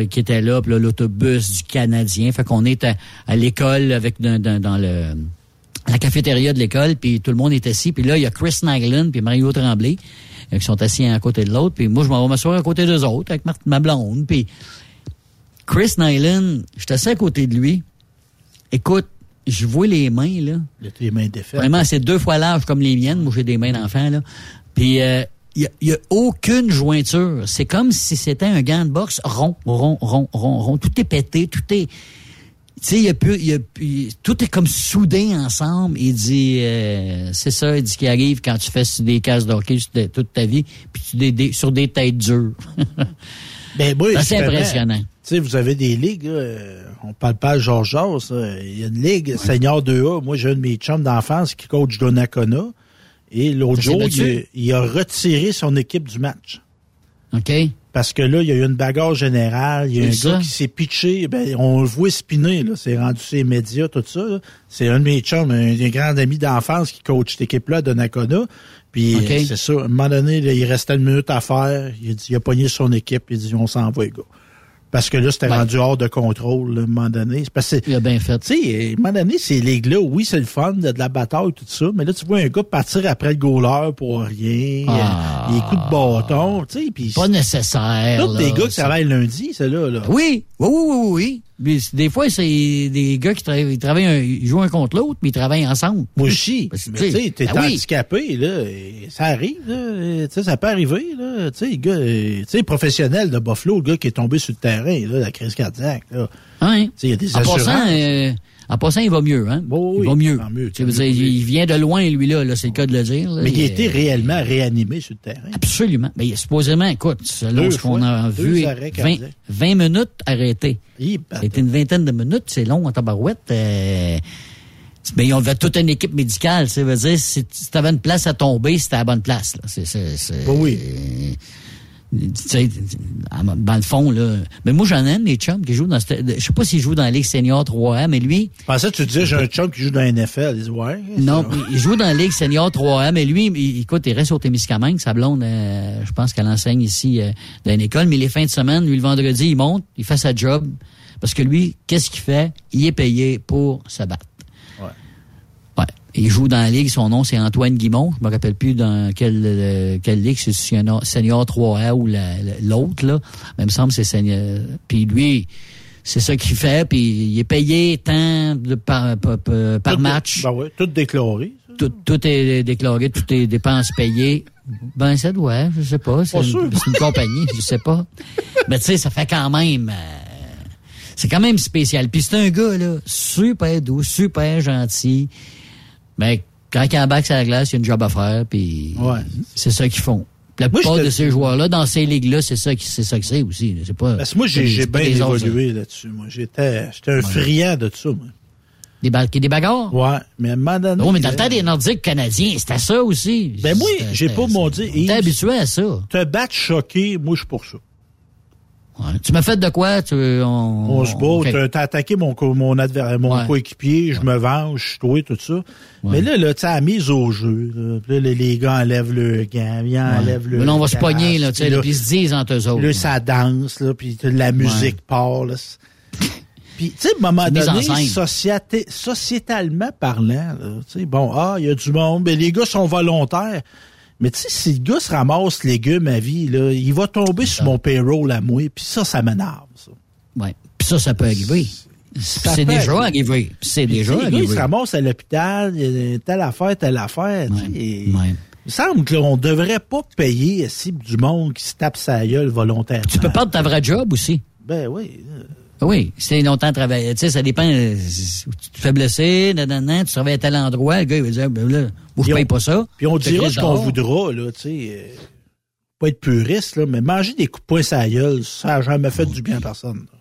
qui était là, puis l'autobus du Canadien. Fait qu'on est à, l'école avec dans, dans, le la cafétéria de l'école, puis tout le monde est assis. Puis là, il y a Chris Naglin puis Mario Tremblay qui sont assis un à côté de l'autre. Puis moi, je m'en vais m'asseoir à côté d'eux autres avec ma, blonde. Puis Chris Nyland, je suis assis à côté de lui. Écoute, je vois les mains, là. Les mains défaites. Vraiment, c'est deux fois large comme les miennes. Moi, j'ai des mains d'enfant, là. Puis, il euh, n'y a, aucune jointure. C'est comme si c'était un gant de boxe rond, rond, rond, rond, rond. Tout est pété, tout est... Tu sais, il y a plus, y a, tout est comme soudé ensemble. Il dit, euh, c'est ça, il dit qu'il arrive quand tu fais des cases d'hockey toute ta vie, puis tu des, sur des têtes dures. <laughs> ben, c'est impressionnant. Tu sais, vous avez des ligues, euh, on parle pas à Georges Il y a une ligue senior 2A. Moi, j'ai un de mes chums d'enfance qui coach Donnacona. Et l'autre jour, il, a retiré son équipe du match. OK. Parce que là, il y a eu une bagarre générale. Il y a un gars qui s'est pitché. Ben, on le voit spinner, là. C'est rendu ses médias, tout ça. C'est un de mes chums, un, un grand ami d'enfance qui coach cette équipe-là, Donnacona. Puis, c'est ça. À un moment donné, il restait une minute à faire. Il a, dit, il a pogné son équipe. Il a dit, on s'en va, les gars. Parce que là, c'était rendu hors de contrôle, à un moment donné. Parce que, Il a bien fait. Tu sais, à un moment donné, ces ligues-là, oui, c'est le fun, de la bataille, tout ça, mais là, tu vois un gars partir après le goaler pour rien, ah. les coups de bâton, tu sais. Pas nécessaire. Tous des gars qui travaillent lundi, c'est là, là. Oui, oui, oui, oui, oui. Mais c'est- des fois, c'est des gars qui travaillent, ils travaillent, un- ils jouent un contre l'autre, mais ils travaillent ensemble. Moi aussi. Tu sais, t'es ben handicapé, là. et ça arrive, là. Tu sais, ça peut arriver, là. Tu sais, gars, tu sais, professionnel de Buffalo, le gars qui est tombé sur le terrain, là, la crise cardiaque, là. Hein? Tu sais, il y a des En assurances. passant, euh, en passant, il va mieux, hein? Il va mieux. dire, il vient de loin, lui, là, là c'est le cas de le dire. là. Mais il été réellement réanimé sur le terrain. Absolument. Mais supposément, écoute, selon Deux ce qu'on a vu, deux arrêts 20, cardiaques. 20 minutes arrêtés. Il C'était une vingtaine de minutes, c'est long en tabarouette. euh, mais on avait toute une équipe médicale, ça veut dire, si tu avais une place à tomber, c'était à la bonne place. Là. C'est- oui. euh, dans le fond, là. Mais moi, j'en ai un de mes chums qui joue dans cette, je sais pas s'il joue dans la Ligue Senior 3A, mais lui, Je pensais que tu disais, j'ai un chum qui joue dans la NFL. Il dit, ouais. non, il joue dans la Ligue Senior 3A, mais lui, il, écoute, il reste au Témiscamingue. Sa blonde, euh, je pense qu'elle enseigne ici euh, dans une école, mais les fins de semaine, lui, le vendredi, il monte, il fait sa job. Parce que lui, qu'est-ce qu'il fait? Il est payé pour se battre. Il joue dans la Ligue, son nom, c'est Antoine Guimont. Je me rappelle plus dans quelle, euh, quelle Ligue, c'est Senior, Senior 3A ou la- la- l'autre, là. Mais il me semble que c'est Senior. Puis lui, c'est ça qu'il fait, puis il est payé tant de par, par, par- Tout- match. Ben ouais, tout déclaré. Tout, tout est déclaré, tout est dépenses payées. Ben, ça doit, je sais pas. Une, c'est une compagnie, je sais pas. Mais tu sais, ça fait quand même... euh, c'est quand même spécial. Puis c'est un gars, là, super doux, super gentil. Mais quand il embarque sur la glace, il y a une job à faire, puis Ouais. c'est ça qu'ils font. La plupart de ces joueurs-là, dans ces ligues-là, c'est ça, qui- c'est ça que c'est aussi. C'est pas... Parce que moi, j'ai bien évolué là-dessus. Moi, j'étais j'étais un friand de ça, moi. Des, ba- des bagarres? Ouais, mais à un moment donné... Oh, mais dans le là, temps des Nordiques canadiens, c'était ça aussi. Ben moi, j'ai pas mon dit. T'es habitué à ça. Te battre choqué, moi, je suis pour ça. Ouais. Tu m'as fait de quoi? Tu, on, On se bat, t'as- attaqué mon, co- mon, adver- mon Ouais. coéquipier, je me venge, je suis toi, tout ça. Mais là, là, tu la mise au jeu, là, là, les, les gars enlèvent le gant, ils enlèvent le Mais là, on va se pogner, là, tu sais, ils se disent entre eux autres. Là, ça danse, là, puis la musique part, là. <laughs> Puis, tu sais, à un moment donné, société- sociétalement parlant, tu sais, bon, ah, il y a du monde, mais les gars sont volontaires. Mais tu sais, si le gars se ramasse légumes à vie, là, il va tomber sur mon payroll à moi, puis ça, ça m'énerve, ça. Ouais. Puis ça, ça peut arriver. C'est déjà arrivé. C'est déjà gars, il se arrivé. ramasse à l'hôpital, il y a telle affaire, telle affaire. et- Ouais. Il me semble qu'on devrait pas payer si du monde qui se tape sa gueule volontairement. Tu peux perdre ta vraie job aussi. Ben oui. Oui, c'est longtemps travaillé. Tu sais, ça dépend. euh, si Tu te fais blesser, nanana, tu travailles à tel endroit, le gars, il va dire, ben là, moi, je paye pas ça. Puis on dira ce qu'on voudra, là, tu sais. euh, pas être puriste, là, mais manger des coups de poing sur la gueule, ça n'a jamais fait du bien à personne. là.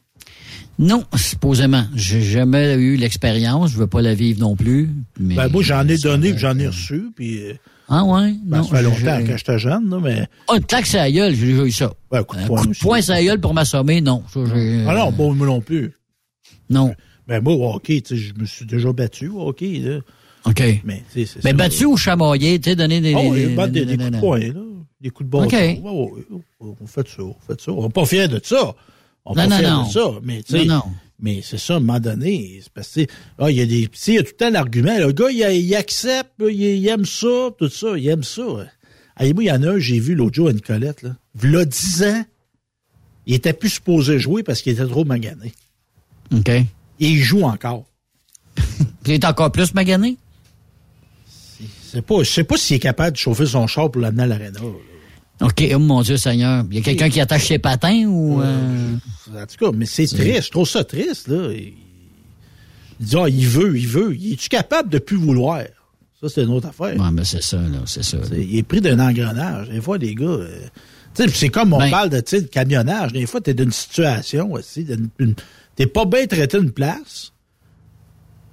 Non, supposément. J'ai jamais eu l'expérience. Je veux pas la vivre non plus. Mais Ben, moi, j'en ai donné, j'en ai reçu, puis euh, Ah ouais? ben, non. ça fait longtemps je- quand j'étais jeune, là, mais Ah, une claque sur la gueule, j'ai déjà eu ça. ben, un coup de Un poing coup de poing la gueule pour m'assommer, non. Ça, Ah non, bon, moi non plus. Non. Ben moi, au hockey, tu sais, je me suis déjà battu au hockey, là. OK. Mais, c'est battu ou chamaillé, tu sais, donner des... Ah des- des- des, coups de poing, là. Des coups de bâton. OK. Ouais, ouais, ouais, on fait ça, on fait ça. On n'est pas fiers de ça. On n'est Non, de ça. Mais, tu sais, Non, non. mais c'est ça, à un moment donné. C'est parce que, ah, il y a des, il y a tout le temps l'argument. Le gars, il, il accepte, il, il aime ça, tout ça, il aime ça. Ah, et moi, il y en a un, j'ai vu l'autre jour à Nicolette, là. V'là 10 ans, il était plus supposé jouer parce qu'il était trop magané. OK. Et il joue encore. <laughs> Tu es encore plus magané? C'est pas, je sais pas s'il est capable de chauffer son char pour l'amener à l'aréna. OK, oh mon Dieu Seigneur. Il y a quelqu'un qui attache ses patins ou... euh, En tout cas, mais c'est triste. Je trouve ça triste, là. Il, il dit, ah, il veut, il veut. Il est-tu capable de plus vouloir? Ça, c'est une autre affaire. Ouais, mais c'est ça, là, c'est ça. Il est pris d'un engrenage. Des fois, les gars. euh, c'est comme on Ben- parle de, de camionnage. Des fois, t'es d'une situation aussi. T'es pas bien traité d'une place.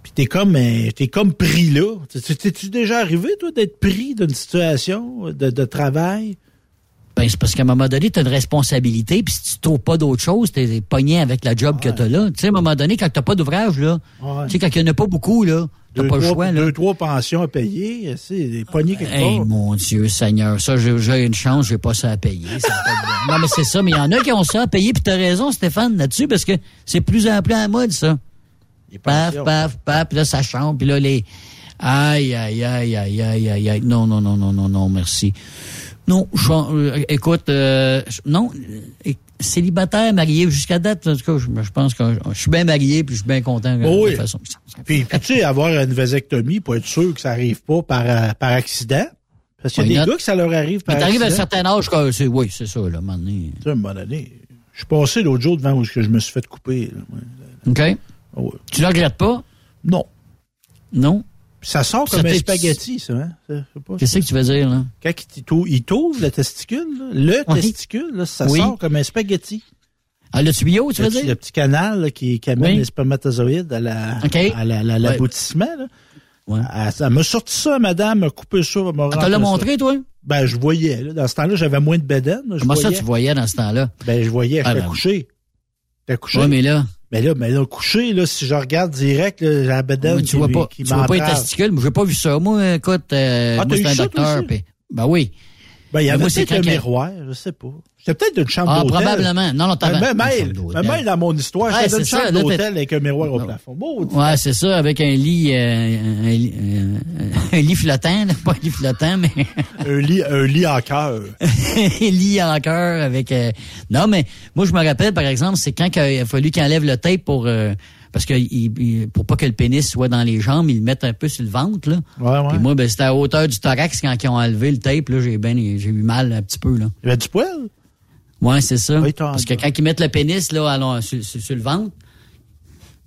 Puis t'es comme, euh, t'es comme pris là. T'es- T'es-tu déjà arrivé, toi, d'être pris d'une situation de, de travail? Ben, c'est parce qu'à un moment donné, tu as une responsabilité, puis si tu trouves pas d'autre chose, tu es pogné avec la job que tu as là. Tu sais, à un moment donné, quand tu pas d'ouvrage, là, Ouais. tu sais, quand il n'y en a pas beaucoup, là, tu pas le choix, là. deux, trois pensions à payer. C'est des poignées quelque Hey, part. mon Dieu, Seigneur, ça, j'ai une chance, j'ai pas ça à payer. ça pas Non, mais c'est ça, mais il y en a qui ont ça à payer, puis t'as raison, Stéphane, là-dessus, parce que c'est plus en plus à la mode, ça. Paf, paf, paf, puis là, ça chambre, puis là, les... Aïe, aïe, aïe, aïe, aïe, aïe, aïe. Non, non, non, non, non, non, merci. Non, je- euh, écoute, euh, non, euh, célibataire, marié, jusqu'à date, en tout cas, je, je pense que je suis bien marié, puis je suis bien content de Oui. toute façon. Puis, puis, tu sais, avoir une vasectomie pour être sûr que ça arrive pas par, euh, par accident. Parce qu'il y a des gars que ça leur arrive par Mais à un certain âge, que c'est, oui, c'est ça, là, à un moment donné. Tu sais, à un moment donné, je suis passé l'autre jour devant où je me suis fait couper. là. OK? Ah. Tu ne regrettes pas? Non. Non? Ça sort Ça comme un spaghetti, ça. Hein? Qu'est-ce que tu veux dire, là? Quand il t'ou- il t'ouvre le testicule, là, le Oui. testicule, là, ça Oui. sort comme un spaghetti. Ah, le tuyau, tu le, veux dire? le petit canal là, qui, qui amène Oui. les spermatozoïdes à la, OK. à la- la- l'aboutissement. là. Ouais. Ah, ça m'a sorti ça, madame, m'a coupé ça, m'a Ah, t'as l'a ça. montré, toi? Ben, je voyais. Là. Dans ce temps-là, j'avais moins de je Comment ça, tu voyais dans ce temps-là? Ben, je voyais, Ah, j'étais ben, couché. J'étais couché. Oui, mais là, Mais là, mais là, couché, là, si je regarde direct, là, j'ai la bédaine mais qui, tu vois pas, qui tu vois pas les testicules. Moi, j'ai pas vu ça. Moi, écoute, euh, Ah, moi, c'est un docteur. puis- ben oui. Ben, il y avait peut-être que- miroir, je sais pas. J'étais peut-être d'une chambre Ah, d'hôtel. probablement. Non, non, t'avais une chambre d'hôtel. mais mêle dans mon histoire, Ouais, c'est ça, chambre d'hôtel avec un miroir au plafond. Maudit. Ouais, c'est ça, avec un lit, euh, un, lit- euh, <laughs> un lit flottant, là, pas un lit flottant, mais <laughs> un lit, un lit en cœur. <laughs> un lit en cœur avec. euh, Non, mais moi je me rappelle par exemple, c'est quand il a fallu qu'il enlève le tape pour euh, parce que il- il- pour pas que le pénis soit dans les jambes, ils le mettent un peu sur le ventre là. Ouais, ouais. Puis moi, ben c'était à hauteur du thorax quand ils ont enlevé le tape là, j'ai ben j'ai eu mal un petit peu là. Il y avait du poil? Ouais, c'est ça. Oui, Parce que quand ils mettent le pénis là, alors, sur, sur- sur le ventre,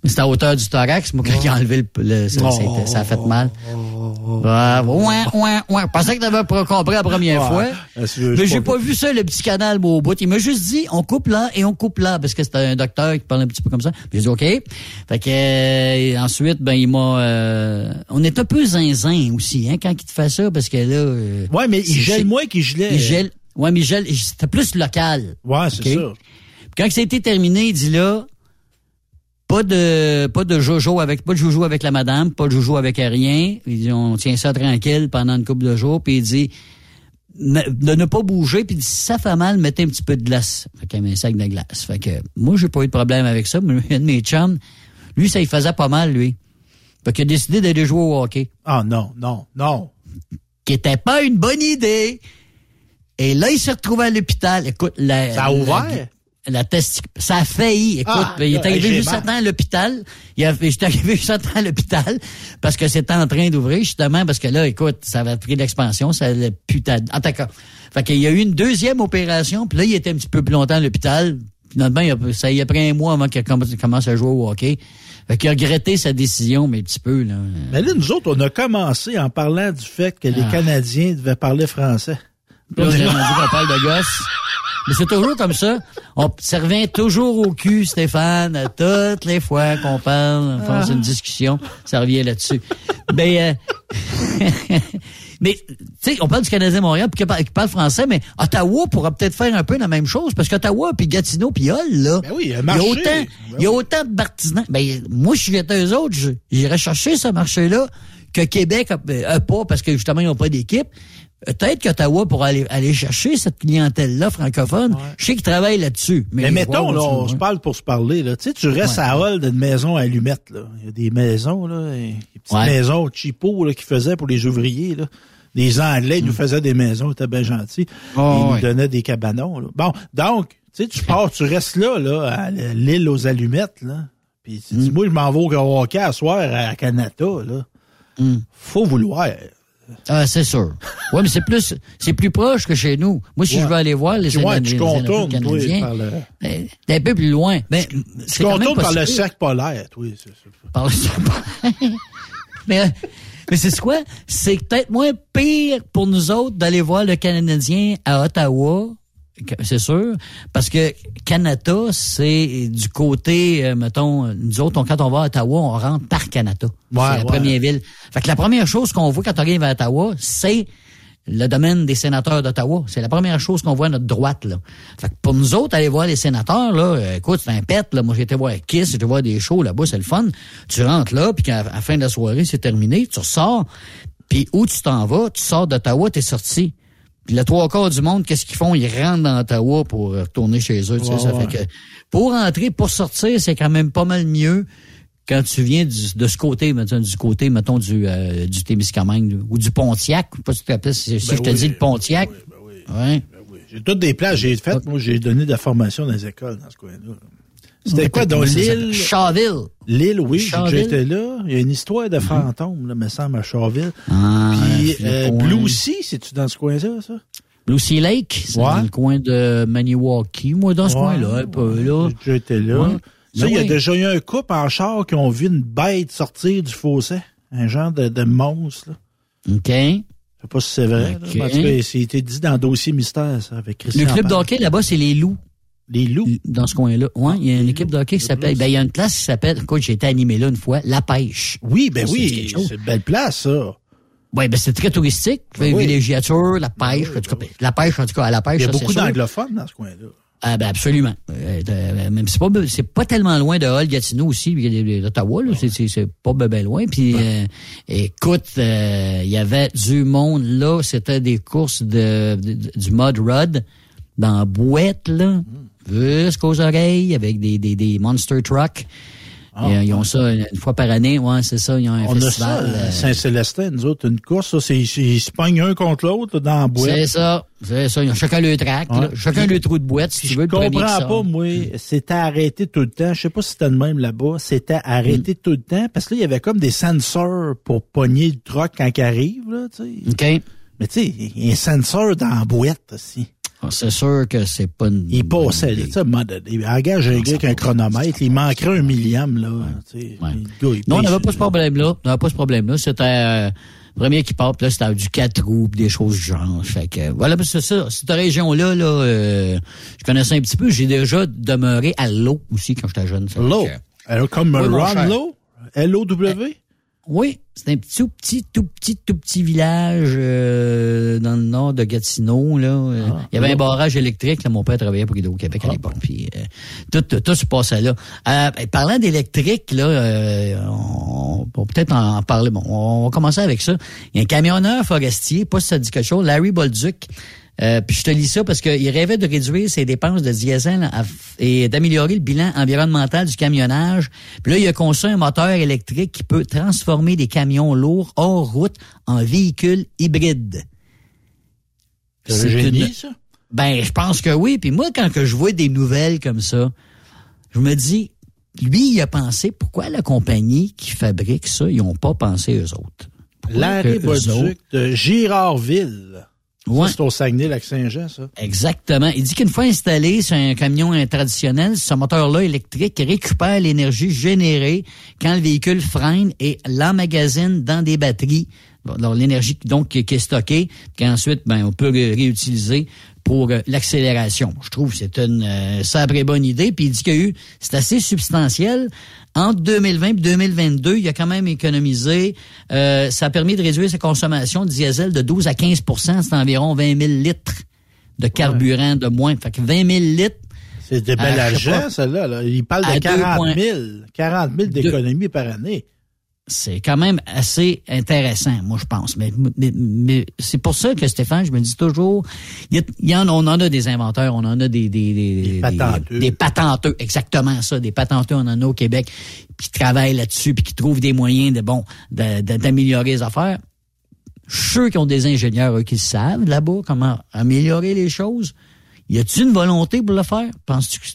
c'est à hauteur du thorax. Moi, quand ils ont enlevé le, le- ça, ça a ça a fait mal. Ouais, ouais, ouais, ouais. Je pensais que t'avais pas compris la première Ouais. fois. C'est- Mais j'ai pas- pas vu ça, le petit canal, au bout. Il m'a juste dit, on coupe là et on coupe là, parce que c'était un docteur qui parlait un petit peu comme ça. Puis j'ai dit, OK. Fait que, euh, ensuite, ben, il m'a, euh, on est un peu zinzin aussi, hein, quand il te fait ça, parce que là, euh, Ouais, mais il gèle moins qu'il gelait. il gèle. Ouais, mais il gèle, c'était plus local. Ouais, c'est ça. Puis quand ça a été terminé, il dit là, pas de pas de jojo avec pas de joujou avec la madame, pas de joujou avec rien. Il dit on tient ça tranquille pendant une couple de jours. Puis il dit de ne pas bouger. Puis il dit, si ça fait mal, mettez un petit peu de glace. Fait qu'il un sac de glace. Fait que moi j'ai pas eu de problème avec ça. Mais un de mes chums, lui ça il faisait pas mal lui. Fait qu'il a décidé d'aller jouer au hockey. Ah non, non, non. Qui était pas une bonne idée. Et là, il s'est retrouvé à l'hôpital. Écoute, la, Ça a ouvert? La, la testi- ça a failli. Écoute, Ah, il est arrivé juste à temps à l'hôpital. Il a, j'étais arrivé juste à temps à l'hôpital parce que c'était en train d'ouvrir, justement, parce que là, écoute, ça avait pris l'expansion, ça allait putain. En tout cas. Fait qu'il y a eu une deuxième opération, puis là, il était un petit peu plus longtemps à l'hôpital. Finalement, il a- ça y a pris un mois avant qu'il commence à jouer au hockey. Fait qu'il a regretté sa décision, mais un petit peu, là. Mais là, nous autres, on a commencé en parlant du fait que les Ah. Canadiens devaient parler français. Là, on est <laughs> rendu qu'on parle de gosse. Mais c'est toujours comme ça. On ça revient toujours au cul, Stéphane, toutes les fois qu'on parle, on fait une discussion, ça revient là-dessus. Mais, euh, <laughs> mais tu sais, on parle du Canadien Montréal puis qui parle, français, mais Ottawa pourra peut-être faire un peu la même chose parce qu'Ottawa puis Gatineau puis Hull, là, Ben oui, il y a autant, Ben il y a autant de partisans. Ben, moi, je suis eux autres, j'irais chercher ce marché-là que Québec a, a pas parce que justement, ils n'ont pas d'équipe. Peut-être qu'Ottawa pourra aller, aller chercher cette clientèle-là francophone. Je sais qu'ils travaillent là-dessus. Mais, Mais mettons, là, on se parle pour se parler. Là. Tu sais, tu restes Ouais. à Hall d'une maison à allumettes. Là. Il y a des maisons, là, des petites Ouais. maisons cheapo là, qu'ils faisaient pour les ouvriers. Là. Les Anglais ils nous faisaient des maisons, ils étaient bien gentils. Oh, ils nous Mm. donnaient des cabanons. Là. Bon, donc, tu sais, tu pars, tu restes là, là, à l'île aux allumettes. Là. Puis tu Mm. dis, moi, je m'en vais au hockey à soir à Canada. Là. Mm. Faut vouloir. Ah, c'est sûr. Ouais, mais c'est plus, c'est plus proche que chez nous. Moi, si Ouais. je veux aller voir les les- tu les contournes, toi, Canadiens, par le- t'es un peu plus loin. Ben, Tu contournes par le cercle polaire, oui. Par le mais, euh, mais c'est quoi? C'est peut-être moins pire pour nous autres d'aller voir le Canadien à Ottawa, c'est sûr, parce que Canada, c'est du côté, euh, mettons, nous autres, on- quand on va à Ottawa, on rentre par Canada. Ouais, c'est la ouais. première ville. Fait que la première chose qu'on voit quand on arrive à Ottawa, c'est le domaine des sénateurs d'Ottawa. C'est la première chose qu'on voit à notre droite, là. Fait que pour nous autres, aller voir les sénateurs, là, euh, écoute, c'est un pet, là. Moi, j'ai été voir Kiss, j'ai été voir des shows là-bas, c'est le fun. Tu rentres là, puis qu'à à la fin de la soirée, c'est terminé, tu ressors, puis où tu t'en vas, tu sors d'Ottawa, t'es sorti. Puis le trois quarts du monde, qu'est-ce qu'ils font? Ils rentrent dans Ottawa pour euh, retourner chez eux. tu sais, Ouais, ça ouais. fait que pour rentrer, pour sortir, c'est quand même pas mal mieux quand tu viens du- de ce côté, mettons, du côté, mettons, du, euh, du Témiscamingue ou du Pontiac. Je sais pas si tu t'appelles, si, si Ben je te dis le Pontiac. ben oui, ben oui. J'ai toutes des places, j'ai fait, moi, j'ai donné de la formation dans les écoles dans ce coin-là. C'était quoi, dans l'île? Charville. L'île, oui, j'ai été là. Il y a une histoire de fantôme, là, me semble, à Charville. Ah, Puis, euh, Blue Sea, c'est-tu dans ce coin-là, ça? Blue Sea Lake, c'est dans le coin de Maniwaki, moi, dans ce coin-là, un peu, là. J'ai déjà été là. Ça, il y a déjà eu un couple en char qui ont vu une bête sortir du fossé. Un genre de, de monstre, là. OK. Je sais pas si c'est vrai. Ok. Là. En tout cas, c'était dit dans Dossier Mystère, ça, avec Christian Le club d'hockey, là-bas, c'est les loups. Les loups? Dans ce coin-là. Ouais, il y a une équipe d'hockey qui s'appelle, ben, il y a une place qui s'appelle, écoute, j'ai été animé là une fois, La Pêche. Oui, ben oui, c'est une belle place, ça. Ouais, ben, c'est très touristique. Ben oui. Villégiature, la pêche, en tout cas, la pêche, en tout cas, à la pêche, Il y a ça, beaucoup d'anglophones dans ce coin-là. Ah ben absolument. Euh, euh, même c'est pas c'est pas tellement loin de Hall Gatineau aussi, il y a d'Ottawa là, c'est c'est c'est pas ben, ben loin. Puis euh, écoute, euh, il y avait du monde là, c'était des courses de, de- du mud rod dans la boîte là, jusqu'aux oreilles avec des des des monster trucks. Ah, euh, ils ont ça une fois par année, ouais, c'est ça, ils ont un On a ça, festival. à euh, Saint-Célestin, nous autres, une course, ça, c'est, c'est- ils se pognent un contre l'autre, dans la boîte. c'est ça, c'est ça, ils ont chacun le track, chacun le trou de boîte si tu veux Je comprends pas, moi. C'était arrêté tout le temps. Je sais pas si c'était le même là-bas. C'était arrêté Mm. tout le temps parce que là, il y avait comme des sensors pour pogner le truck quand il arrive, là, tu sais. OK. Mais tu sais, il y a un sensor dans la boîte aussi. Ah, C'est sûr que c'est pas une... Il passait, là, tu sais, il engage un gars avec un chronomètre, il manquerait un millième, là, tu sais. Ouais. Le gars, il Non, on n'avait pas ce problème-là. On n'avait pas ce problème-là. C'était euh, le premier qui part, puis là, c'était du 4 roues, des choses du genre. Fait que, voilà, que ça, cette région-là, là, euh, je connaissais un petit peu. J'ai déjà demeuré à l'eau aussi quand j'étais jeune. Alors, comme Oui, Ron. Low? Oui, c'est un tout petit, tout petit, tout petit village euh, dans le nord de Gatineau. Là. Euh, Il y avait un barrage électrique. Là, mon père travaillait pour Hydro-Québec à l'époque. Puis euh, tout, tout, tout se passait là. Euh, parlant d'électrique, là, euh, on, on peut peut-être en, en parler. Bon, on va commencer avec ça. Il y a un camionneur forestier, pas si ça dit quelque chose, Larry Bolduc. Euh, puis je te lis ça parce qu'il rêvait de réduire ses dépenses de diesel à- et d'améliorer le bilan environnemental du camionnage. Puis là, il a conçu un moteur électrique qui peut transformer des camions lourds hors route en véhicules hybrides. C'est génie, une- ça? Ben, je pense que oui. Puis moi, quand que je vois des nouvelles comme ça, je me dis, lui, il a pensé, pourquoi la compagnie qui fabrique ça, ils n'ont pas pensé eux autres? Bolduc de Girardville. Ouais. C'est au Saguenay-Lac-Saint-Jean, ça. Exactement. Il dit qu'une fois installé sur un camion traditionnel, ce moteur-là électrique récupère l'énergie générée quand le véhicule freine et l'emmagasine dans des batteries. Bon, l'énergie donc qui est stockée, qu'ensuite, ben, on peut ré- réutiliser pour euh, l'accélération. Je trouve que c'est une euh, bonne idée. Puis il dit qu'il y a eu, c'est assez substantiel. Entre 2020 et 2022, il a quand même économisé. euh, ça a permis de réduire sa consommation de diesel de 12 à 15% C'est environ 20 000 litres de carburant de moins. Fait que 20 000 litres. C'est de bel argent, celle-là. là. Il parle de 40 deux 000. 40 000 d'économies par année. C'est quand même assez intéressant, moi je pense. Mais, mais, mais c'est pour ça que Stéphane, je me dis toujours, il y, en, on en a des inventeurs, on en a des des, des, des- patenteux. des patenteux, exactement ça, des patenteux, on en a au Québec, qui travaillent là-dessus, puis qui trouvent des moyens de bon d'améliorer les affaires. Sûr qu'ils ont des ingénieurs eux, qui savent là-bas comment améliorer les choses. Y a-t-il une volonté pour le faire? Penses-tu que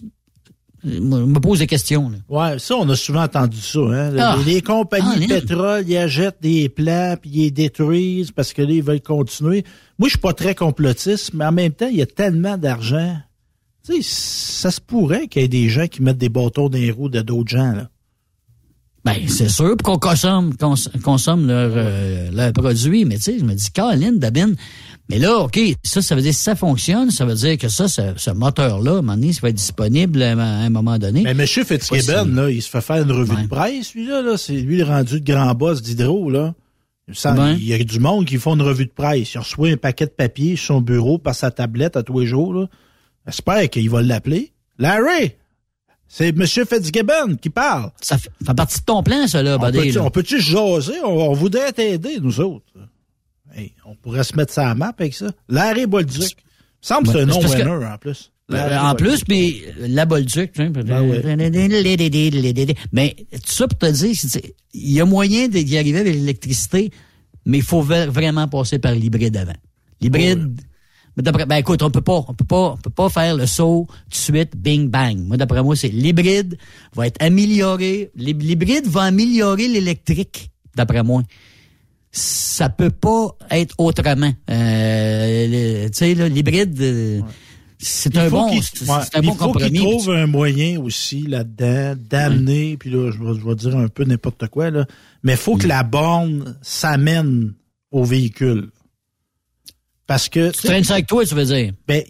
moi, je me pose des questions. Là. Ouais, ça, on a souvent entendu ça. Hein? Ah. Les, les compagnies Ah, de pétrole, ils achètent des plans, puis ils les détruisent parce que là, ils veulent continuer. Moi, je suis pas très complotiste, mais en même temps, il y a tellement d'argent. Tu sais, ça se pourrait qu'il y ait des gens qui mettent des bâtons dans les roues de d'autres gens. Là. Ben, c'est sûr, qu'on consomme, cons- consomme leur, euh, leur produit. Mais tu sais, je me dis, Caroline, Dabine, mais là, OK, ça, ça veut dire si ça fonctionne, ça veut dire que ça, ce, ce moteur-là, à un moment donné, ça va être disponible à un- à un moment donné. Mais M. Fitzgibbon, si- là, il se fait faire une revue Ouais. de presse, lui-là. Là. C'est lui le rendu de grand boss d'Hydro, là. Il y a du monde qui font une revue de presse. Il reçoit un paquet de papier sur son bureau par sa tablette à tous les jours. Là. J'espère qu'il va l'appeler. Larry! C'est M. Fitzgibbon qui parle. Ça fait, partie de ton plan, ça, là, On là. on peut-tu jaser? On, on voudrait t'aider, nous autres. Hey, on pourrait se mettre ça à la map avec ça. Larry Bolduc. Il me semble que c'est un nom c'est parce que- winner, en plus. Larry en plus, mais la Bolduc, tu sais, Ben mais tout ça pour te dire, il y a moyen d'y arriver avec l'électricité, mais il faut vraiment passer par l'hybride avant. L'hybride, ben écoute, on peut pas, on peut pas, on peut pas faire le saut tout de suite, bing bang. Moi, d'après moi, c'est l'hybride va être amélioré. L'hybride va améliorer l'électrique, d'après moi. Ça peut pas être autrement. Euh, tu sais, l'hybride. Euh, c'est un bon, c'est un bon compromis. Il faut qu'il trouve un moyen aussi là-dedans d'amener, puis là, je vais, dire un peu n'importe quoi, là, mais il faut que la borne s'amène au véhicule. Parce que. Tu traînes ça avec toi, tu veux dire? Ben,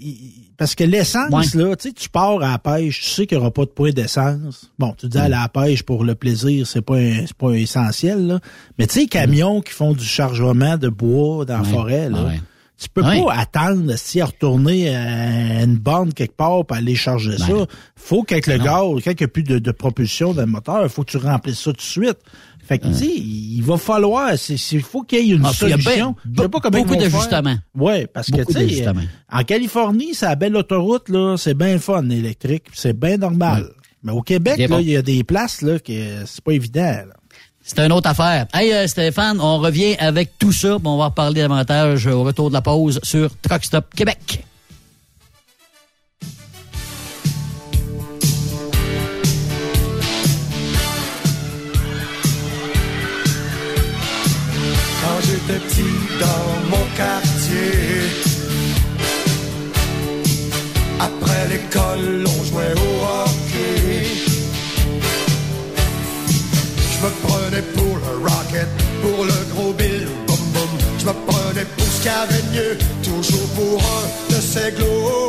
parce que l'essence, là, tu sais, tu pars à la pêche, tu sais qu'il n'y aura pas de point d'essence. Bon, tu dis à la pêche pour le plaisir, c'est pas pas essentiel, là. Mais tu sais, les camions qui font du chargement de bois dans la forêt, là. Tu peux pas attendre si à retourner à une borne quelque part pour aller charger ça. Faut qu'avec le gaz, quand il n'y a plus de, propulsion dans le moteur, il faut que tu remplisses ça tout de suite. Fait que, tu sais, il va falloir, il faut qu'il y ait une ah, solution. Je sais pas comment beaucoup d'ajustements. Oui, parce que, tu sais, en Californie, c'est la belle autoroute, là, c'est bien fun, électrique, c'est bien normal. Mais au Québec, là, il y a des places, là, que c'est pas évident, C'est une autre affaire. Hey euh, Stéphane, on revient avec tout ça. On va reparler davantage au retour de la pause sur Truck Stop Québec. Petit dans mon quartier. Après l'école, on jouait au hockey. Je me prenais pour le Rocket, pour le gros Bill, boum boum. Je me prenais pour ce qu'il y avait mieux, toujours pour un de ces glorieux.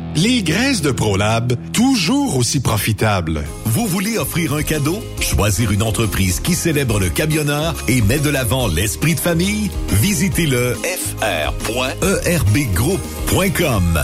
Les graisses de ProLab, toujours aussi profitables. Vous voulez offrir un cadeau? Choisir une entreprise qui célèbre le camionneur et met de l'avant l'esprit de famille? Visitez le fr.erbgroup.com.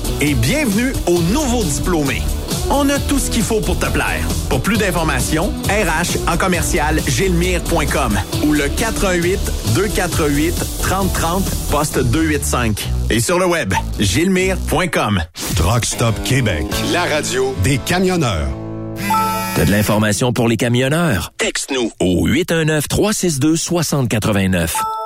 Et bienvenue aux nouveaux diplômés. On a tout ce qu'il faut pour te plaire. Pour plus d'informations, RH en commercial gilmire.com ou le 418 248 3030 poste 285. Et sur le web, gilmire.com. Truck Stop Québec, la radio des camionneurs. T'as de l'information pour les camionneurs? Texte-nous au 819-362-6089.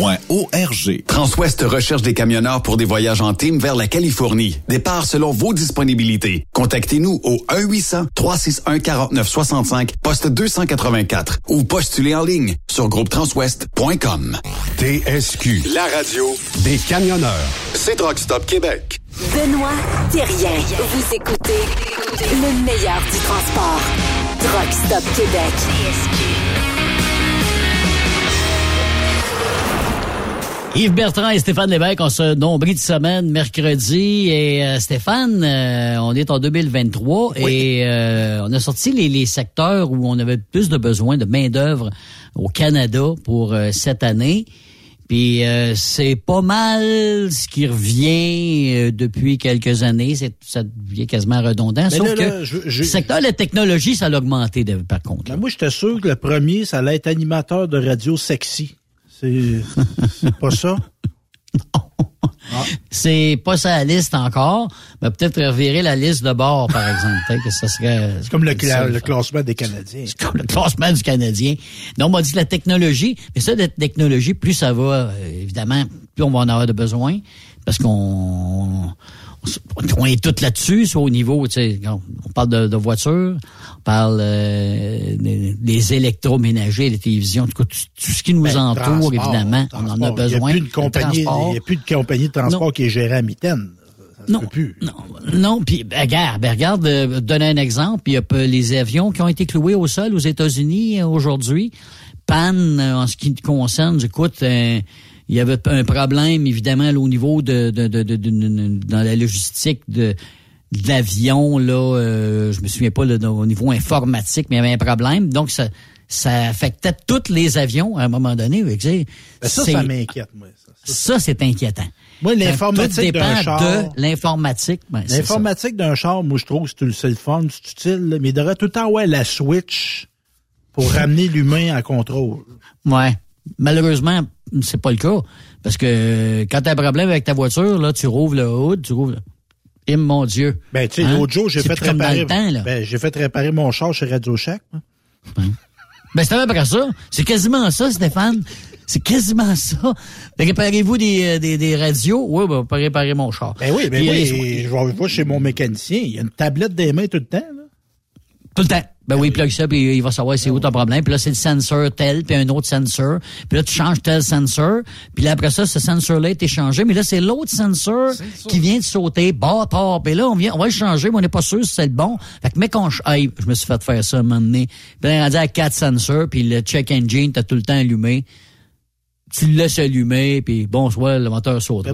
arpq.org. Transwest recherche des camionneurs pour des voyages en team vers la Californie. Départ selon vos disponibilités. Contactez-nous au 1-800-361-4965, poste 284 ou postulez en ligne sur groupetranswest.com. TSQ, la radio des camionneurs. C'est Truck Stop Québec. Benoît Thérien. Vous écoutez le meilleur du transport. Truck Stop Québec. Yves Bertrand et Stéphane Lévesque ont ce nombril de semaine mercredi. Et euh, Stéphane, euh, on est en 2023 et euh, on a sorti les, les, secteurs où on avait plus de besoin de main-d'œuvre au Canada pour cette année. Puis c'est pas mal ce qui revient depuis quelques années. C'est, ça devient quasiment redondant. Mais sauf là, que je- je- le secteur de la technologie, ça a augmenté de- par contre. Ben, moi, j'étais sûr que le premier, ça allait être animateur de radio sexy. C'est pas ça? <laughs> C'est pas sa liste encore, mais peut-être revirer la liste de bord, par exemple. Peut-être que ça serait. C'est comme le, cla- classement des Canadiens. C'est comme le classement du Canadien. Non, on m'a dit que la technologie, mais ça, la technologie, plus ça va, euh, évidemment, plus on va en avoir de besoin, parce qu'on on, on est tous là-dessus, soit au niveau, tu sais, on, parle de, de voitures, parle euh, des, des électroménagers, les télévisions, tout, tout, tout ce qui nous Ben, entoure, transport, évidemment, on en a besoin. Il n'y a plus de compagnie, de compagnie de transport Non. qui est gérée à mitaine. Ça Non, plus. non, non. Puis ben, regarde, ben, regarde, euh, donner un exemple. Il y a les avions qui ont été cloués au sol aux États-Unis euh, aujourd'hui. Panne euh, en ce qui te concerne. Écoute, euh, il y avait un problème évidemment là, au niveau de, de, de, de- de- de- dans la logistique de de l'avion, là, euh, je me souviens pas là, au niveau informatique, mais il y avait un problème. Donc, ça, ça affectait tous les avions à un moment donné. Ben ça, ça m'inquiète, moi. Ça, c'est inquiétant. Moi, l'informatique d'un char. de l'informatique. Ben, l'informatique d'un char, moi, je trouve que c'est le fun, c'est utile, mais il devrait tout le temps avoir la switch pour <laughs> ramener l'humain en contrôle. Ouais. Malheureusement, c'est pas le cas. Parce que quand tu as un problème avec ta voiture, là, tu rouvres le hood, tu rouvres le... Et mon Dieu. Ben, tu sais, Hein? l'autre jour, j'ai C'est fait réparer. temps, ben, j'ai fait réparer mon char chez Radio Shack. moi. Ben, c'est à peu près ça. C'est quasiment ça, Stéphane. C'est quasiment ça. Réparez-vous des, euh, des, des radios? Oui, ben, on peut réparer mon char. Ben oui, ben oui. euh, Je vais je vais chez mon mécanicien. Il y a une tablette des mains tout le temps. Là. Tout le temps. Ben oui, il plug ça, puis il va savoir c'est où ton problème. Puis là, c'est le sensor tel, puis un autre sensor. Puis là, tu changes tel sensor. Puis là, après ça, ce sensor-là est échangé. Mais là, c'est l'autre sensor qui vient de sauter. Bâtard. Puis là, on vient, on va le changer, mais on n'est pas sûr si c'est le bon. Fait que, mec, on, ch- Hey, je me suis fait faire ça un moment donné. Puis là, rendu à quatre sensors, puis le check engine, t'as tout le temps allumé. Tu le laisses allumer, puis bonsoir, le moteur sautera.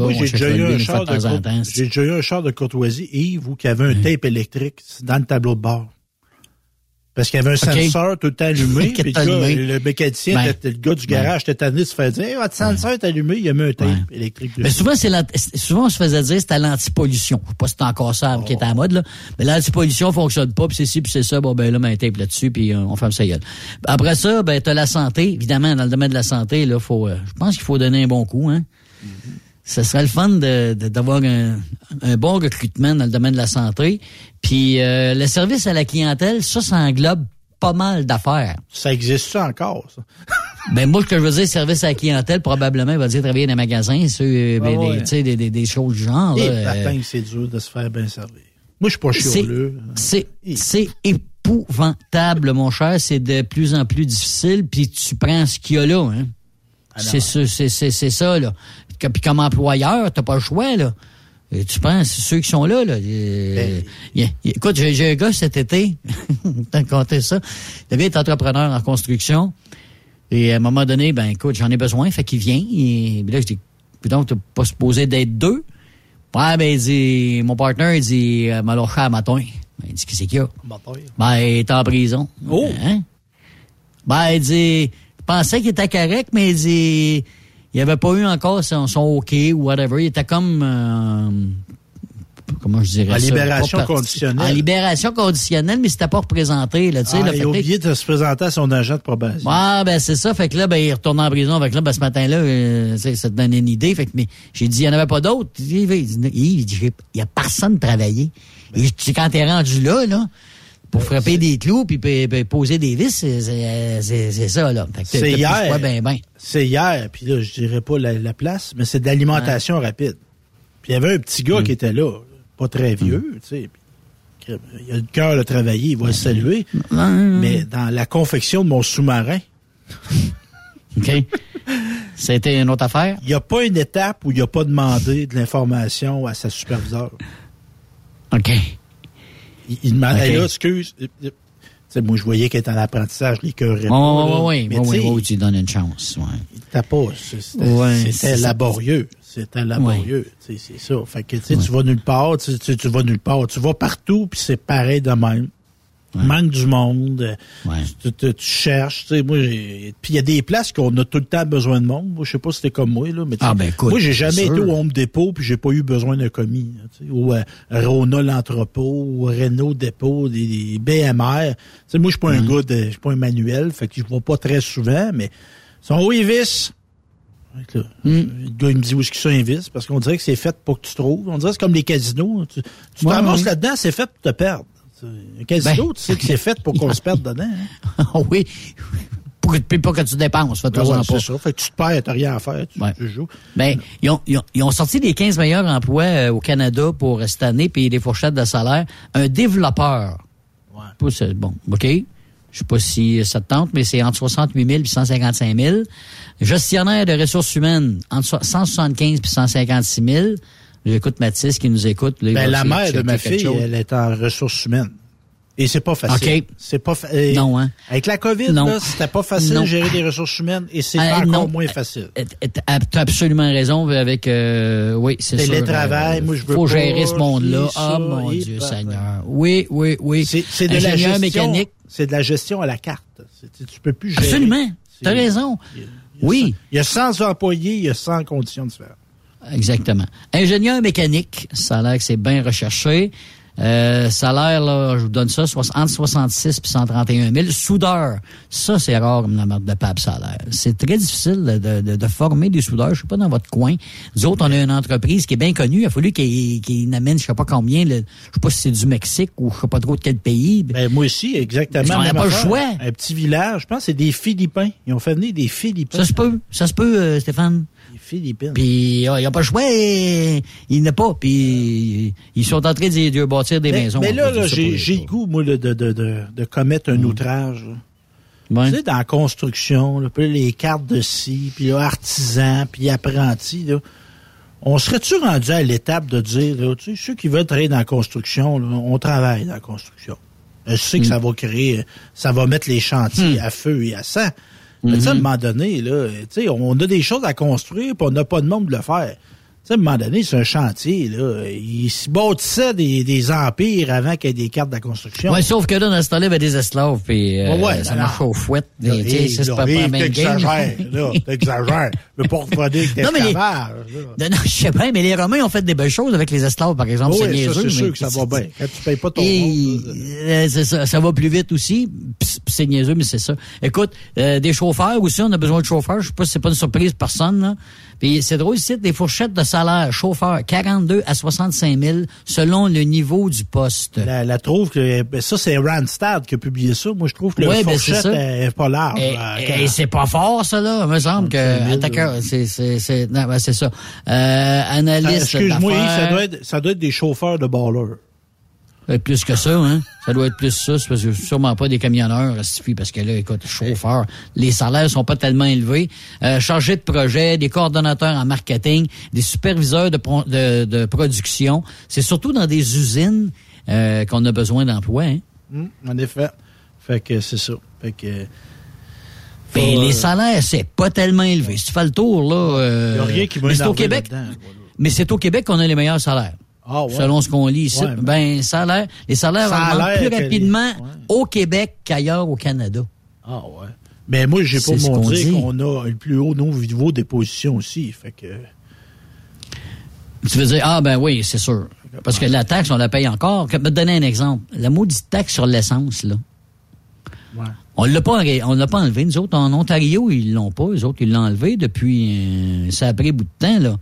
Ben j'ai déjà, eu un char de courtoisie, Yves, où qui avait un tape électrique dans le tableau de bord. Parce qu'il y avait un Ok. senseur tout le temps allumé. <laughs> Puis le, gars, allumé. le mécanicien, Ben. était- le gars du garage, était tanné de se faire dire votre senseur est allumé, il y a mis un tape électrique dessus. Mais souvent, c'est l'ant- souvent, on se faisait dire c'était l'antipollution. Je sais pas si c'est encore ça qui est à la mode, là. Mais l'antipollution fonctionne pas, puis c'est ci, puis c'est ça. Bon, ben là, ben, un tape là-dessus, puis euh, on ferme sa gueule. Après ça, ben, t'as la santé. Évidemment, dans le domaine de la santé, là, faut, euh, je pense qu'il faut donner un bon coup, hein. Ce serait le fun de- de- d'avoir un, un bon recrutement dans le domaine de la santé. Puis euh, le service à la clientèle, ça, ça englobe pas mal d'affaires. Ça existe ça encore, ça? <laughs> Ben moi, ce que je veux dire, service à la clientèle, probablement, il va dire travailler dans un magasin, c'est, euh, ben, Ah ouais. des, tu sais, des, des, des choses du genre. Et euh, c'est dur de se faire bien servir. Moi, je suis pas chioleux. c'est, c'est épouvantable, mon cher. C'est de plus en plus difficile, puis tu prends ce qu'il y a là. Hein. C'est, ça, c'est, ça, là. Puis comme employeur, t'as pas le choix, là. Et tu prends ceux qui sont là, là. Y a- y a- écoute, j'ai, un gars cet été, <laughs> t'as compté ça. Le gars est entrepreneur en construction. Et à un moment donné, ben écoute, j'en ai besoin, fait qu'il vient. Et puis là, je dis, donc, t'es pas supposé d'être deux? Ouais, ben, il dit, mon partenaire, il dit, euh, m'a lâché à matin. Ben, il dit, qu'est-ce qu'il y a? Ben, il est en prison. Oh! Hein? Ben, il dit, je pensais qu'il était correct, mais il dit, il avait pas eu encore son, son OK ou whatever. Il était comme, euh, comment je dirais En libération conditionnelle. En libération conditionnelle, mais c'était pas représenté, là, tu sais. Ah, là, il a oublié de se présenter à son agent de probation. Ouais, ben c'est ça. Fait que là, ben, il retourne en prison. Fait que là, ben, ce matin-là, euh, ça te donne une idée. Fait que mais j'ai dit, il n'y en avait pas d'autres. Il dit, il y a personne de travailler. Et quand t'es rendu là, là, pour frapper des clous puis poser des vis, c'est- ça, là. C'est hier. ben, ben. C'est hier, puis là, je dirais pas la, la place, mais c'est de l'alimentation rapide. Puis il y avait un petit Mm. gars qui était là, pas très vieux, tu sais. Il a le cœur de travailler, il va le saluer. Mais dans la confection de mon sous-marin, <laughs> OK. C'était une autre affaire? il n'y a pas une étape où il n'a pas demandé de l'information à sa superviseure. OK. Il, il demandait, OK. Hey, là, excuse. euh, euh, tu sais, moi, je voyais qu'il était en apprentissage, les cœurs Oui, oui, oui, Mais oui, oui, tu lui donnes une chance, ouais. T'as pas. C'était Ouais, laborieux. C'était laborieux. tu sais, C'est ça. Fait que tu vas nulle part, tu, tu, tu vas nulle part. Tu vas partout, puis c'est pareil de même. Manque du monde. euh, Tu, tu- tu cherches. tu sais, Moi, puis il y a des places qu'on a tout le temps besoin de monde. Moi, je sais pas si c'était comme moi, là, mais tu Ah, ben, écoute, moi, j'ai jamais été au Home Depot, puis j'ai pas eu besoin d'un commis. tu sais, ou euh, Rona l'entrepôt, ou Renault Dépôt, des, des BMR. Tu sais, moi, je suis pas Mm. un gars de. Je suis pas un manuel, fait que je vois pas très souvent, mais son oui vis. Fait que là, Mm. Le gars, il me dit où est-ce qu'ils sont un vis, parce qu'on dirait que c'est fait pour que tu trouves. On dirait que c'est comme les casinos. Tu, Ouais, ouais. là-dedans, c'est fait pour te perdre. Un casino, Ben. tu sais que c'est fait pour qu'on se perde dedans. hein. <laughs> oui. Pour que, puis pas que tu dépenses, Ben ouais, en c'est ça. Fait que tu te perds, t'as rien à faire. Tu, tu joues. Ben, ils ont, ils, ont, ils ont sorti les 15 meilleurs emplois euh, au Canada pour euh, cette année, payer des fourchettes de salaire. Un développeur. Ce- bon, OK. Je sais pas si ça te tente, mais c'est entre 68 000 et 155 000. Gestionnaire de ressources humaines, entre so- 175 et 156 000. J'écoute Mathis qui nous écoute. là, Ben, la mère de ma fille, chose. elle est en ressources humaines. Et c'est pas facile. OK. C'est pas fa- Non, hein? Avec la COVID, Non. là, c'était pas facile Non. de gérer des ressources humaines et c'est Euh, encore non. moins facile. T'as t'as absolument raison avec euh, oui, c'est sûr. Télétravail, euh, moi, je veux faut pas, gérer ce monde-là. Ah ça, mon Dieu. Seigneur. Oui, oui, oui. C'est de la gestion mécanique. C'est de la gestion à la carte. Tu peux plus gérer. Absolument. T'as raison. Il y a Oui. 100 Il y a 100 employés, il y a 100 conditions différentes. Exactement. Ingénieur mécanique, ça a l'air que c'est bien recherché. Euh, salaire, là, je vous donne ça, entre 66 puis 131 000. Soudeur, ça, c'est rare comme la marque de pape salaire. C'est très difficile de, de- de- former des soudeurs. Je sais pas dans votre coin. Nous autres, on a une entreprise qui est bien connue. Il a fallu qu'il qu'il amène, je sais pas combien, le- je sais pas si c'est du Mexique ou je sais pas trop de quel pays. Ben, moi aussi, exactement. Qu'on n'a pas le choix. Un petit village, je pense c'est des Philippins. Ils ont fait venir des Philippins. Ça se peut, ça se peut, euh, Stéphane. Des Philippines. Puis il n'y a pas le choix, il n'a pas. Puis ils sont en train de, de des mais, maisons. mais là, là, j'ai le goût, moi, de, de, de, de commettre un outrage. là. Ouais. Tu sais, dans la construction, là, puis les cartes de scie, puis là, artisans, puis apprentis, là, on serait-tu rendu à l'étape de dire, là, tu sais, ceux qui veulent travailler dans la construction, là, on travaille dans la construction. Je sais que ça va créer, ça va mettre les chantiers à feu et à sang. Mais tu sais, à un moment donné, là, tu sais, on a des choses à construire, puis on n'a pas de monde de le faire. Sais, à un moment donné, c'est un chantier, là. Ils se bâtissaient des, des empires avant qu'il y ait des cartes de la construction. Ouais, sauf que là, dans ce temps-là, il y avait des esclaves, puis euh, Ouais, ouais, ça marche au fouet. C'est là, pas, pas la même. T'exagères, là, t'exagères. Le porte-monnaie que Non, mais les-. Non, non, je sais pas, mais les Romains ont fait des belles choses avec les esclaves, par exemple. Oui, c'est sûr mais- que ça va bien. Quand tu payes pas ton Et, euh, c'est ça, ça va plus vite aussi. Pis C'est niaiseux, mais c'est ça. Écoute, euh, des chauffeurs aussi, on a besoin de chauffeurs. Je sais pas si c'est pas une surprise pour personne. Là. Puis c'est drôle ici, des fourchettes de salaire chauffeur 42 à 65 000 selon le niveau du poste. La, la trouve que ben, ça c'est Randstad qui a publié ça. Moi je trouve que Ouais, ben, c'est fourchette ça. est pas large. Et, c'est pas fort, ça, là. Il me semble que 35 000, attaqueur, c'est, c'est, c'est, non, ben, c'est ça. Euh, analyste Excuse-moi, ça doit être ça doit être des chauffeurs de ballers. Euh, Plus que ça, hein? Ça doit être plus ça. C'est parce que sûrement pas des camionneurs, parce que là, écoute, chauffeur, les salaires sont pas tellement élevés. Euh, chargé de projet, des coordonnateurs en marketing, des superviseurs de, pro- de, de production. C'est surtout dans des usines euh, qu'on a besoin d'emploi, hein? Hum, en effet. Fait que c'est ça. Fait que Mais euh, les salaires, c'est pas tellement élevé. Si tu fais le tour, là. euh, y a rien qui va mais c'est au Québec. Mais c'est au Québec qu'on a les meilleurs salaires. Ah ouais. Selon ce qu'on lit ici. Ouais, ben, salaire, les salaires Salaire augmentent plus les- rapidement ouais. au Québec qu'ailleurs au Canada. Ah ouais. Mais moi j'ai pas qu'on montré dit. qu'on a le plus haut niveau des positions aussi. Fait que Tu veux dire, ah ben oui, c'est sûr. Parce que la taxe, on la paye encore. Je vais te donner un exemple. La maudite taxe sur l'essence, là. On l'a pas, on l'a pas enlevé. Nous autres, en Ontario, ils l'ont pas. Les autres, ils l'ont enlevé depuis, euh, ça a pris bout de temps, là.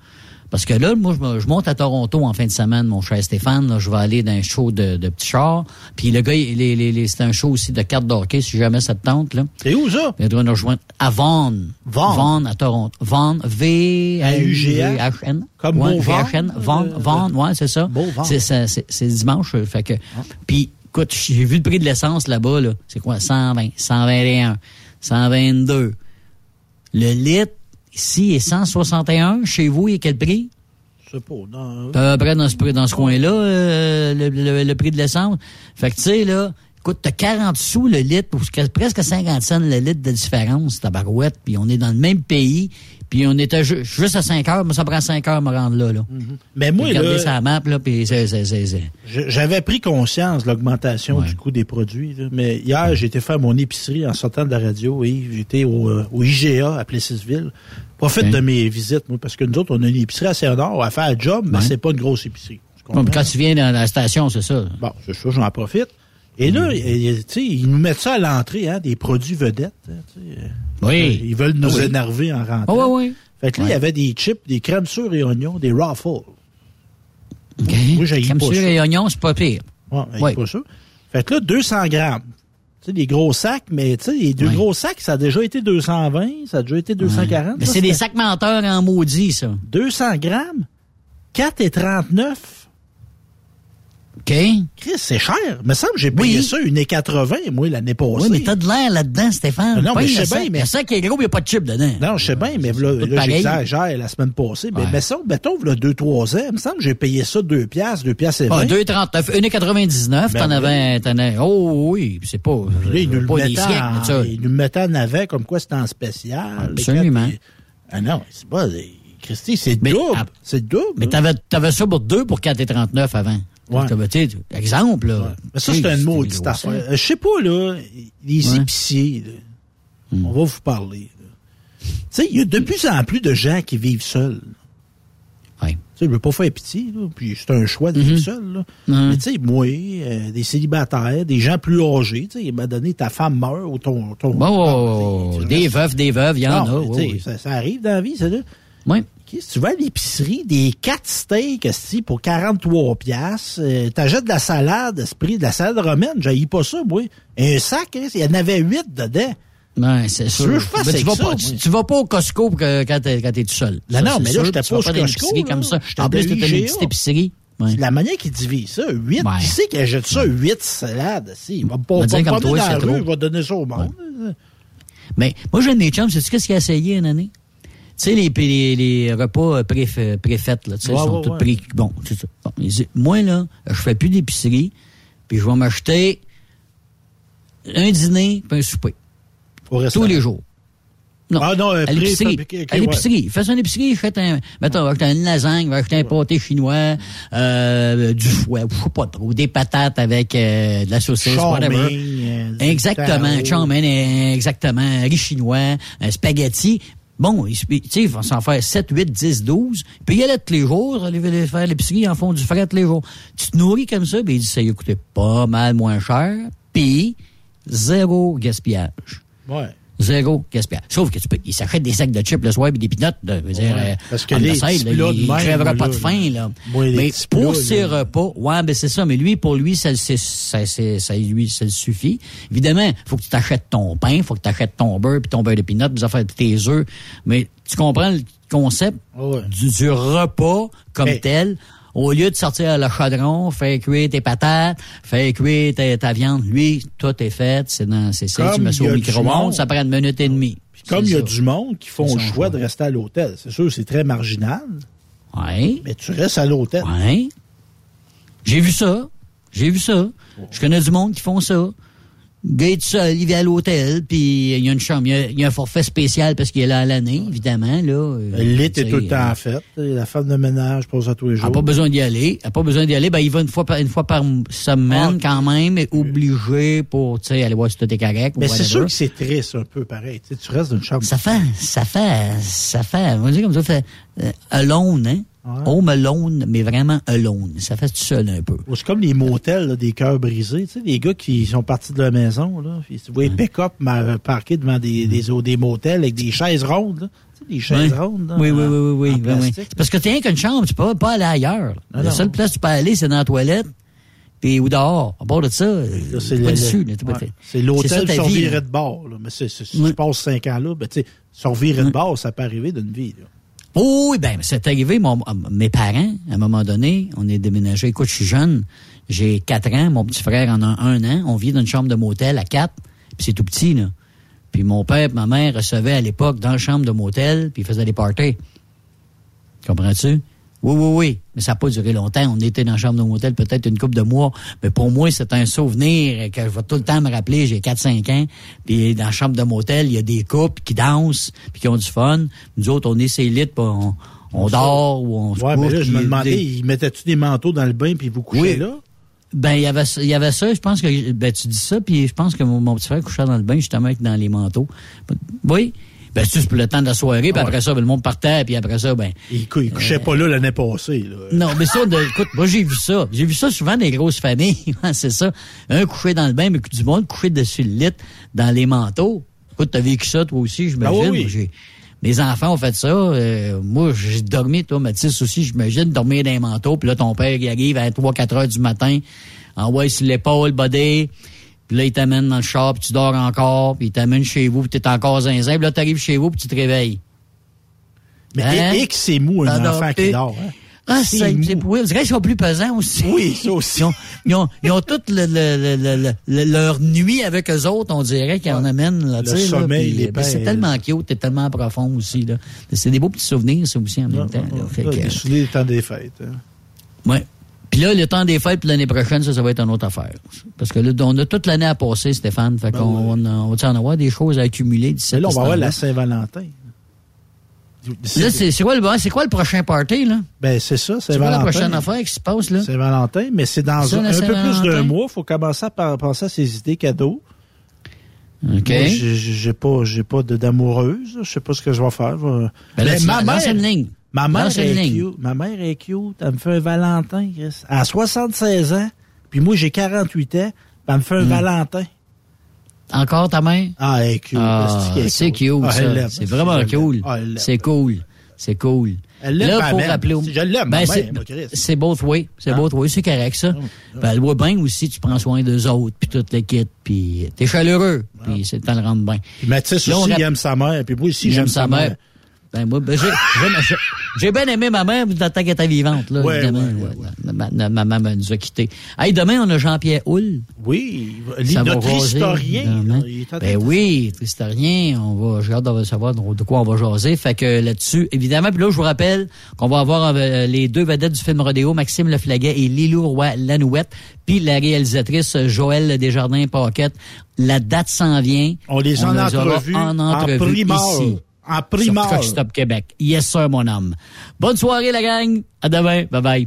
Parce que là, moi, je, me- je monte à Toronto en fin de semaine, mon cher Stéphane. Là, je vais aller dans un show de, de petits chars. Puis le gars, il- les- les- les- c'est un show aussi de cartes d'hockey, si jamais ça te tente. Là. c'est où ça? Il doit nous rejoindre à Vaughan. Vaughan. Vaughan, à Toronto. Vaughan, V-A-U-G-H-N. Comme ouais, Beauvoir, V-H-N. Vaughan, euh, Vaughan, ouais, c'est ça. Beauvoir. C'est, c'est, c'est dimanche, fait que... Puis, écoute, j'ai vu le prix de l'essence là-bas, là. C'est quoi? 120, 121, 122. Le litre, ici, est 161. Chez vous, il est quel prix? Je sais pas. Non, À peu près dans ce, dans ce coin-là, euh, le, le- le prix de l'essence. Fait que, tu sais, là, écoute, t'as 40 sous le litre, ou presque- presque 50 cents le litre de différence, ta barouette, puis on est dans le même pays, puis on était ju- juste à 5 heures, mais ça prend 5 heures à me rendre là, là. Mais moi, là, sa map, là, puis J'avais pris conscience de l'augmentation du coût des produits. là. Mais hier, j'ai été faire mon épicerie en sortant de la radio. Et j'étais au, euh, au IGA à Plessisville. Profite de mes visites, moi, parce que nous autres, on a une épicerie assez nord à faire un job, mais Ouais. c'est pas une grosse épicerie. Comprends? quand tu viens dans la station, c'est ça. Bon, c'est ça, j'en profite. Et là, tu sais, ils nous mettent ça à l'entrée, hein, des produits vedettes. hein, sais. Oui. Ils veulent nous Oui. énerver en rentrant. Oh, oui, oui. Fait que là, il y avait des chips, des crèmes sûres et oignons, des raffles. OK. Moi, j'haïs Crème sûre et oignons, c'est pas pire. Ouais, Ouais. pas ça. Fait que là, 200 grammes. Tu sais, des gros sacs, mais tu sais, les deux gros sacs, ça a déjà été 220, ça a déjà été 240. Mais c'est des sacs menteurs en maudit, ça. 200 grammes, 4,39. OK. Chris, c'est cher. Me semble que j'ai payé Oui. ça une et 80, moi, l'année passée. Oui, mais t'as de l'air là-dedans, Stéphane. Non, mais je sais bien, mais- Le sac est gros, il n'y a pas de chip dedans. Non, je sais bien, mais là, là j'exagère la semaine passée. Mais semble, mettons, là, deux, trois ans, il me semble que j'ai payé ça 2 piastres, 2 piastres et Ah, 20. 2,39, 1,99, Ben t'en avais, t'en avais, oh oui, c'est pas, Puis là, ils nous le pas des siècles, ça. ils nous le mettaient en avant comme quoi c'était en spécial. Absolument. Puis, Ah non, c'est pas... Christy, c'est double. ah, C'est double. Mais t'avais, t'avais ça pour 2 pour 4,39 avant. Ouais. Sais, exemple, là. Mais ça, c'est un maudite gros affaire. Je sais pas, là, les Ouais. épiciers, là, Hmm. on va vous parler. Tu sais, il y a de plus en plus de gens qui vivent seuls. Ouais. Tu sais, je veux pas faire pitié, là, puis c'est un choix de vivre seul. Là. Ouais. Mais tu sais, moi, euh, des célibataires, des gens plus âgés, tu sais, il m'a donné ta femme meurt ou ton... ton Bon, des veufs, des veuves, il y en a. oui, oui. Ça, ça arrive dans la vie, ça, là. Oui. Si tu vas à l'épicerie, des 4 steaks esti, pour 43 piastres, euh, t'achètes de la salade, esprit, de la salade romaine, j'haïs pas ça, moi. Un sac, hein, il y en avait 8 dedans. Ouais, c'est Tu sûr. je vas ça, pas, tu, tu vas pas au Costco quand t'es, quand t'es tout seul. Non, Ça, non, c'est mais là, j'étais Tu pas au Costco, là. comme ça. En plus, t'étais une petite épicerie. Ouais. La manière qu'ils divisent ça, 8, Ouais. qui c'est qui achète ça, 8 salades? Si, il va pas, pas toi, dans la rue, il va donner ça au monde. Mais moi, j'ai un de mes chums, sais-tu qu'est-ce qu'il a essayé une année? Tu sais, les, les, les repas préf- préfets, là, tu sais, Ouais, sont ouais, tous ouais. pris. Bon, c'est ça. Bon, moi, là, je fais plus d'épicerie, puis je vais m'acheter un dîner puis un souper. Au Tous les jours. Non. Ah non, euh, à l'épicerie. préfabriqué, ok, à l'épicerie. Fais son épicerie, achète un, mettons, achète une lasagne, achète un pâté chinois, euh, du fouet, je sais pas trop, des patates avec euh, de la saucisse, whatever. Euh, Exactement, euh, exactement, riz chinois, un spaghetti. Bon, tu sais, il va s'en faire 7, 8, 10, 12. Puis il allait tous les jours, aller faire l'épicerie en fond du frais tous les jours. Tu te nourris comme ça, puis il dit ça lui coûté pas mal moins cher, puis zéro gaspillage. Ouais. Zéro gaspillage. Sauf que tu peux, il s'achète des sacs de chips le soir et des pinottes, là, veux dire, Ouais, euh, parce que les là, il crèvera pas de faim, là. moi, Mais pour ses là. repas, ouais, ben c'est ça, mais lui, pour lui, ça, c'est, ça, c'est- ça, lui, ça le suffit. Évidemment, faut que tu t'achètes ton pain, faut que tu achètes ton beurre, puis ton beurre de pinot, puis affaires, tes œufs. Mais tu comprends le concept Ouais. du, du repas comme Mais- tel. Au lieu de sortir le chaudron, faire cuire tes patates, faire cuire ta, ta viande, lui, tout est fait, c'est dans, c'est ça, tu mets ça au micro-ondes, ça prend une minute et demie. Comme il y a ça. du monde qui font le choix choix. de rester à l'hôtel. C'est sûr, c'est très marginal, Ouais. mais tu restes à l'hôtel. Ouais. J'ai vu ça. J'ai vu ça. Je connais du monde qui font ça. Gars est seul, il vient à l'hôtel, puis il y a une chambre. Il y a, il y a un forfait spécial parce qu'il est là à l'année, évidemment. Là, Le lit est tout le temps fait. La femme de ménage pose ça tous les Il jours. n'a pas besoin d'y aller. Il n'a pas besoin d'y aller. Ben, il va une fois par, une fois par semaine quand même, obligé pour, tu sais, aller voir si tout est correct. ou Mais c'est sûr que c'est triste un peu pareil. Tu, restes dans une chambre. Ça fait, ça fait, ça fait, on va dire comme ça, ça fait euh, alone, hein? Home alone, mais vraiment alone. Ça fait tout seul un peu. C'est comme les motels, là, des cœurs brisés. Tu sais, les gars qui sont partis de la maison, là, puis tu vois les pick-up parqués devant des, des, des motels avec des chaises rondes. Là. Tu sais, des chaises Ouais. rondes. là, Oui, oui, oui, oui, oui. Parce que tu n'as qu'une chambre, tu peux pas aller ailleurs. La non. seule place où tu peux aller, c'est dans la toilette, puis ou dehors. À part de ça, Là, c'est pas le- dessus. ouais. C'est l'hôtel ça, ta sur vie, virée là. de bord. Là. Mais si Ouais. tu passes cinq ans là, ben, tu sais, sur virée de bord, ça peut arriver d'une vie. Là. Oui, ben, c'est arrivé, mes parents, à un moment donné, on est déménagé. Écoute, je suis jeune, j'ai quatre ans, mon petit frère en a un an, on vit dans une chambre de motel à quatre, puis c'est tout petit, là. Puis mon père et ma mère recevaient à l'époque dans la chambre de motel, puis ils faisaient des parties. Comprends-tu? Oui, oui, oui. Mais ça n'a pas duré longtemps. On était dans la chambre de motel peut-être une couple de mois. Mais pour moi, c'est un souvenir que je vais tout le temps me rappeler. J'ai 4-5 ans. Puis dans la chambre de motel, il y a des couples qui dansent puis qui ont du fun. Nous autres, on est ses lits, puis on, on dort ou on se Ouais, mais couche, là, je me demandais, des- ils mettaient-tu des manteaux dans le bain puis vous couchez Oui. là? Ben, il y avait, ça- il y avait ça. Je pense que, ben, tu dis ça, puis je pense que mon, mon petit frère couchait dans le bain, justement, avec dans les manteaux. Oui. Ben, c'est juste pour le temps de la soirée, puis après ça, ben, le monde partait, puis après ça, ben. Ils, cou- ils couchaient pas là l'année passée. Là. Non, mais ça, de- écoute, moi, j'ai vu ça. J'ai vu ça souvent dans les grosses familles. <laughs> C'est ça. Un couché dans le bain, mais du monde couché dessus le lit, dans les manteaux. Écoute, t'as vécu ça, toi aussi, j'imagine. Ah oui, mes enfants ont fait ça. Euh, moi, j'ai dormi, toi, Mathis aussi, j'imagine, dormir dans les manteaux. Puis là, ton père, il arrive à 3-4 heures du matin, envoie sur l'épaule, body. Puis là, il t'amène dans le char, puis tu dors encore. Puis il t'amène chez vous, puis t'es encore zinzin. Puis là, t'arrives chez vous, puis tu te réveilles. Mais Hein? et, et que c'est mou, un enfant qui dort. Hein? Ah, C'est oui, qu'ils sont plus pesants aussi. Oui, ça aussi. Ils ont, ils ont, ils ont toutes le, le, le, le- le- leur nuit avec eux autres, on dirait qu'ils en amènent. Là, Le là, sommeil, puis, les puis C'est tellement cute, c'est tellement profond aussi. là. C'est des beaux petits souvenirs, ça aussi, en même temps. là. Fait Là, que, des souvenirs du temps des fêtes. hein. ouais. Puis là, le temps des fêtes, puis l'année prochaine, ça, ça va être une autre affaire. Parce que là, on a toute l'année à passer, Stéphane. Fait qu'on on, on en avoir des choses à accumuler d'ici là, on va avoir la. Saint-Valentin. Là, c'est c'est quoi, le- c'est quoi le prochain party, là? Ben, c'est ça, C'est quoi la Saint-Valentin. prochaine affaire qui se passe, là? Saint-Valentin, mais c'est dans Ça, un, la un peu plus d'un mois. Il faut commencer à par- penser à ses idées cadeaux. OK. Moi, j'ai- pas, pas d'amoureuse. Je sais pas ce que je vais faire. Ben là, Mais ma mère, une ligne. Ma mère est ligne. cute. Ma mère est cute. Elle me fait un Valentin, Chris. À 76 ans. Puis moi, j'ai 48 ans. elle me fait un Hmm. Valentin. Encore ta mère? Ah, elle est cute. Ah, c'est cute, Ah, elle ça. C'est vraiment cool. Ah. C'est cool. C'est cool. Elle l'aime, Là, faut rappeler au- Je l'aime, Ben, c'est- both way. C'est Hein? both way. C'est correct, ça. Ben, elle voit bien aussi, tu prends soin d'eux autres, puis toute l'équipe, puis t'es chaleureux, puis c'est le temps de rendre bien. Puis Mathis Là, aussi, rap- il aime sa mère. Puis moi aussi, j'aime aime sa mère. Ben, moi, ben, j'ai, j'ai- j'ai- j'ai bien aimé ma mère tant qu'elle était vivante, là, Ouais, évidemment. ouais, ouais. Ma, ma- ma maman nous a quittés. Hey, demain, on a Jean-Pierre Houle. Oui, Ça va notre jaser, historien. évidemment. là, il est en train Ben oui, notre historien, on va, j'ai hâte de savoir de quoi on va jaser. Fait que là-dessus, évidemment, puis là, je vous rappelle qu'on va avoir euh, les deux vedettes du film Rodéo, Maxime Leflaguet et Lilou Roy-Lanouette, puis la réalisatrice Joëlle Desjardins-Paquette. La date s'en vient. On les a en entrevue, en en entrevue primeur. ici. En Truck Stop Québec. Yes, sir, mon homme. Bonne soirée, la gang. À demain. Bye-bye.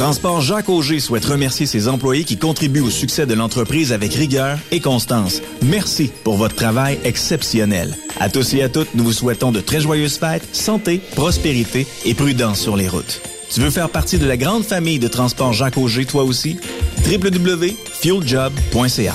Transport Jacques Auger souhaite remercier ses employés qui contribuent au succès de l'entreprise avec rigueur et constance. Merci pour votre travail exceptionnel. À tous et à toutes, nous vous souhaitons de très joyeuses fêtes, santé, prospérité et prudence sur les routes. Tu veux faire partie de la grande famille de Transport Jacques Auger, toi aussi? www.fueljob.ca